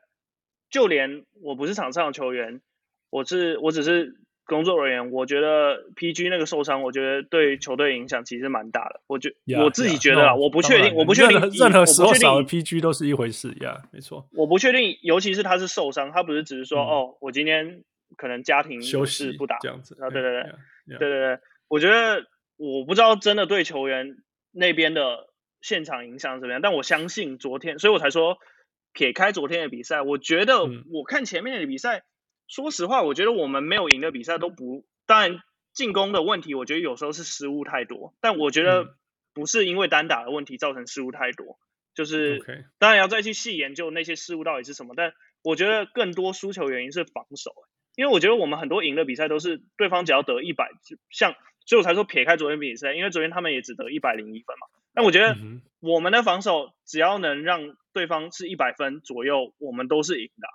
就连我不是场上的球员，我是我只是。工作人员，我觉得 PG 那个受伤，我觉得对球队影响其实蛮大的。我觉 yeah, 我自己觉得啊，yeah, 我不确定，我不确定任何时候少了 PG 都是一回事呀，yeah, 没错。我不确定，尤其是他是受伤，他不是只是说、嗯、哦，我今天可能家庭休息不打这样子啊，对对对.对对对，我觉得我不知道真的对球员那边的现场影响怎么样，但我相信昨天，所以我才说撇开昨天的比赛，我觉得我看前面的比赛。嗯说实话，我觉得我们没有赢的比赛都不，当然进攻的问题，我觉得有时候是失误太多，但我觉得不是因为单打的问题造成失误太多，就是当然要再去细研究那些失误到底是什么，但我觉得更多输球原因是防守，因为我觉得我们很多赢的比赛都是对方只要得一百，像所以我才说撇开昨天比赛，因为昨天他们也只得一百零一分嘛，但我觉得我们的防守只要能让对方是一百分左右，我们都是赢的。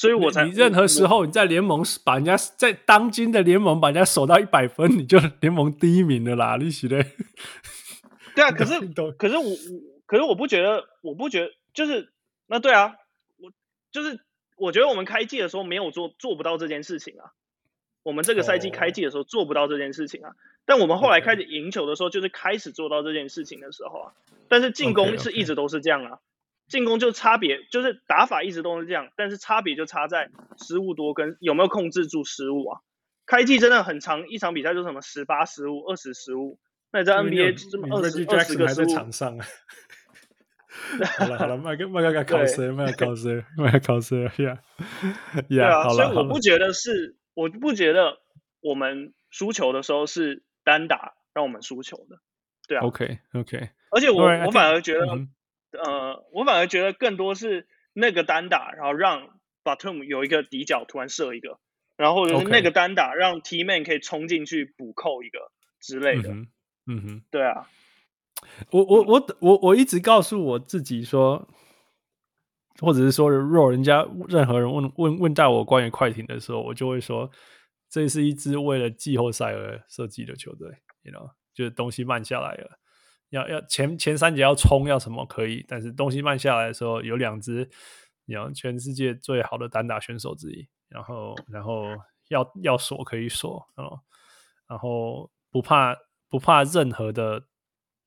所以我才，你任何时候你在联盟把人家在当今的联盟把人家守到一百分，你就联盟第一名的啦，你是嘞？对啊，可是可是我可是我不觉得，我不觉得就是那对啊，我就是我觉得我们开季的时候没有做做不到这件事情啊，我们这个赛季开季的时候做不到这件事情啊，但我们后来开始赢球的时候，就是开始做到这件事情的时候啊，但是进攻是一直都是这样啊。进攻就差别，就是打法一直都是这样，但是差别就差在失误多跟有没有控制住失误啊。开季真的很长，一场比赛就什么十八失误、二十失误，那你在 NBA 这么二十二十个失误。场上啊。好了好了，麦克麦克考试，麦克考试，麦克考试呀呀。对啊，所以我不觉得是，我不觉得我们输球的时候是单打让我们输球的。对啊。OK OK。而且我我反而觉得。呃，我反而觉得更多是那个单打，然后让 Batum 有一个底角突然射一个，然后或者是那个单打让 T-Man 可以冲进去补扣一个之类的。嗯哼，嗯哼对啊。我我我我我一直告诉我自己说，或者是说，若人家任何人问问问到我关于快艇的时候，我就会说，这是一支为了季后赛而设计的球队，you know，就是东西慢下来了。要要前前三节要冲要什么可以，但是东西慢下来的时候，有两只，你要全世界最好的单打选手之一，然后然后要要锁可以锁，然后不怕不怕任何的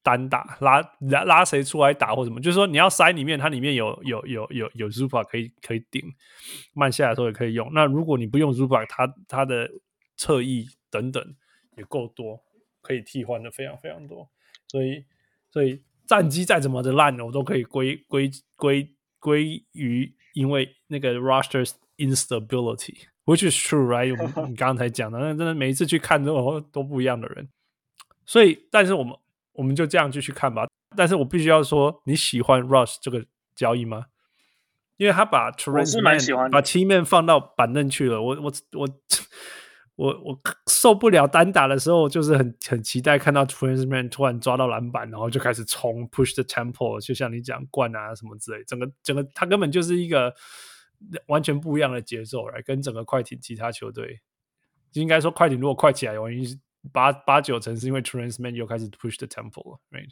单打拉拉拉谁出来打或什么，就是说你要塞里面，它里面有有有有有 Zubac 可以可以顶，慢下来的时候也可以用。那如果你不用 Zubac，它它的侧翼等等也够多，可以替换的非常非常多，所以。所以战绩再怎么的烂，我都可以归归归归于因为那个 roster instability，which is true, right？我们 你刚才讲的，那真的每一次去看都都不一样的人。所以，但是我们我们就这样继续看吧。但是我必须要说，你喜欢 Rush 这个交易吗？因为他把 Terance Mann 把 T-Man 放到板凳去了。我我我我我受不了单打的时候，就是很很期待看到 Transman 突然抓到篮板，然后就开始冲 push the tempo，就像你讲灌啊什么之类，整个整个他根本就是一个完全不一样的节奏来跟整个快艇其他球队，应该说快艇如果快起来，原因是八八九成是因为 Transman 又开始 push the tempo 了，right？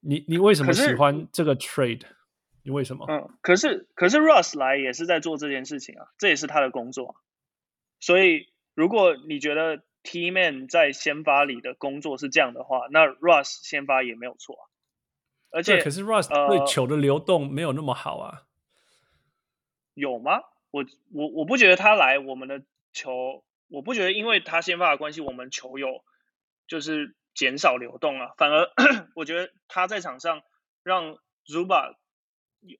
你你为什么喜欢这个 trade？你为什么？嗯，可是可是 Russ 来也是在做这件事情啊，这也是他的工作，所以。如果你觉得 T-Man 在先发里的工作是这样的话，那 Russ 先发也没有错啊。而且，可是 Russ 对球的流动没有那么好啊。呃、有吗？我我我不觉得他来我们的球，我不觉得因为他先发的关系，我们球有就是减少流动啊。反而 我觉得他在场上让 Zubac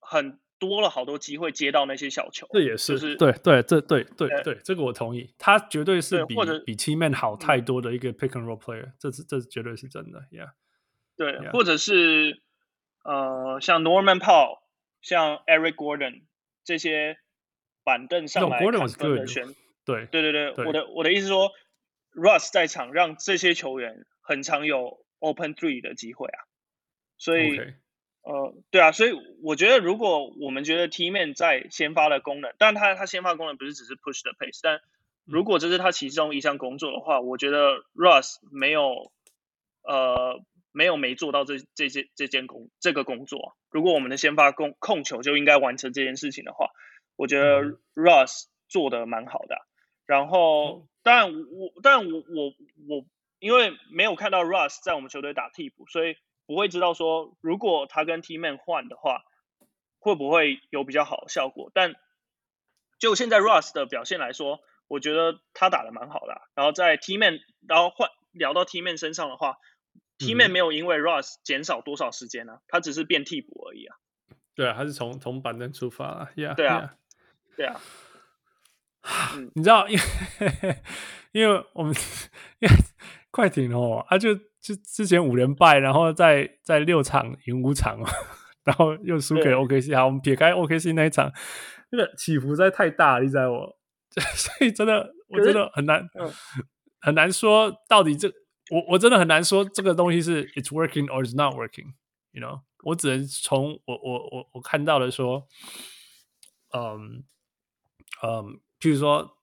很。多了好多机会接到那些小球，这也是、就是对对，这对对对，对，这个我同意，他绝对是比或者比 T-Man 好太多的一个 pick and roll player，、嗯、这是这是绝对是真的，Yeah，对，yeah. 或者是呃像 Norman Powell，像 Eric Gordon 这些板凳上来砍分的选，对对对对，对我的我的意思说，Russ 在场让这些球员很常有 open three 的机会啊，所以。Okay. 呃，对啊，所以我觉得，如果我们觉得 T-Man 在先发的功能，但他他先发功能不是只是 push the pace，但如果这是他其中一项工作的话，我觉得 Russ 没有呃没有没做到这这些这件工这个工作。如果我们的先发控控球就应该完成这件事情的话，我觉得 Russ 做的蛮好的。然后，但我但我我我因为没有看到 Russ 在我们球队打替补，所以。不会知道说，如果他跟 T-Man 换的话，会不会有比较好的效果？但就现在 Russ 的表现来说，我觉得他打的蛮好的啊。然后在 T-Man，然后换聊到 T-Man 身上的话，嗯，T-Man 没有因为 Russ 减少多少时间啊，他只是变替补而已啊。对啊，他是从从板凳出发啊。Yeah, 对啊，yeah. 对啊。你知道，因为 因为我们因为 快艇哦，他就。就之前五连败，然后在在六场赢五场，然后又输给 OKC。好，我们撇开 OKC 那一场，那个起伏实在太大了，你知道我，所以真的我真的很难、嗯、很难说到底这我我真的很难说这个东西是 it's working or it's not working，you know，我只能从我我我我看到的说，嗯嗯，譬如说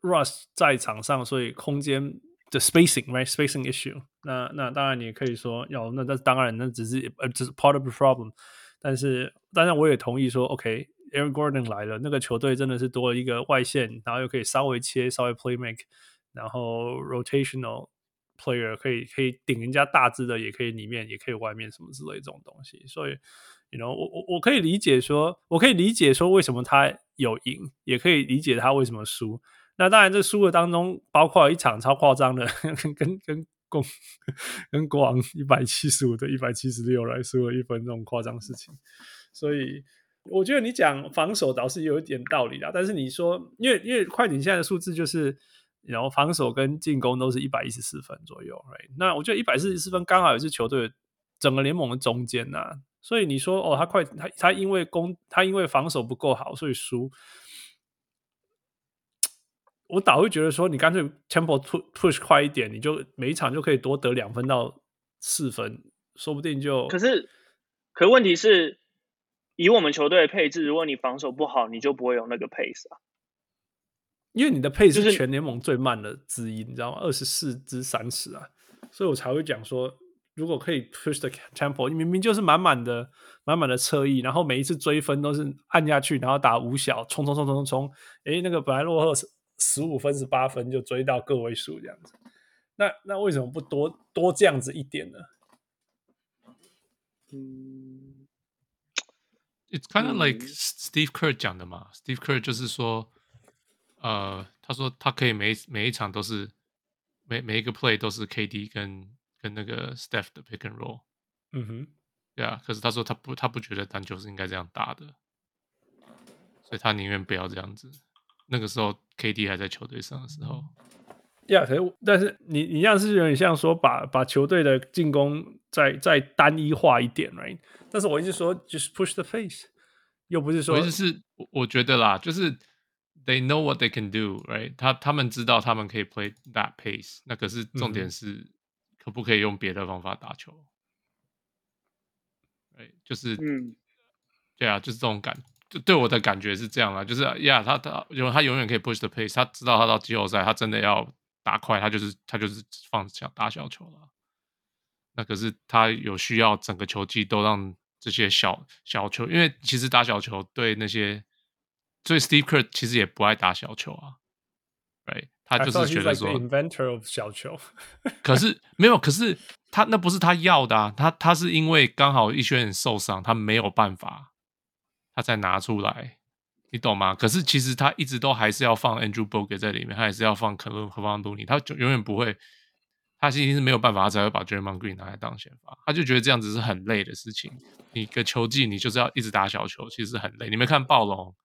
Russ 在场上，所以空间。The spacing, right? Spacing issue 那。那当然，你也可以说，要那那当然，那只是呃，只是 part of the problem。但是，当然我也同意说，OK，Aaron、Gordon 来了，那个球队真的是多了一个外线，然后又可以稍微切，稍微 play make，然后 rotational player 可以可以顶人家大只的，也可以里面，也可以外面什么之类这种东西。所以，you know，我我我可以理解说，我可以理解说为什么他有赢，也可以理解他为什么输。那当然，这输的当中包括一场超夸张的，跟跟跟公跟国王一百七十五对一百七十六来输了一分这种夸张事情。所以我觉得你讲防守倒是有一点道理啦，但是你说，因为因为快艇现在的数字就是，然后防守跟进攻都是一百一十四分左右哎那我觉得一百四十四分刚好也是球队整个联盟的中间呐、所以你说哦，他快他他因为攻他因为防守不够好，所以输。我倒会觉得说，你干脆 tempo push 快一点，你就每一场就可以多得两分到四分，说不定就。可是，可问题是，以我们球队的配置，如果你防守不好，你就不会有那个 pace 啊。因为你的 pace 是全联盟最慢的之一，你知道吗？二十四至三十啊，所以我才会讲说，如果可以 push the tempo，你明明就是满满的、满满的侧翼，然后每一次追分都是按下去，然后打五小，冲冲冲冲冲，诶，那个本来落后是。十五分、十八分就追到个位数这样子，那那为什么不多多这样子一点呢？嗯，It's kind of like Steve Kerr 讲的嘛。Steve Kerr 就是说，呃，他说他可以每每一场都是每每一个 play 都是 KD 跟跟那个 Steph 的 pick and roll。嗯哼，对啊。可是他说他不他不觉得篮球是应该这样打的，所以他宁愿不要这样子。那个时候，KD 还在球队上的时候，呀、yeah，可是但是你你这样是有点像说把把球队的进攻再再单一化一点，right？但是我一直说就是 push the face，又不是说，我意思是，我觉得啦，就是 they know what they can do，right？他他们知道他们可以 play that pace。那可是重点是，可不可以用别的方法打球？哎、right?，就是，嗯，对啊，就是这种感，就对我的感觉是这样啊，就是呀，他他因为他永远可以 push the pace，他知道他到季后赛，他真的要打快，他就是他就是放小打小球了。那可是他有需要整个球季都让这些小小球，因为其实打小球对那些。所以 Steve Kerr 其实也不爱打小球啊，right？他就是觉得说 inventor of 小球，可是没有，可是他那不是他要的啊，他他是因为刚好一些人受伤，他没有办法，他才拿出来，你懂吗？可是其实他一直都还是要放 Andrew Bogut 在里面，他还是要放可能何方多尼，他就永远不会，他一定是没有办法，他才会把 Draymond Green 拿来当先发，他就觉得这样子是很累的事情。你个球技你就是要一直打小球，其实很累。你没看暴龙？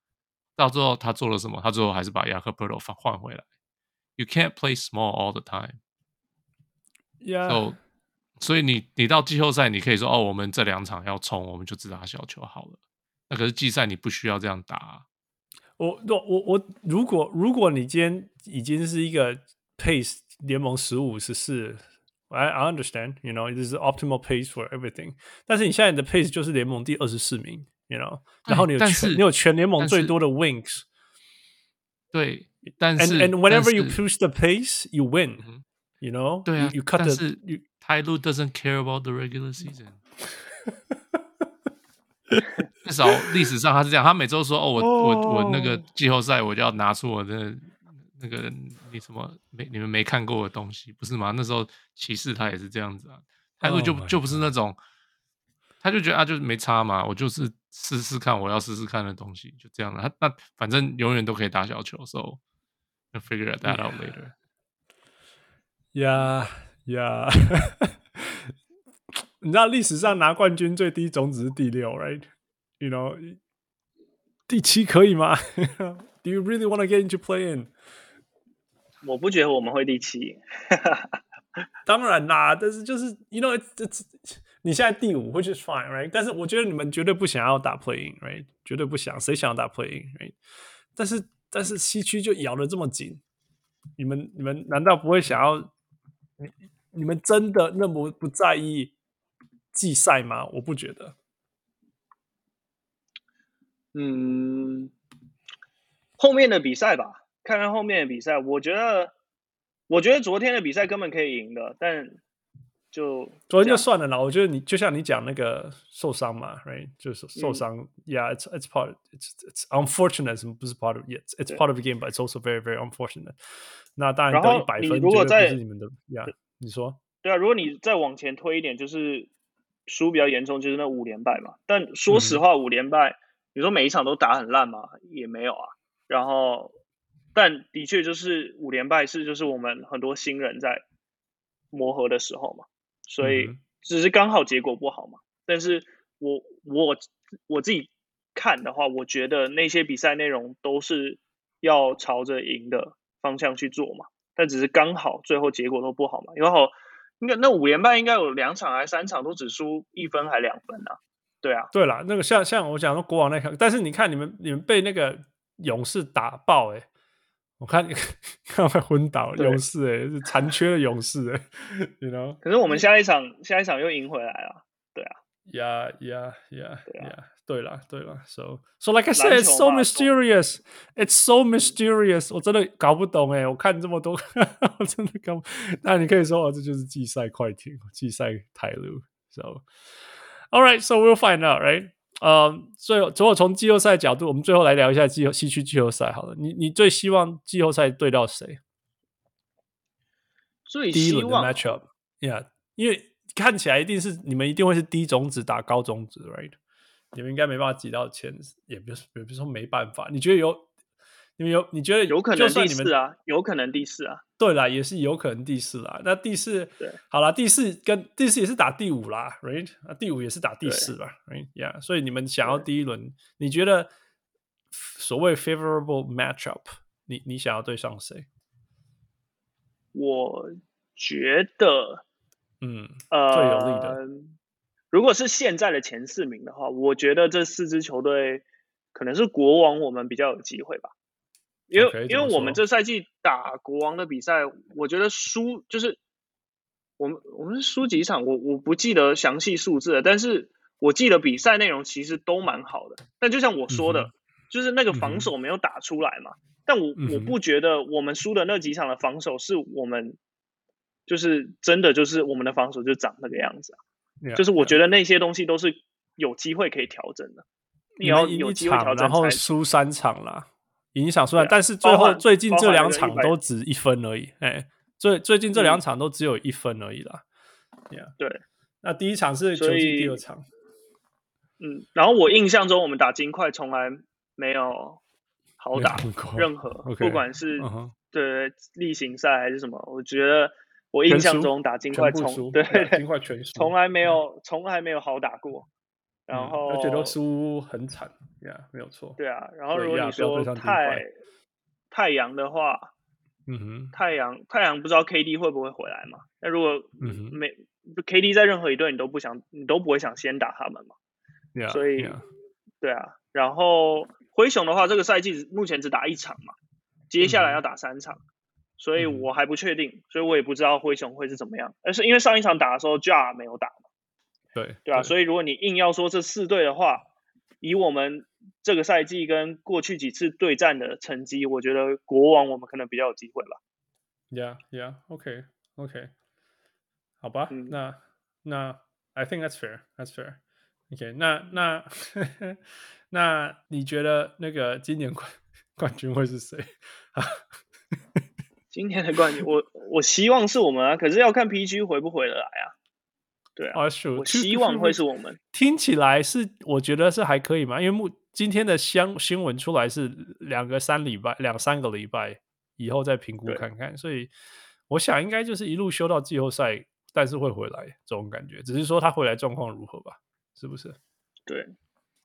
到最后他做了什么？他最后还是把雅克布鲁换换回来。You can't play small all the time. Yeah. So, 所以你你到季后赛，你可以说哦，我们这两场要冲，我们就只打小球好了。那可是季赛你不需要这样打啊。我我我，如果如果你今天已经是一个 pace 联盟十五十四，I I understand, you know, this is optimal pace for everything。但是你现在你的 pace 就是联盟第二十四名。You know，然后你有全你有全联盟最多的 wings，对，但是 and and whenever you push the pace, you win. You know，对啊，you cut the you. Tyloo doesn't care about the regular season。至少历史上他是这样，他每周说哦，我我我那个季后赛我就要拿出我的那个你什么没你们没看过的东西，不是吗？那时候骑士他也是这样子啊，Ty Lue 就就不是那种。他就觉得啊，就是没差嘛，我就是试试看，我要试试看的东西，就这样了。他那反正永远都可以打小球，so figure that out later. Yeah, yeah. 你知道历史上拿冠军最低种子是第六，right? You know，第七可以吗？Do you really want to get into playing？我不觉得我们会第七。当然啦，但是就是，you know，这这。你现在第五，which is fine, right？但是我觉得你们绝对不想要打 playing，right？绝对不想，谁想要打 playing，right？但是但是西区就咬得这么紧，你们你们难道不会想要？你你们真的那么不在意季赛吗？我不觉得。嗯，后面的比赛吧，看看后面的比赛。我觉得，我觉得昨天的比赛根本可以赢的，但。就昨天就算了啦，我觉得你就像你讲那个受伤嘛，right？就是受伤、嗯、，Yeah，it's it's part，it's it's unfortunate，什么不是 part of，it's it's part of the game，but it's also very very unfortunate。那当然得一百分，如果在是你们的，Yeah，你说？对啊，如果你再往前推一点，就是输比较严重，就是那五连败嘛。但说实话，五连败，你说每一场都打很烂嘛，也没有啊。然后，但的确就是五连败是就是我们很多新人在磨合的时候嘛。所以只是刚好结果不好嘛，但是我我我自己看的话，我觉得那些比赛内容都是要朝着赢的方向去做嘛，但只是刚好最后结果都不好嘛，因为好应该那五连败应该有两场还是三场都只输一分还两分啊，对啊，对啦，那个像像我讲说国王那场，但是你看你们你们被那个勇士打爆诶、欸。我看你 看快昏倒了，勇士哎，是残缺的勇士哎，you know。可是我们下一场下一场又赢回来了，对啊，yeah yeah yeah yeah，对了对了，so so like I said it's so mysterious, it's so mysterious，我真的搞不懂哎，我看这么多，我真的搞不，那你可以说哦，这就是季赛快艇，季赛台路，so all right, so we'll find out, right? 呃，最后，如果从季后赛角度，我们最后来聊一下季后西区季后赛好了。你你最希望季后赛对到谁？最希望第一轮的 matchup，yeah，因为看起来一定是你们一定会是低种子打高种子，right？你们应该没办法挤到前，也不是也不是说没办法。你觉得有？你们有？你觉得有可能第四啊？有可能第四啊？对啦，也是有可能第四啦。那第四，对，好啦，第四跟第四也是打第五啦，right？啊，第五也是打第四吧，right？Yeah，所以你们想要第一轮，你觉得所谓 favorable matchup，你你想要对上谁？我觉得，嗯，呃，最有利的，如果是现在的前四名的话，我觉得这四支球队可能是国王，我们比较有机会吧。因为 okay, 因为我们这赛季打国王的比赛，我觉得输就是我们我们是输几场，我我不记得详细数字了，但是我记得比赛内容其实都蛮好的。但就像我说的，嗯、就是那个防守没有打出来嘛。嗯、但我我不觉得我们输的那几场的防守是我们就是真的就是我们的防守就长那个样子啊。Yeah, 就是我觉得那些东西都是有机会可以调整的。你要有机会调整，然后输三场啦。影响虽然，但是最后最近这两场都只一分而已。哎，最最近这两场都只有一分而已啦。对，那第一场是球季第二场。嗯，然后我印象中我们打金块从来没有好打任何，不管是对例行赛还是什么，我觉得我印象中打金块从对金块全输，从来没有从来没有好打过。然后而且都输很惨呀，没有错。对啊，然后如果你说太太阳的话，嗯哼，太阳太阳不知道 KD 会不会回来嘛？那如果没 KD 在任何一队，你都不想，你都不会想先打他们嘛？所以对啊，然后灰熊的话，这个赛季目前只打一场嘛，接下来要打三场，所以我还不确定，所以我也不知道灰熊会是怎么样。而是因为上一场打的时候，Ja 没有打嘛。对对啊，所以如果你硬要说这四队的话，以我们这个赛季跟过去几次对战的成绩，我觉得国王我们可能比较有机会吧。Yeah, yeah, OK, OK，好吧，嗯、那那 I think that's fair, that's fair. OK，那那 那你觉得那个今年冠冠军会是谁？今天的冠军，我我希望是我们啊，可是要看 PG 回不回得来啊。对啊，我希望会是我们。听起来是，我觉得是还可以嘛，因为目今天的新新闻出来是两个三礼拜，两三个礼拜以后再评估看看，所以我想应该就是一路修到季后赛，但是会回来这种感觉，只是说他回来状况如何吧，是不是？对，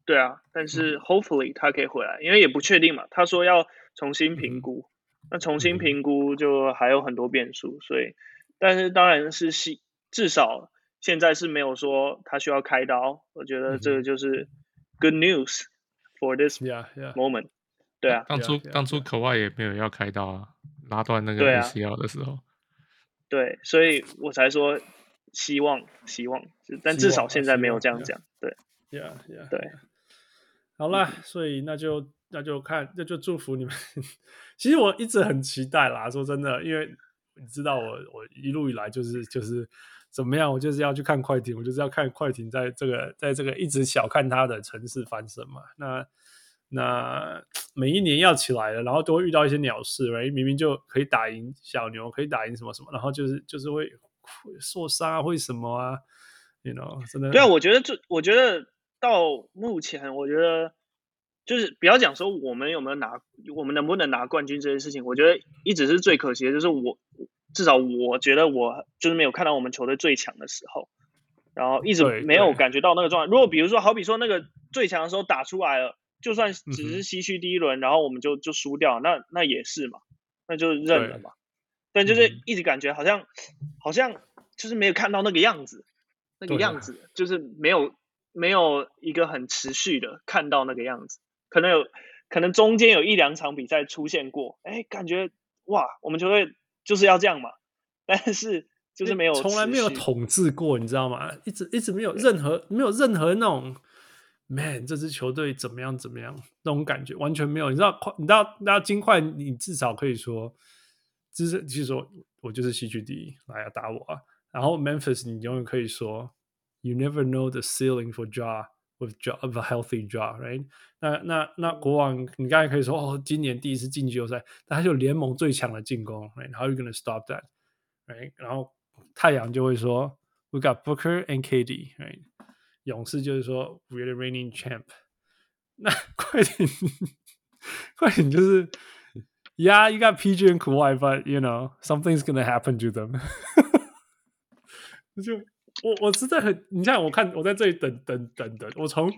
对啊，但是 hopefully 他可以回来，因为也不确定嘛，他说要重新评估，嗯、那重新评估就还有很多变数，所以，但是当然是希至少。现在是没有说他需要开刀，我觉得这个就是 good news for this moment。对啊，当初当初口外也没有要开刀啊，拉断那个 ACL 的时候。对，所以我才说希望希望，但至少现在没有这样讲。对，Yeah Yeah。对，好啦，所以那就那就看，那就祝福你们。其实我一直很期待啦，说真的，因为你知道我我一路以来就是就是。怎么样？我就是要去看快艇，我就是要看快艇在这个，在这个一直小看他的城市翻身嘛。那那每一年要起来了，然后都会遇到一些鸟事，明明就可以打赢小牛，可以打赢什么什么，然后就是就是会受伤啊，会什么啊，you know，真的。对啊，我觉得就我觉得到目前，我觉得就是不要讲说我们有没有拿，我们能不能拿冠军这件事情，我觉得一直是最可惜的，就是我。至少我觉得我就是没有看到我们球队最强的时候，然后一直没有感觉到那个状态。如果比如说，好比说那个最强的时候打出来了，就算只是西区第一轮，然后我们就就输掉，那那也是嘛，那就认了嘛。但就是一直感觉好像好像就是没有看到那个样子，那个样子就是没有没有一个很持续的看到那个样子。可能有可能中间有一两场比赛出现过，哎，感觉哇，我们球队。就是要这样嘛，但是就是没有从来没有统治过，你知道吗？一直一直没有任何没有任何那种，man，这支球队怎么样怎么样那种感觉完全没有。你知道快，你知道，那金块你至少可以说，就是就是说我就是西区第一，来啊打我啊。然后 Memphis 你永远可以说 ，You never know the ceiling for Ja with Ja of a healthy Ja，right？那那那国王，你刚才可以说哦，今年第一次进季后赛，但他就联盟最强的进攻，right？How are you gonna stop that？right？然后太阳就会说，We got Booker and KD，right？勇士就是说，We're the reigning champ。那快艇，快艇就是，Yeah，you got PG and Kawhi，but you know something's gonna happen to them。就 我我实在很，你像，我看我在这里等等等等，我从。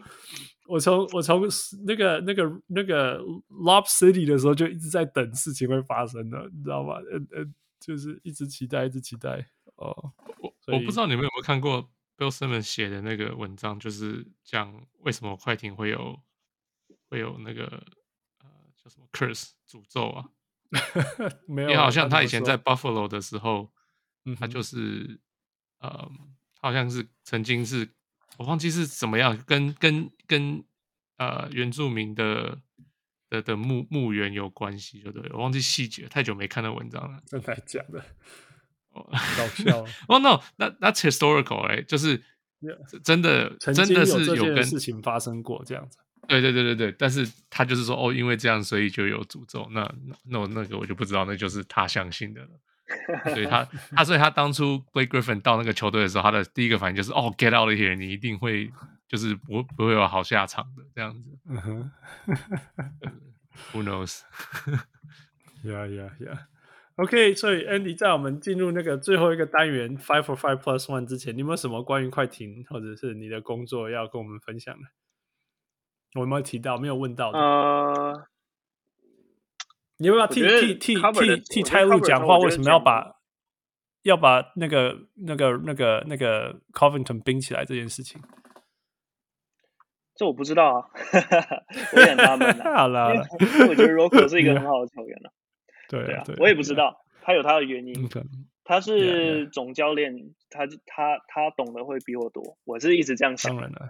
我从我从那个那个那个 Lob City 的时候就一直在等事情会发生的，你知道吗？嗯嗯，就是一直期待，一直期待。哦，我我不知道你们有没有看过 Bill Simmons 写的那个文章，就是讲为什么快艇会有会有那个呃叫什么 curse 诅咒啊。没有，因为好像他以前在 Buffalo 的时候，嗯、他就是呃，好像是曾经是我忘记是怎么样，跟跟跟呃原住民的的的墓墓园有关系，就对？我忘记细节，太久没看到文章了。真的假的？哦，搞笑。哦、oh,，no，那 that's historical 哎、欸，就是真的真的是有跟事情发生过这样子。对对对对对，但是他就是说哦，因为这样，所以就有诅咒。那那那那个我就不知道，那就是他相信的了。所以他他所以他当初 Blake Griffin 到那个球队的时候，他的第一个反应就是哦，get out of here，你一定会就是不不会有好下场的这样子。嗯哼，Who knows？Yeah yeah yeah。OK，所以 Andy 在我们进入那个最后一个单元 Five for Five Plus One 之前，你有没有什么关于快艇或者是你的工作要跟我们分享的？我有没有提到？没有问到的。呃，你要不要替替替替替蔡路讲话？为什么要把要把那个那个那个那个 Covington 冰起来这件事情？这我不知道啊，我也很纳闷啊。好了，因为我觉得 Rocco 是一个很好的球员了。对对啊，我也不知道，他有他的原因。他是总教练，yeah, yeah. 他他他懂得会比我多，我是一直这样想。当然了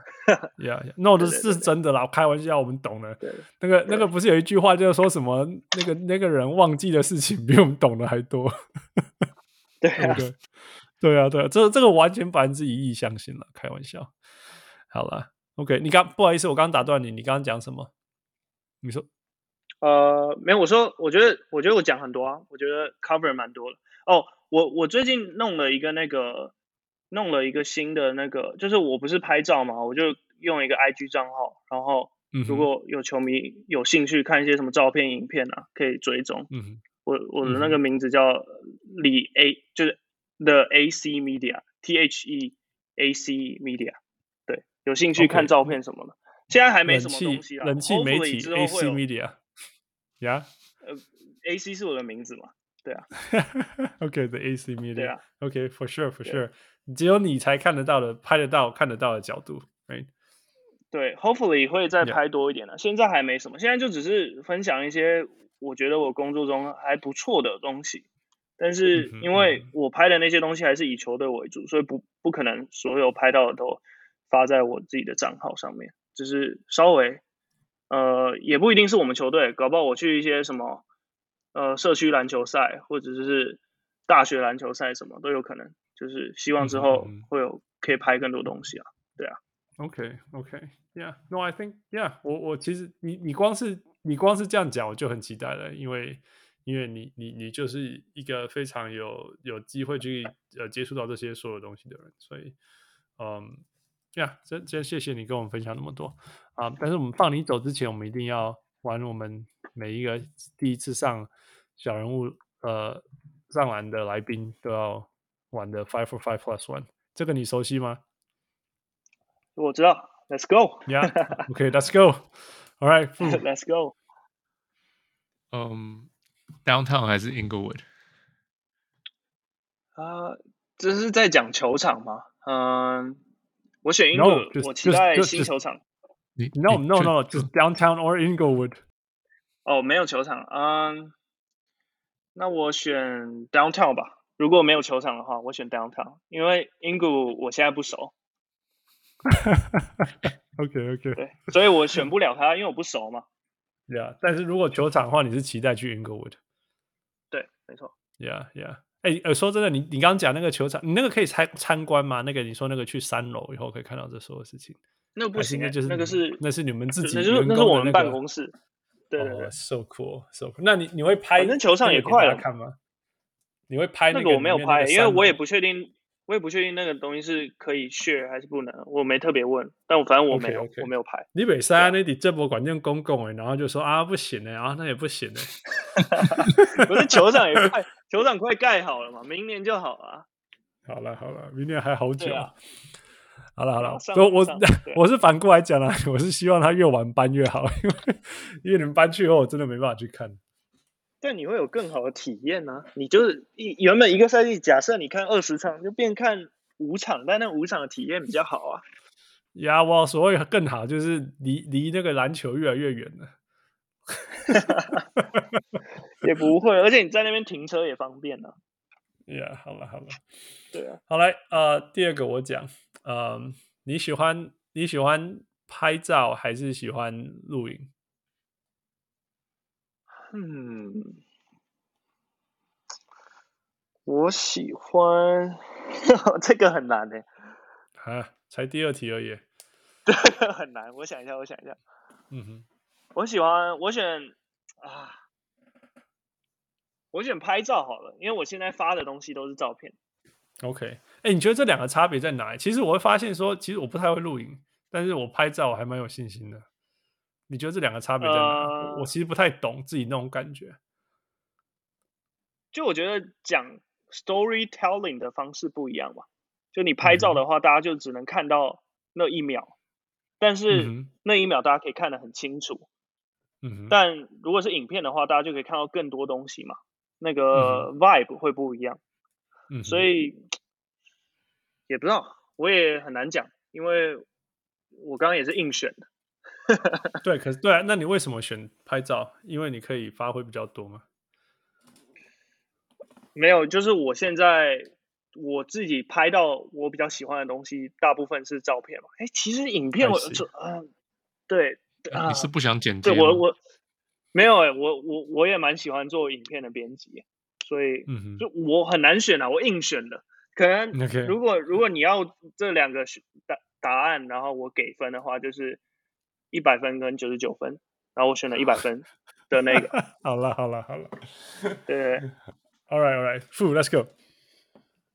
，Yeah，No，这是真的啦，开玩笑，我们懂的。那个那个不是有一句话，就是说什么那个那个人忘记的事情比我们懂得还多。对啊，对啊，对啊，这这个完全百分之一亿相信了，开玩笑。好了，OK，你刚不好意思，我刚刚打断你，你刚刚讲什么？你说？呃，没有，我说，我觉得，我觉得我讲很多啊，我觉得 cover 蛮多的哦。我我最近弄了一个那个，弄了一个新的那个，就是我不是拍照嘛，我就用一个 IG 账号，然后如果有球迷有兴趣看一些什么照片、影片啊，可以追踪。嗯，我我的那个名字叫李 A，就是 The AC Media，T H E A C Media。对，有兴趣看照片什么的，okay. 现在还没什么东西啊。人气媒体 AC Media，呀，呃，AC 是我的名字嘛。对啊，OK，the、okay, AC media，对啊，OK，for、okay, sure，for sure，只有你才看得到的、拍得到、看得到的角度，right？对，hopefully 会再拍多一点了。Yeah. 现在还没什么，现在就只是分享一些我觉得我工作中还不错的东西。但是因为我拍的那些东西还是以球队为主，所以不不可能所有拍到的都发在我自己的账号上面。只是稍微，呃，也不一定是我们球队，搞不好我去一些什么。呃，社区篮球赛或者是大学篮球赛，什么都有可能。就是希望之后会有可以拍更多东西啊，对啊。OK，OK，Yeah，No，I think，Yeah，我我其实你你光是你光是这样讲，我就很期待了，因为因为你你你就是一个非常有有机会去呃接触到这些所有东西的人，所以嗯，Yeah，真真谢谢你跟我们分享那么多啊！但是我们放你走之前，我们一定要玩我们每一个第一次上。小人物呃上篮的来宾都要玩的 Five for Five Plus One，这个你熟悉吗？我知道，Let's go。Yeah，OK，Let's go。All right，Let's go。嗯，Downtown 还是 Inglewood？啊，这是在讲球场吗？嗯，我选 Inglewood，我期待新球场。你 No，No，No，就是 Downtown or Inglewood。哦，没有球场，嗯。那我选 Downtown 吧。如果没有球场的话，我选 Downtown，因为 Inglewood 我现在不熟。OK OK。对，所以我选不了他，因为我不熟嘛。Yeah，但是如果球场的话，你是期待去 Inglewood？对，没错。Yeah Yeah。哎，呃，说真的，你你刚刚讲那个球场，你那个可以参参观吗？那个你说那个去三楼以后可以看到这所有事情？那不行，就是那个是那是你们自己，那是那是我们办公室。对对对，so cool，so cool。那你你会拍？反正球场也快了，看吗？你会拍那个？那个我没有拍，因为我也不确定，我也不确定那个东西是可以 share 还是不能，我没特别问。但我反正我没有，我没有拍。你北山那里这波管件公共哎，然后就说啊不行哎，啊那也不行哎。不是球场也快，球场快盖好了嘛，明年就好了。好了好了，明年还好久。好了好了，我我 我是反过来讲啦，我是希望他越晚搬越好，因为因为你们搬去以后，我真的没办法去看。但你会有更好的体验呢、啊。你就是一原本一个赛季，假设你看二十场，就变看五场，但那五场的体验比较好啊。呀，我所谓更好，就是离离那个篮球越来越远了。也不会，而且你在那边停车也方便呢、啊。Yeah，好了好了，对啊，好来，呃，第二个我讲，嗯、呃，你喜欢你喜欢拍照还是喜欢录影？嗯，我喜欢，这个很难的。啊，才第二题而已。这个，很难。我想一下，我想一下。嗯哼，我喜欢，我选啊，我选拍照好了，因为我现在发的东西都是照片。OK，哎、欸，你觉得这两个差别在哪里？其实我会发现说，其实我不太会录影，但是我拍照我还蛮有信心的。你觉得这两个差别在哪？呃，我其实不太懂自己那种感觉。就我觉得讲 storytelling 的方式不一样嘛。就你拍照的话，大家就只能看到那一秒。但是那一秒大家可以看得很清楚，嗯，但如果是影片的话，大家就可以看到更多东西嘛，那个 vibe 会不一样，嗯，所以也不知道，我也很难讲，因为我刚刚也是硬选的，对，可是对啊，那你为什么选拍照？因为你可以发挥比较多吗？没有，就是我现在。我自己拍到我比较喜欢的东西，大部分是照片嘛。哎，其实影片我就嗯，对，啊，你是不想剪辑？对我我没有哎，我我我也蛮喜欢做影片的编辑，所以就我很难选啊，我硬选的。可能如果如果你要这两个答答案，然后我给分的话，就是一百分跟九十九分，然后我选了一百分 的那个。好了好了好了，对，All right all right，Fu，let's go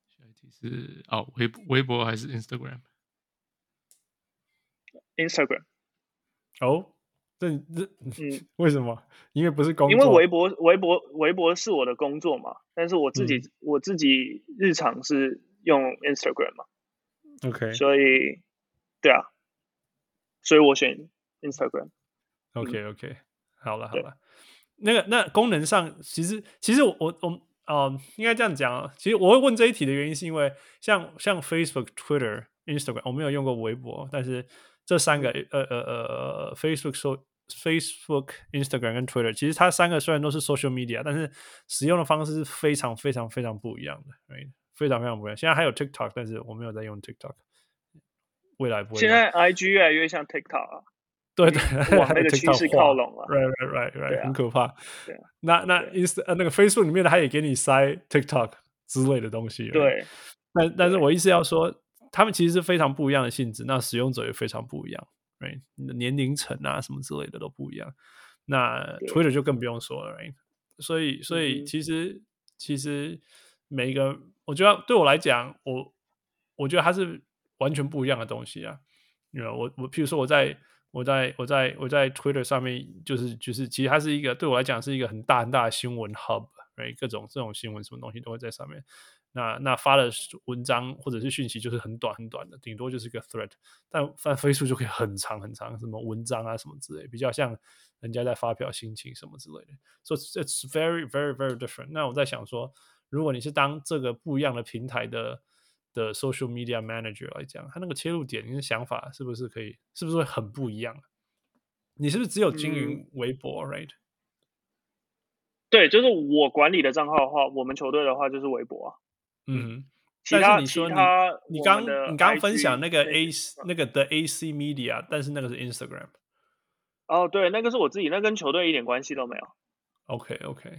下一题。是哦，微微博还是 Instagram？Instagram。哦，这这嗯，为什么？因为不是工作。因为微博微博微博是我的工作嘛，但是我自己、嗯、我自己日常是用 Instagram 嘛。OK。所以，对啊，所以我选 Instagram。OK OK，好了好了，那个那功能上，其实其实我我我。哦、um，应该这样讲啊。其实我会问这一题的原因，是因为像像 Facebook、Twitter、Instagram，我没有用过微博，但是这三个呃呃呃 Facebook、So Facebook、Instagram 跟 Twitter，其实它三个虽然都是 social media，但是使用的方式是非常非常非常不一样的，right? 非常非常不一样。现在还有 TikTok，但是我没有在用 TikTok，未来不会。现在 IG 越来越像 TikTok 啊。对对，往 那个趋势靠拢了，right right right right，很可怕。那那 Inst 呃那个 Facebook 里面的，他也给你塞 TikTok 之类的东西。对，但但是我意思要说，他们其实是非常不一样的性质，那使用者也非常不一样，right？你的年龄层啊什么之类的都不一样。那 Twitter 就更不用说了，right？所以所以其实其实每一个，我觉得对我来讲，我我觉得它是完全不一样的东西啊。我我譬如说我在。我在我在我在 Twitter 上面，就是就是，其实它是一个对我来讲是一个很大很大的新闻 hub，right？各种这种新闻什么东西都会在上面。那那发的文章或者是讯息就是很短很短的，顶多就是一个 thread。但发 Facebook 就可以很长很长，什么文章啊什么之类，比较像人家在发表心情什么之类的。So it's very very very different。那我在想说，如果你是当这个不一样的平台的。的 social media manager 来讲，他那个切入点，你的想法是不是可以，是不是会很不一样？你是不是只有经营微博、嗯、，right？对，就是我管理的账号的话，我们球队的话就是微博啊。嗯，其他但是你说他你刚你刚分享那个 A 那个的 AC Media，但是那个是 Instagram。哦，对，那个是我自己，那跟球队一点关系都没有。OK OK，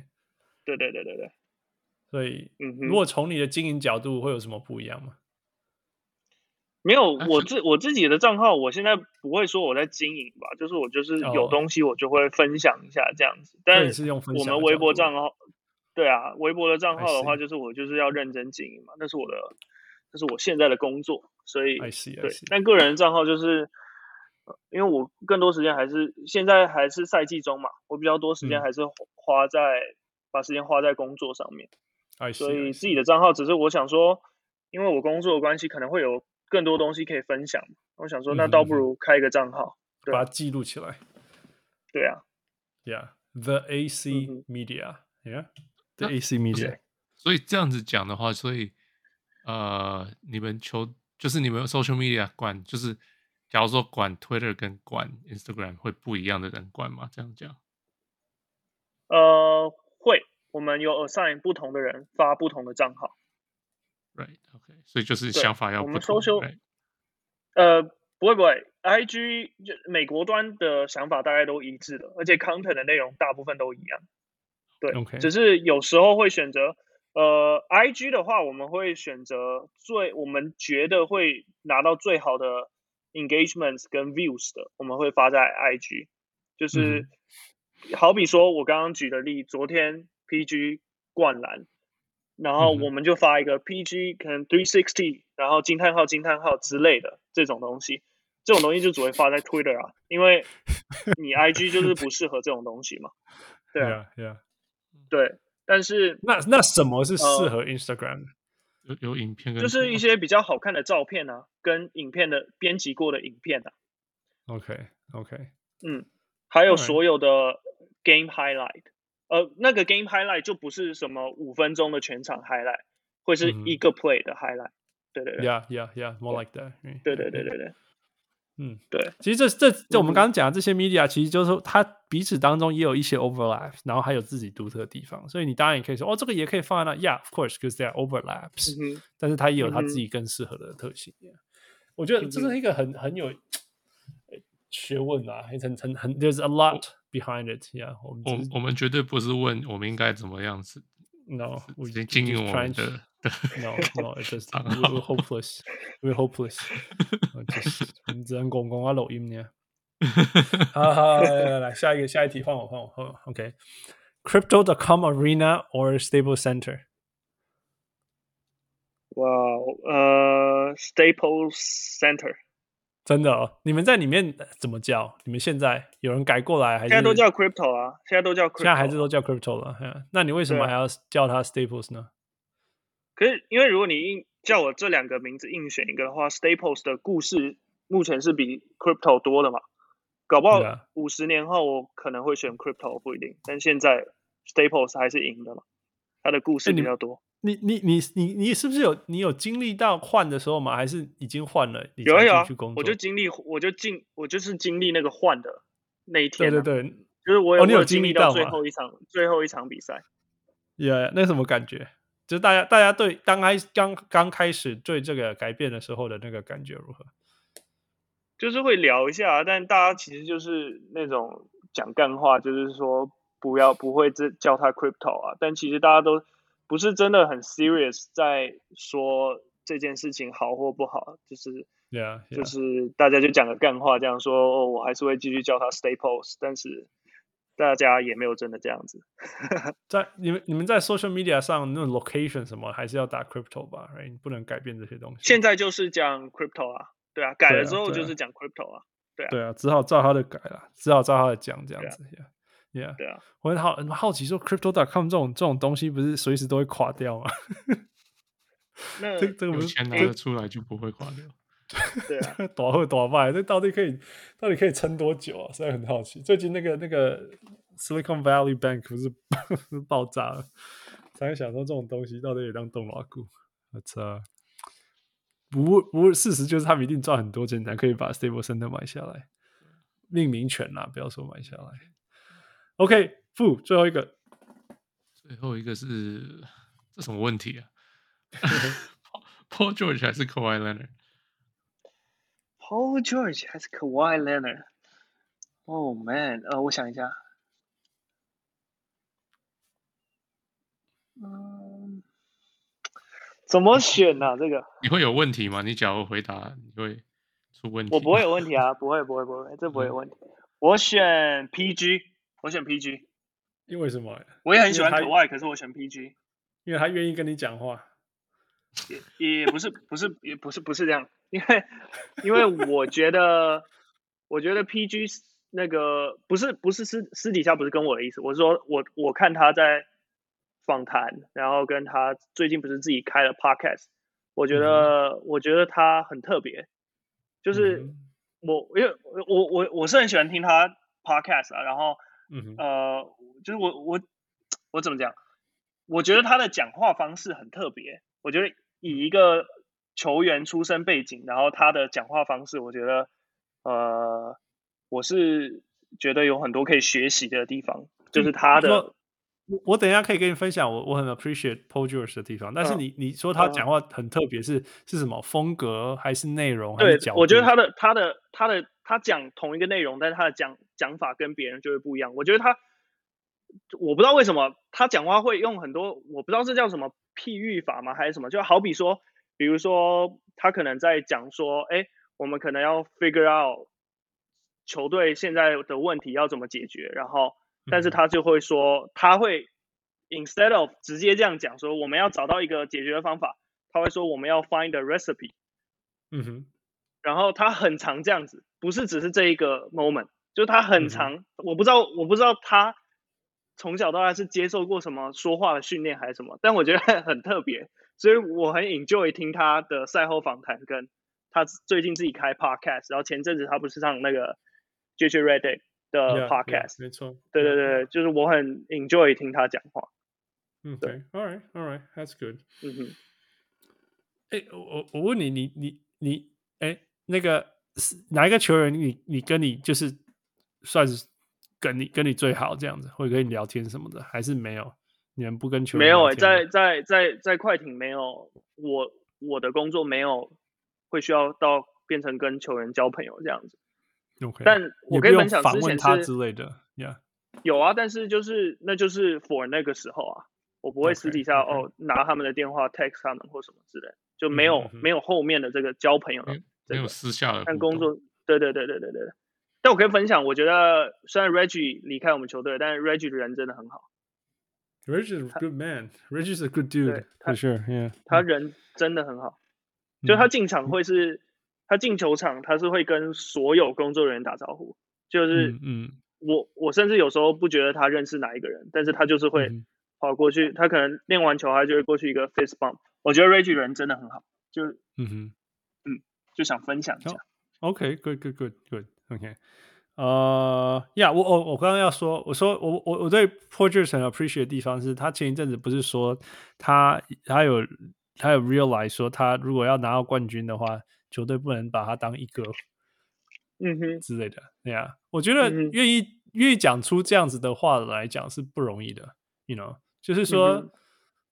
对对对对对。所以，如果从你的经营角度，会有什么不一样吗？没有，我自我自己的账号，我现在不会说我在经营吧，就是我就是有东西我就会分享一下这样子。但是用我们微博账号，对啊，微博的账号的话，就是我就是要认真经营嘛，那是我的，那是我现在的工作，所以对。但个人账号就是，因为我更多时间还是现在还是赛季中嘛，我比较多时间还是花在把时间花在工作上面。所以自己的账号只是我想说，因为我工作的关系，可能会有更多东西可以分享。我想说，那倒不如开一个账号，嗯、把它记录起来。对啊，Yeah，The AC Media，Yeah，The、嗯、AC Media。所以这样子讲的话，所以呃，你们求就是你们 Social Media 管，就是假如说管 Twitter 跟管 Instagram 会不一样的人管吗？这样讲？呃，会，我们有 assign 不同的人发不同的账号。Right，OK，、okay. 所以就是想法要不同。我们 social，、right. 呃，不会不会，IG 就美国端的想法大概都一致的，而且 content 的内容大部分都一样。对，OK，只是有时候会选择，呃，IG 的话，我们会选择最我们觉得会拿到最好的 engagements 跟 views 的，我们会发在 IG，就是、嗯、好比说我刚刚举的例，昨天 PG 灌篮。然后我们就发一个 PG 可能 three sixty，然后惊叹号惊叹号之类的这种东西，这种东西就只会发在 Twitter 啊，因为你 IG 就是不适合这种东西嘛。对啊，yeah, yeah. 对，但是那那什么是适合 Instagram？、呃、有有影片跟就是一些比较好看的照片啊，跟影片的编辑过的影片啊。OK OK，嗯，还有所有的 Game Highlight。呃，那个 game highlight 就不是什么五分钟的全场 highlight，会是一个 play 的 highlight。对对对，Yeah Yeah Yeah，more like that。对对对对对，嗯，对。其实这这这我们刚刚讲的这些 media，其实就是说它彼此当中也有一些 overlap，然后还有自己独特的地方。所以你当然也可以说，哦，这个也可以放在那，Yeah，of course，because there are overlaps。但是它也有它自己更适合的特性。我觉得这是一个很很有学问啊，很很很，There's a lot。Behind it, yeah，我们我我们绝对不是问我们应该怎么样子，No，我已经经营我们的 ，No，No，It just we're hopeless, we're hopeless，就是我们只能公公啊录音呢。好好来来来，下一个下一题换我换我换我，OK，Crypto.com Arena or Staples Center？哇，呃，Staples Center。真的哦，你们在里面怎么叫？你们现在有人改过来还是？现在都叫 Crypto 啊，现在都叫 Crypto，现在还是都叫 Crypto 了。那你为什么还要叫它 Staples 呢？ 可是因为如果你硬叫我这两个名字硬选一个的话，Staples 的故事目前是比 Crypto 多的嘛？搞不好五十年后我可能会选 Crypto 不一定，但现在 Staples 还是赢的嘛，它的故事比较多。你你你你你是不是有你有经历到换的时候吗？还是已经换了？有啊有啊，我就经历，我就进，我就是经历那个换的那一天、啊。对对对，就是我有、哦、你有经历到最后一场最后一场比赛。Yeah, 那什么感觉？就是大家大家对刚开刚刚开始对这个改变的时候的那个感觉如何？就是会聊一下，但大家其实就是那种讲干话，就是说不要不会这叫他 crypto 啊，但其实大家都。不是真的很 serious 在说这件事情好或不好，就是，yeah, yeah. 就是大家就讲个干话，这样说，哦，我还是会继续叫他 Staples，但是大家也没有真的这样子。在你们你们在 social media 上那种 location 什么，还是要打 crypto 吧，right? 你不能改变这些东西。现在就是讲 crypto 啊，对啊，改了之后就是讲 crypto 啊，对啊，对啊，只好照他的改了，只好照他的讲这样子。Yeah, 对啊，我很好很好奇说，Crypto.com 这种这种东西不是随时都会垮掉吗？那 这这个不是钱拿得出来就不会垮掉。对啊，多会多卖，这到底可以到底可以撑多久啊？所以很好奇。最近那个那个 Silicon Valley Bank 不是 爆炸了，才想说这种东西到底也当动脑股？我操！不不，事实就是他们一定赚很多钱才可以把 Staples Center 买下来，命名权啦，不要说买下来。OK，负最后一个，最后一个是这什么问题啊？Paul George 还是 Kawhi Leonard？Paul George 还是 Kawhi Leonard？Oh man，呃，我想一下，嗯，怎么选呢、啊？这个你会有问题吗？你假如回答，你会出问题？我不会有问题啊，不会，不会，不会，这不会有问题。嗯、我选 PG。我选 PG，因为什么？我也很喜欢 Kawhi，，可是我选 PG，因为他愿意跟你讲话。也也不是，不是，也不是，不是这样。因为，因为我觉得，我觉得 PG 那个不是，不是私私底下不是跟我的意思。我是说我我看他在访谈，然后跟他最近不是自己开了 Podcast，我觉得，嗯、我觉得他很特别。就是我，因为我我我是很喜欢听他 Podcast 啊，然后。嗯，呃，就是我我我怎么讲？我觉得他的讲话方式很特别。我觉得以一个球员出身背景，然后他的讲话方式，我觉得呃，我是觉得有很多可以学习的地方。就是他的我我等一下可以跟你分享我我很 appreciate Paul George 的地方，但是你、嗯、你说他讲话很特别，是、嗯、是什么风格还是内容？对还是角度，我觉得他的他的他的他讲同一个内容，但是他的讲讲法跟别人就会不一样。我觉得他我不知道为什么他讲话会用很多，我不知道这叫什么譬喻法吗？还是什么？就好比说，比如说他可能在讲说，哎，我们可能要 figure out 球队现在的问题要怎么解决，然后。但是他就会说，他会 instead of 直接这样讲说，我们要找到一个解决的方法，他会说我们要 find a recipe。嗯哼。然后他很常这样子，不是只是这一个 moment，就是他很常，嗯、我不知道我不知道他从小到大是接受过什么说话的训练还是什么，但我觉得 很特别，所以我很 enjoy 听他的赛后访谈，跟他最近自己开 podcast，然后前阵子他不是上那个 JJ Redick 的 podcast，yeah, yeah, 没错，对对对，yeah. 就是我很 enjoy 听他讲话。嗯、对，all right，all right，that's good。嗯哼，哎，我我问你，你你你，哎，那个哪一个球员你，你你跟你就是算是跟你跟你最好这样子，会跟你聊天什么的，还是没有？你们不跟球员没有哎、欸，在在在在快艇没有，我我的工作没有会需要到变成跟球员交朋友这样子。Okay. 但我可以分享之前他之类的，Yeah，有啊，但是就是那就是 for 那个时候啊，我不会私底下 okay. 哦拿他们的电话 text 他们或什么之类，就没有、嗯、没有后面的这个交朋友的、这个，没有私下的。但工作，对对对对对对。但我可以分享，我觉得虽然 Reggie 离开我们球队，但是 Reggie 的人真的很好。Reggie is a good man，Reggie is a good dude，for sure，Yeah，他人真的很好，嗯、就他进场会是。嗯他进球场，他是会跟所有工作人员打招呼，就是，嗯，我、嗯、我甚至有时候不觉得他认识哪一个人，但是他就是会跑过去，嗯、他可能练完球，他就会过去一个 fist bump。我觉得 Reggie 人真的很好，就，嗯哼，嗯，就想分享一下。Oh, OK，good，good，good，good，OK。呃，呀，我我我刚刚要说，我说我我我对 Paul George 很 appreciate 的地方是他前一阵子不是说他他有他有 realize 说他如果要拿到冠军的话。球队不能把他当一哥，嗯哼之类的，对呀，我觉得愿意、嗯、愿意讲出这样子的话来讲是不容易的，you know，就是说，嗯、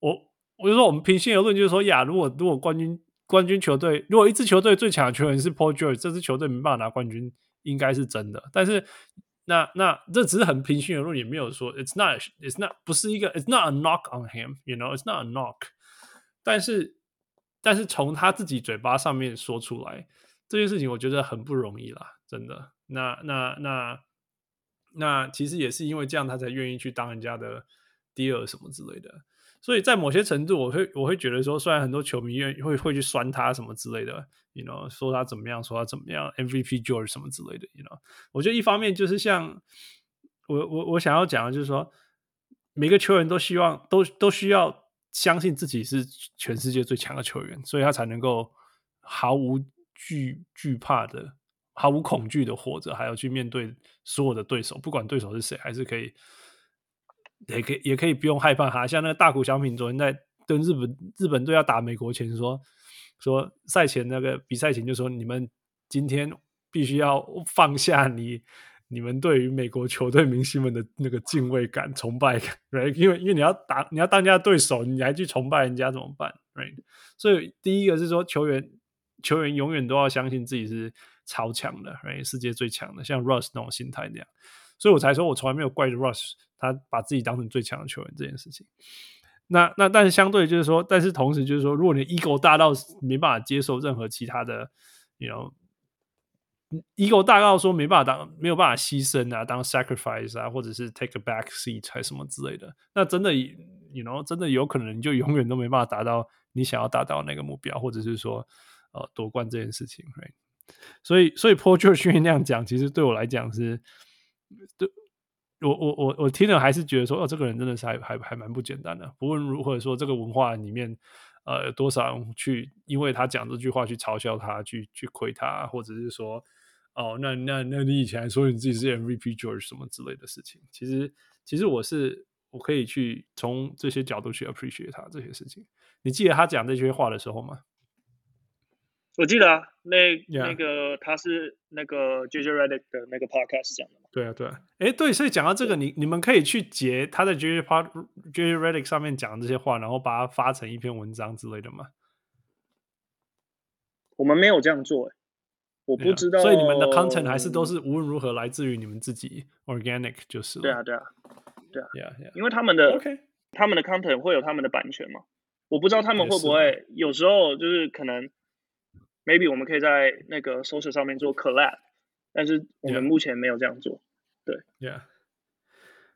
我我就说我们平心而论，就是说呀，如果如果冠军冠军球队，如果一支球队最强的球员是 Paul George，这支球队没办法拿冠军，应该是真的。但是那那这只是很平心而论，也没有说 it's not it's not 不是一个 it's not a knock on him，you know，it's not a knock，但是。但是从他自己嘴巴上面说出来这件事情，我觉得很不容易啦，真的。那那那那其实也是因为这样，他才愿意去当人家的第二什么之类的。所以在某些程度，我会我会觉得说，虽然很多球迷愿会会去酸他什么之类的，you know，说他怎么样，说他怎么样，MVP George 什么之类的，you know。我觉得一方面就是像我我我想要讲的就是说，每个球员都希望都都需要。相信自己是全世界最强的球员，所以他才能够毫无惧惧怕的、毫无恐惧的活着，还有去面对所有的对手，不管对手是谁，还是可以，也可以，也可以不用害怕哈。像那个大谷小品昨天在跟日本日本队要打美国前说，说赛前那个比赛前就说，你们今天必须要放下你。你们对于美国球队明星们的那个敬畏感、崇拜感，right？因为因为你要打，你要当家对手，你还去崇拜人家怎么办，right？所以第一个是说，球员球员永远都要相信自己是超强的，right？世界最强的，像 Russ 那种心态那样。所以我才说我从来没有怪 Russ，他把自己当成最强的球员这件事情。那那但是相对就是说，但是同时就是说，如果你 ego 大到没办法接受任何其他的，you know。ego 大到说没办法当没有办法牺牲啊，当 sacrifice 啊，或者是 take a back seat 还什么之类的，那真的，you know，真的有可能你就永远都没办法达到你想要达到那个目标，或者是说呃夺冠这件事情，right？所以所以 Paul George 那样讲，其实对我来讲是，对，我我我我听了还是觉得说，哦，这个人真的是还还还蛮不简单的。不论如何说，这个文化里面，呃，有多少人去因为他讲这句话去嘲笑他，去去亏他，或者是说。哦，那那那你以前还说你自己是 MVP George 什么之类的事情，其实其实我是我可以去从这些角度去 appreciate 他这些事情。你记得他讲这些话的时候吗？我记得啊，那.那个他是那个 JJ Redick 的那个 podcast 讲的嘛。对啊，对啊。哎，对，所以讲到这个，你你们可以去截他在 JJ Pod JJ Redick 上面讲的这些话，然后把它发成一篇文章之类的吗？我们没有这样做，我不知道。所以你们的 content 还是都是无论如何来自于你们自己 organic 就是了。对啊，对啊，对啊。Yeah, yeah. 因为他们的 OK，他们的 content 会有他们的版权嘛？我不知道他们会不会有时候就是可能，maybe 我们可以在那个 social 上面做 collab，但是我们目前没有这样做。对，Yeah。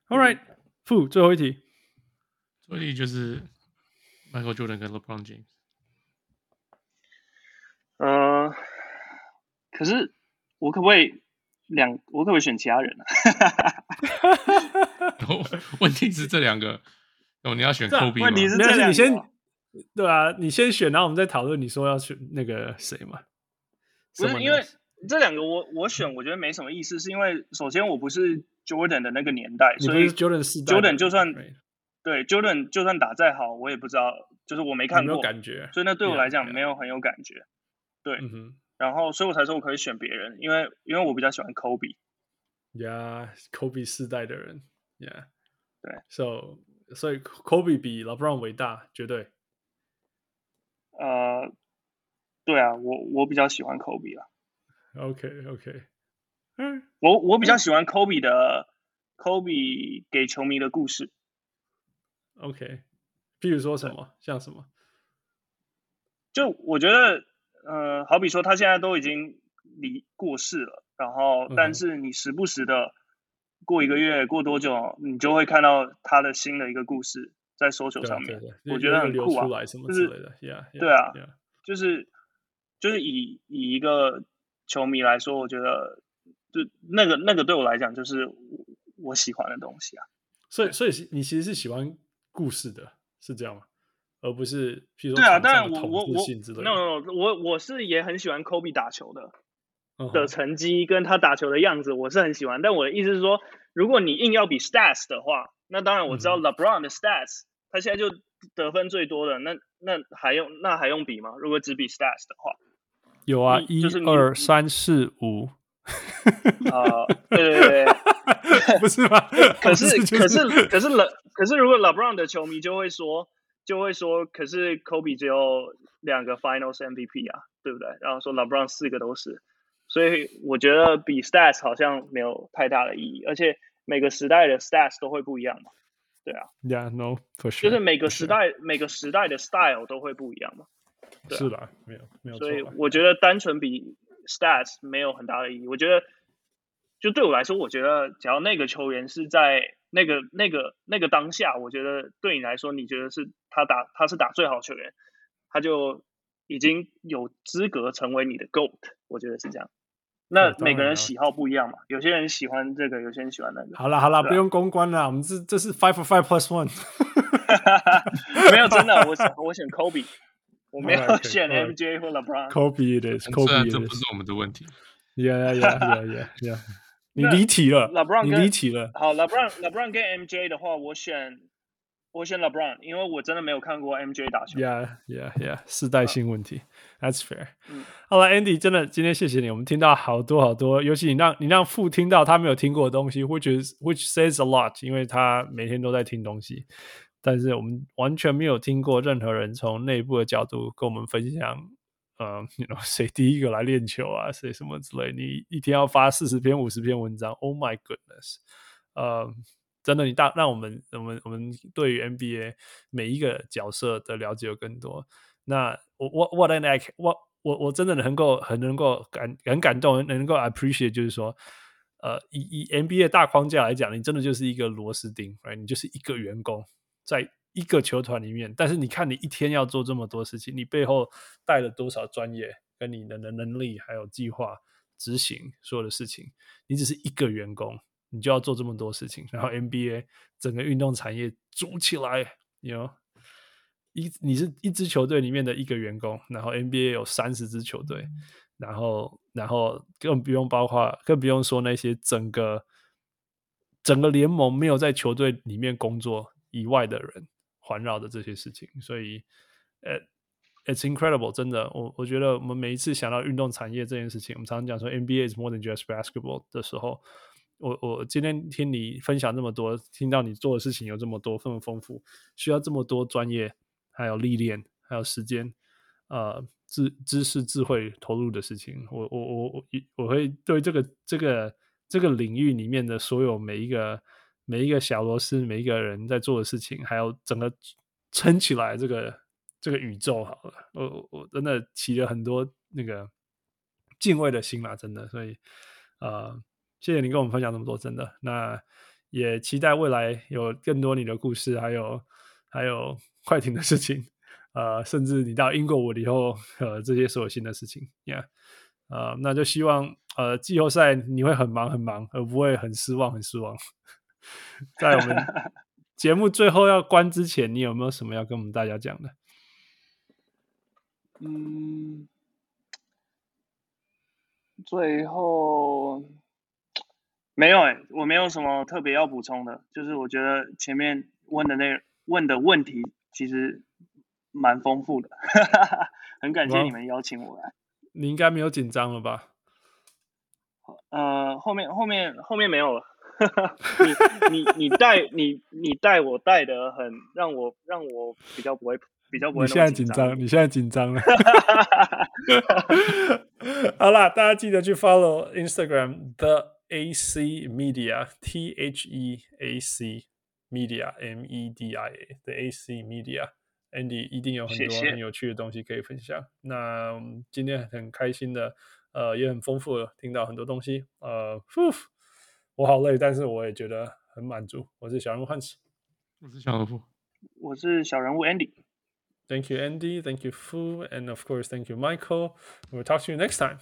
All right，负最后一题，最后一题就是 Michael Jordan 跟 LeBron James。呃，可是我可不可以两？我可不可以选其他人呢、啊？问题是这两个，哦，你要选 Kobe 吗？问题是这两个，你先对啊，你先选，然后我们再讨论。你说要选那个谁嘛？不是因为。这两个我我选，我觉得没什么意思，是因为首先我不是 Jordan 的那个年代，所以 Jordan Jordan 就算对 Jordan 就算打再好，我也不知道，就是我没看过，没有感觉，所以那对我来讲没有很有感觉。对，然后所以我才说我可以选别人，因为因为我比较喜欢 Kobe。Yeah，Kobe 世代的人，Yeah，对，So 所以 Kobe 比 LeBron 伟大，绝对。呃，对啊，我我比较喜欢 Kobe 啊。OK OK，嗯，我我比较喜欢 Kobe 的 Kobe 给球迷的故事。OK，譬如说什么，像什么？就我觉得，呃，好比说他现在都已经离过世了，然后但是你时不时的过一个月，过多久，你就会看到他的新的一个故事在 social 上面，我觉得很酷啊，就是对啊，就是就是以以一个。球迷来说，我觉得就那个那个对我来讲就是我，我喜欢的东西啊。所以，所以你其实是喜欢故事的，是这样吗？而不是譬如说对啊，当然我我我 no no 我我是也很喜欢 Kobe 打球的、uh -huh. 的成绩跟他打球的样子，我是很喜欢。但我的意思是说，如果你硬要比 stats 的话，那当然我知道 LeBron 的 stats，、嗯、他现在就得分最多的，那那还用那还用比吗？如果只比 stats 的话。有啊，一、就是、二、三、四、五。啊，对对对，不是吗？可是可是可是了，可是如果 LeBron 的球迷就会说，就会说，可是 Kobe 只有两个 Finals MVP 啊，对不对？然后说 LeBron 四个都是，所以我觉得比 Stats 好像没有太大的意义，而且每个时代的 Stats 都会不一样嘛，对啊。Yeah, no, for sure. 就是每个时代每个时代的 Style 都会不一样嘛。啊、是的，没有没有。所以我觉得单纯比 stats 没有很大的意义。我觉得，就对我来说，我觉得只要那个球员是在那个那个那个当下，我觉得对你来说，你觉得是他打他是打最好球员，他就已经有资格成为你的 GOAT。我觉得是这样。那每个人喜好不一样嘛，有些人喜欢这个，有些人喜欢那个。好了好了，不用公关了，我们这这是 five for five plus one。没有真的，我选我选 Kobe。我没有选 MJ 或 LeBron，Kobe it is，Kobe it is，这不是我们的问题。Yeah yeah yeah yeah yeah，你离题了，LeBron 你离题了。好，LeBron，LeBron 跟 MJ 的话，我选我选 LeBron，因为我真的没有看过 MJ 打球。Yeah yeah yeah，世代性问题，That's fair。好了，Andy，真的今天谢谢你，我们听到好多好多，尤其你让你让父听到他没有听过的东西，which is which says a lot，因为他每天都在听东西。但是我们完全没有听过任何人从内部的角度跟我们分享，呃，你谁第一个来练球啊，谁什么之类。你一天要发四十篇、五十篇文章，Oh my goodness！呃，真的，你大让我们、我们、我们对于 NBA 每一个角色的了解有更多。那我、我、What I like，我、我、我真的能够很能够感很感动，能够 appreciate，就是说，呃，以以 NBA 大框架来讲，你真的就是一个螺丝钉哎你就是一个员工。在一个球团里面，但是你看，你一天要做这么多事情，你背后带了多少专业，跟你的能能力，还有计划执行所有的事情，你只是一个员工，你就要做这么多事情。然后 NBA 整个运动产业组起来，有 you know 一你是一支球队里面的一个员工，然后 NBA 有三十支球队，然后然后更不用包括，更不用说那些整个整个联盟没有在球队里面工作。以外的人环绕的这些事情，所以，呃，it's incredible，真的，我我觉得我们每一次想到运动产业这件事情，我们常常讲说 NBA is more than just basketball 的时候，我我今天听你分享这么多，听到你做的事情有这么多，这么丰富，需要这么多专业，还有历练，还有时间，呃，知知识、智慧投入的事情，我我我我我会对这个这个这个领域里面的所有每一个每一个小螺丝，每一个人在做的事情，还有整个撑起来这个这个宇宙，好了，我我真的起了很多那个敬畏的心嘛，真的，所以呃。谢谢你跟我们分享那么多，真的。那也期待未来有更多你的故事，还有还有 快艇的事情，呃，甚至你到英国我以后，呃，这些所有新的事情，Yeah，呃，那就希望呃季后赛你会很忙很忙，而不会很失望很失望。在我们节目最后要关之前，你有没有什么要跟我们大家讲的？嗯，最后。没有哎、欸，我没有什么特别要补充的，就是我觉得前面问的那问的问题其实蛮丰富的，很感谢你们邀请我来。你应该没有紧张了吧？呃，后面后面后面没有了。你你你带你你带我带的很让我让我比较不会比较不会。你现在紧张？你现在紧张了？好啦，大家记得去 follow Instagram the。AC Media T H E A C Media M E D I A the AC Media，Andy 一定有很多很有趣的东西可以分享。谢谢。那今天很开心的，呃，也很丰富的听到很多东西。呃，我好累，但是我也觉得很满足。我是小人物 Hans，我是小人物，我是小人物 Andy。Thank you Andy, thank you Fu, and of course thank you Michael. We'll talk to you next time.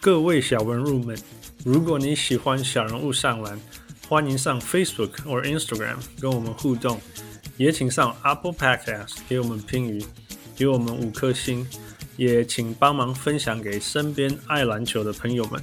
各位小人物们，如果你喜欢小人物上篮，欢迎上 Facebook 或 Instagram 跟我们互动，也请上 Apple Podcast 给我们评语，给我们五颗星，也请帮忙分享给身边爱篮球的朋友们。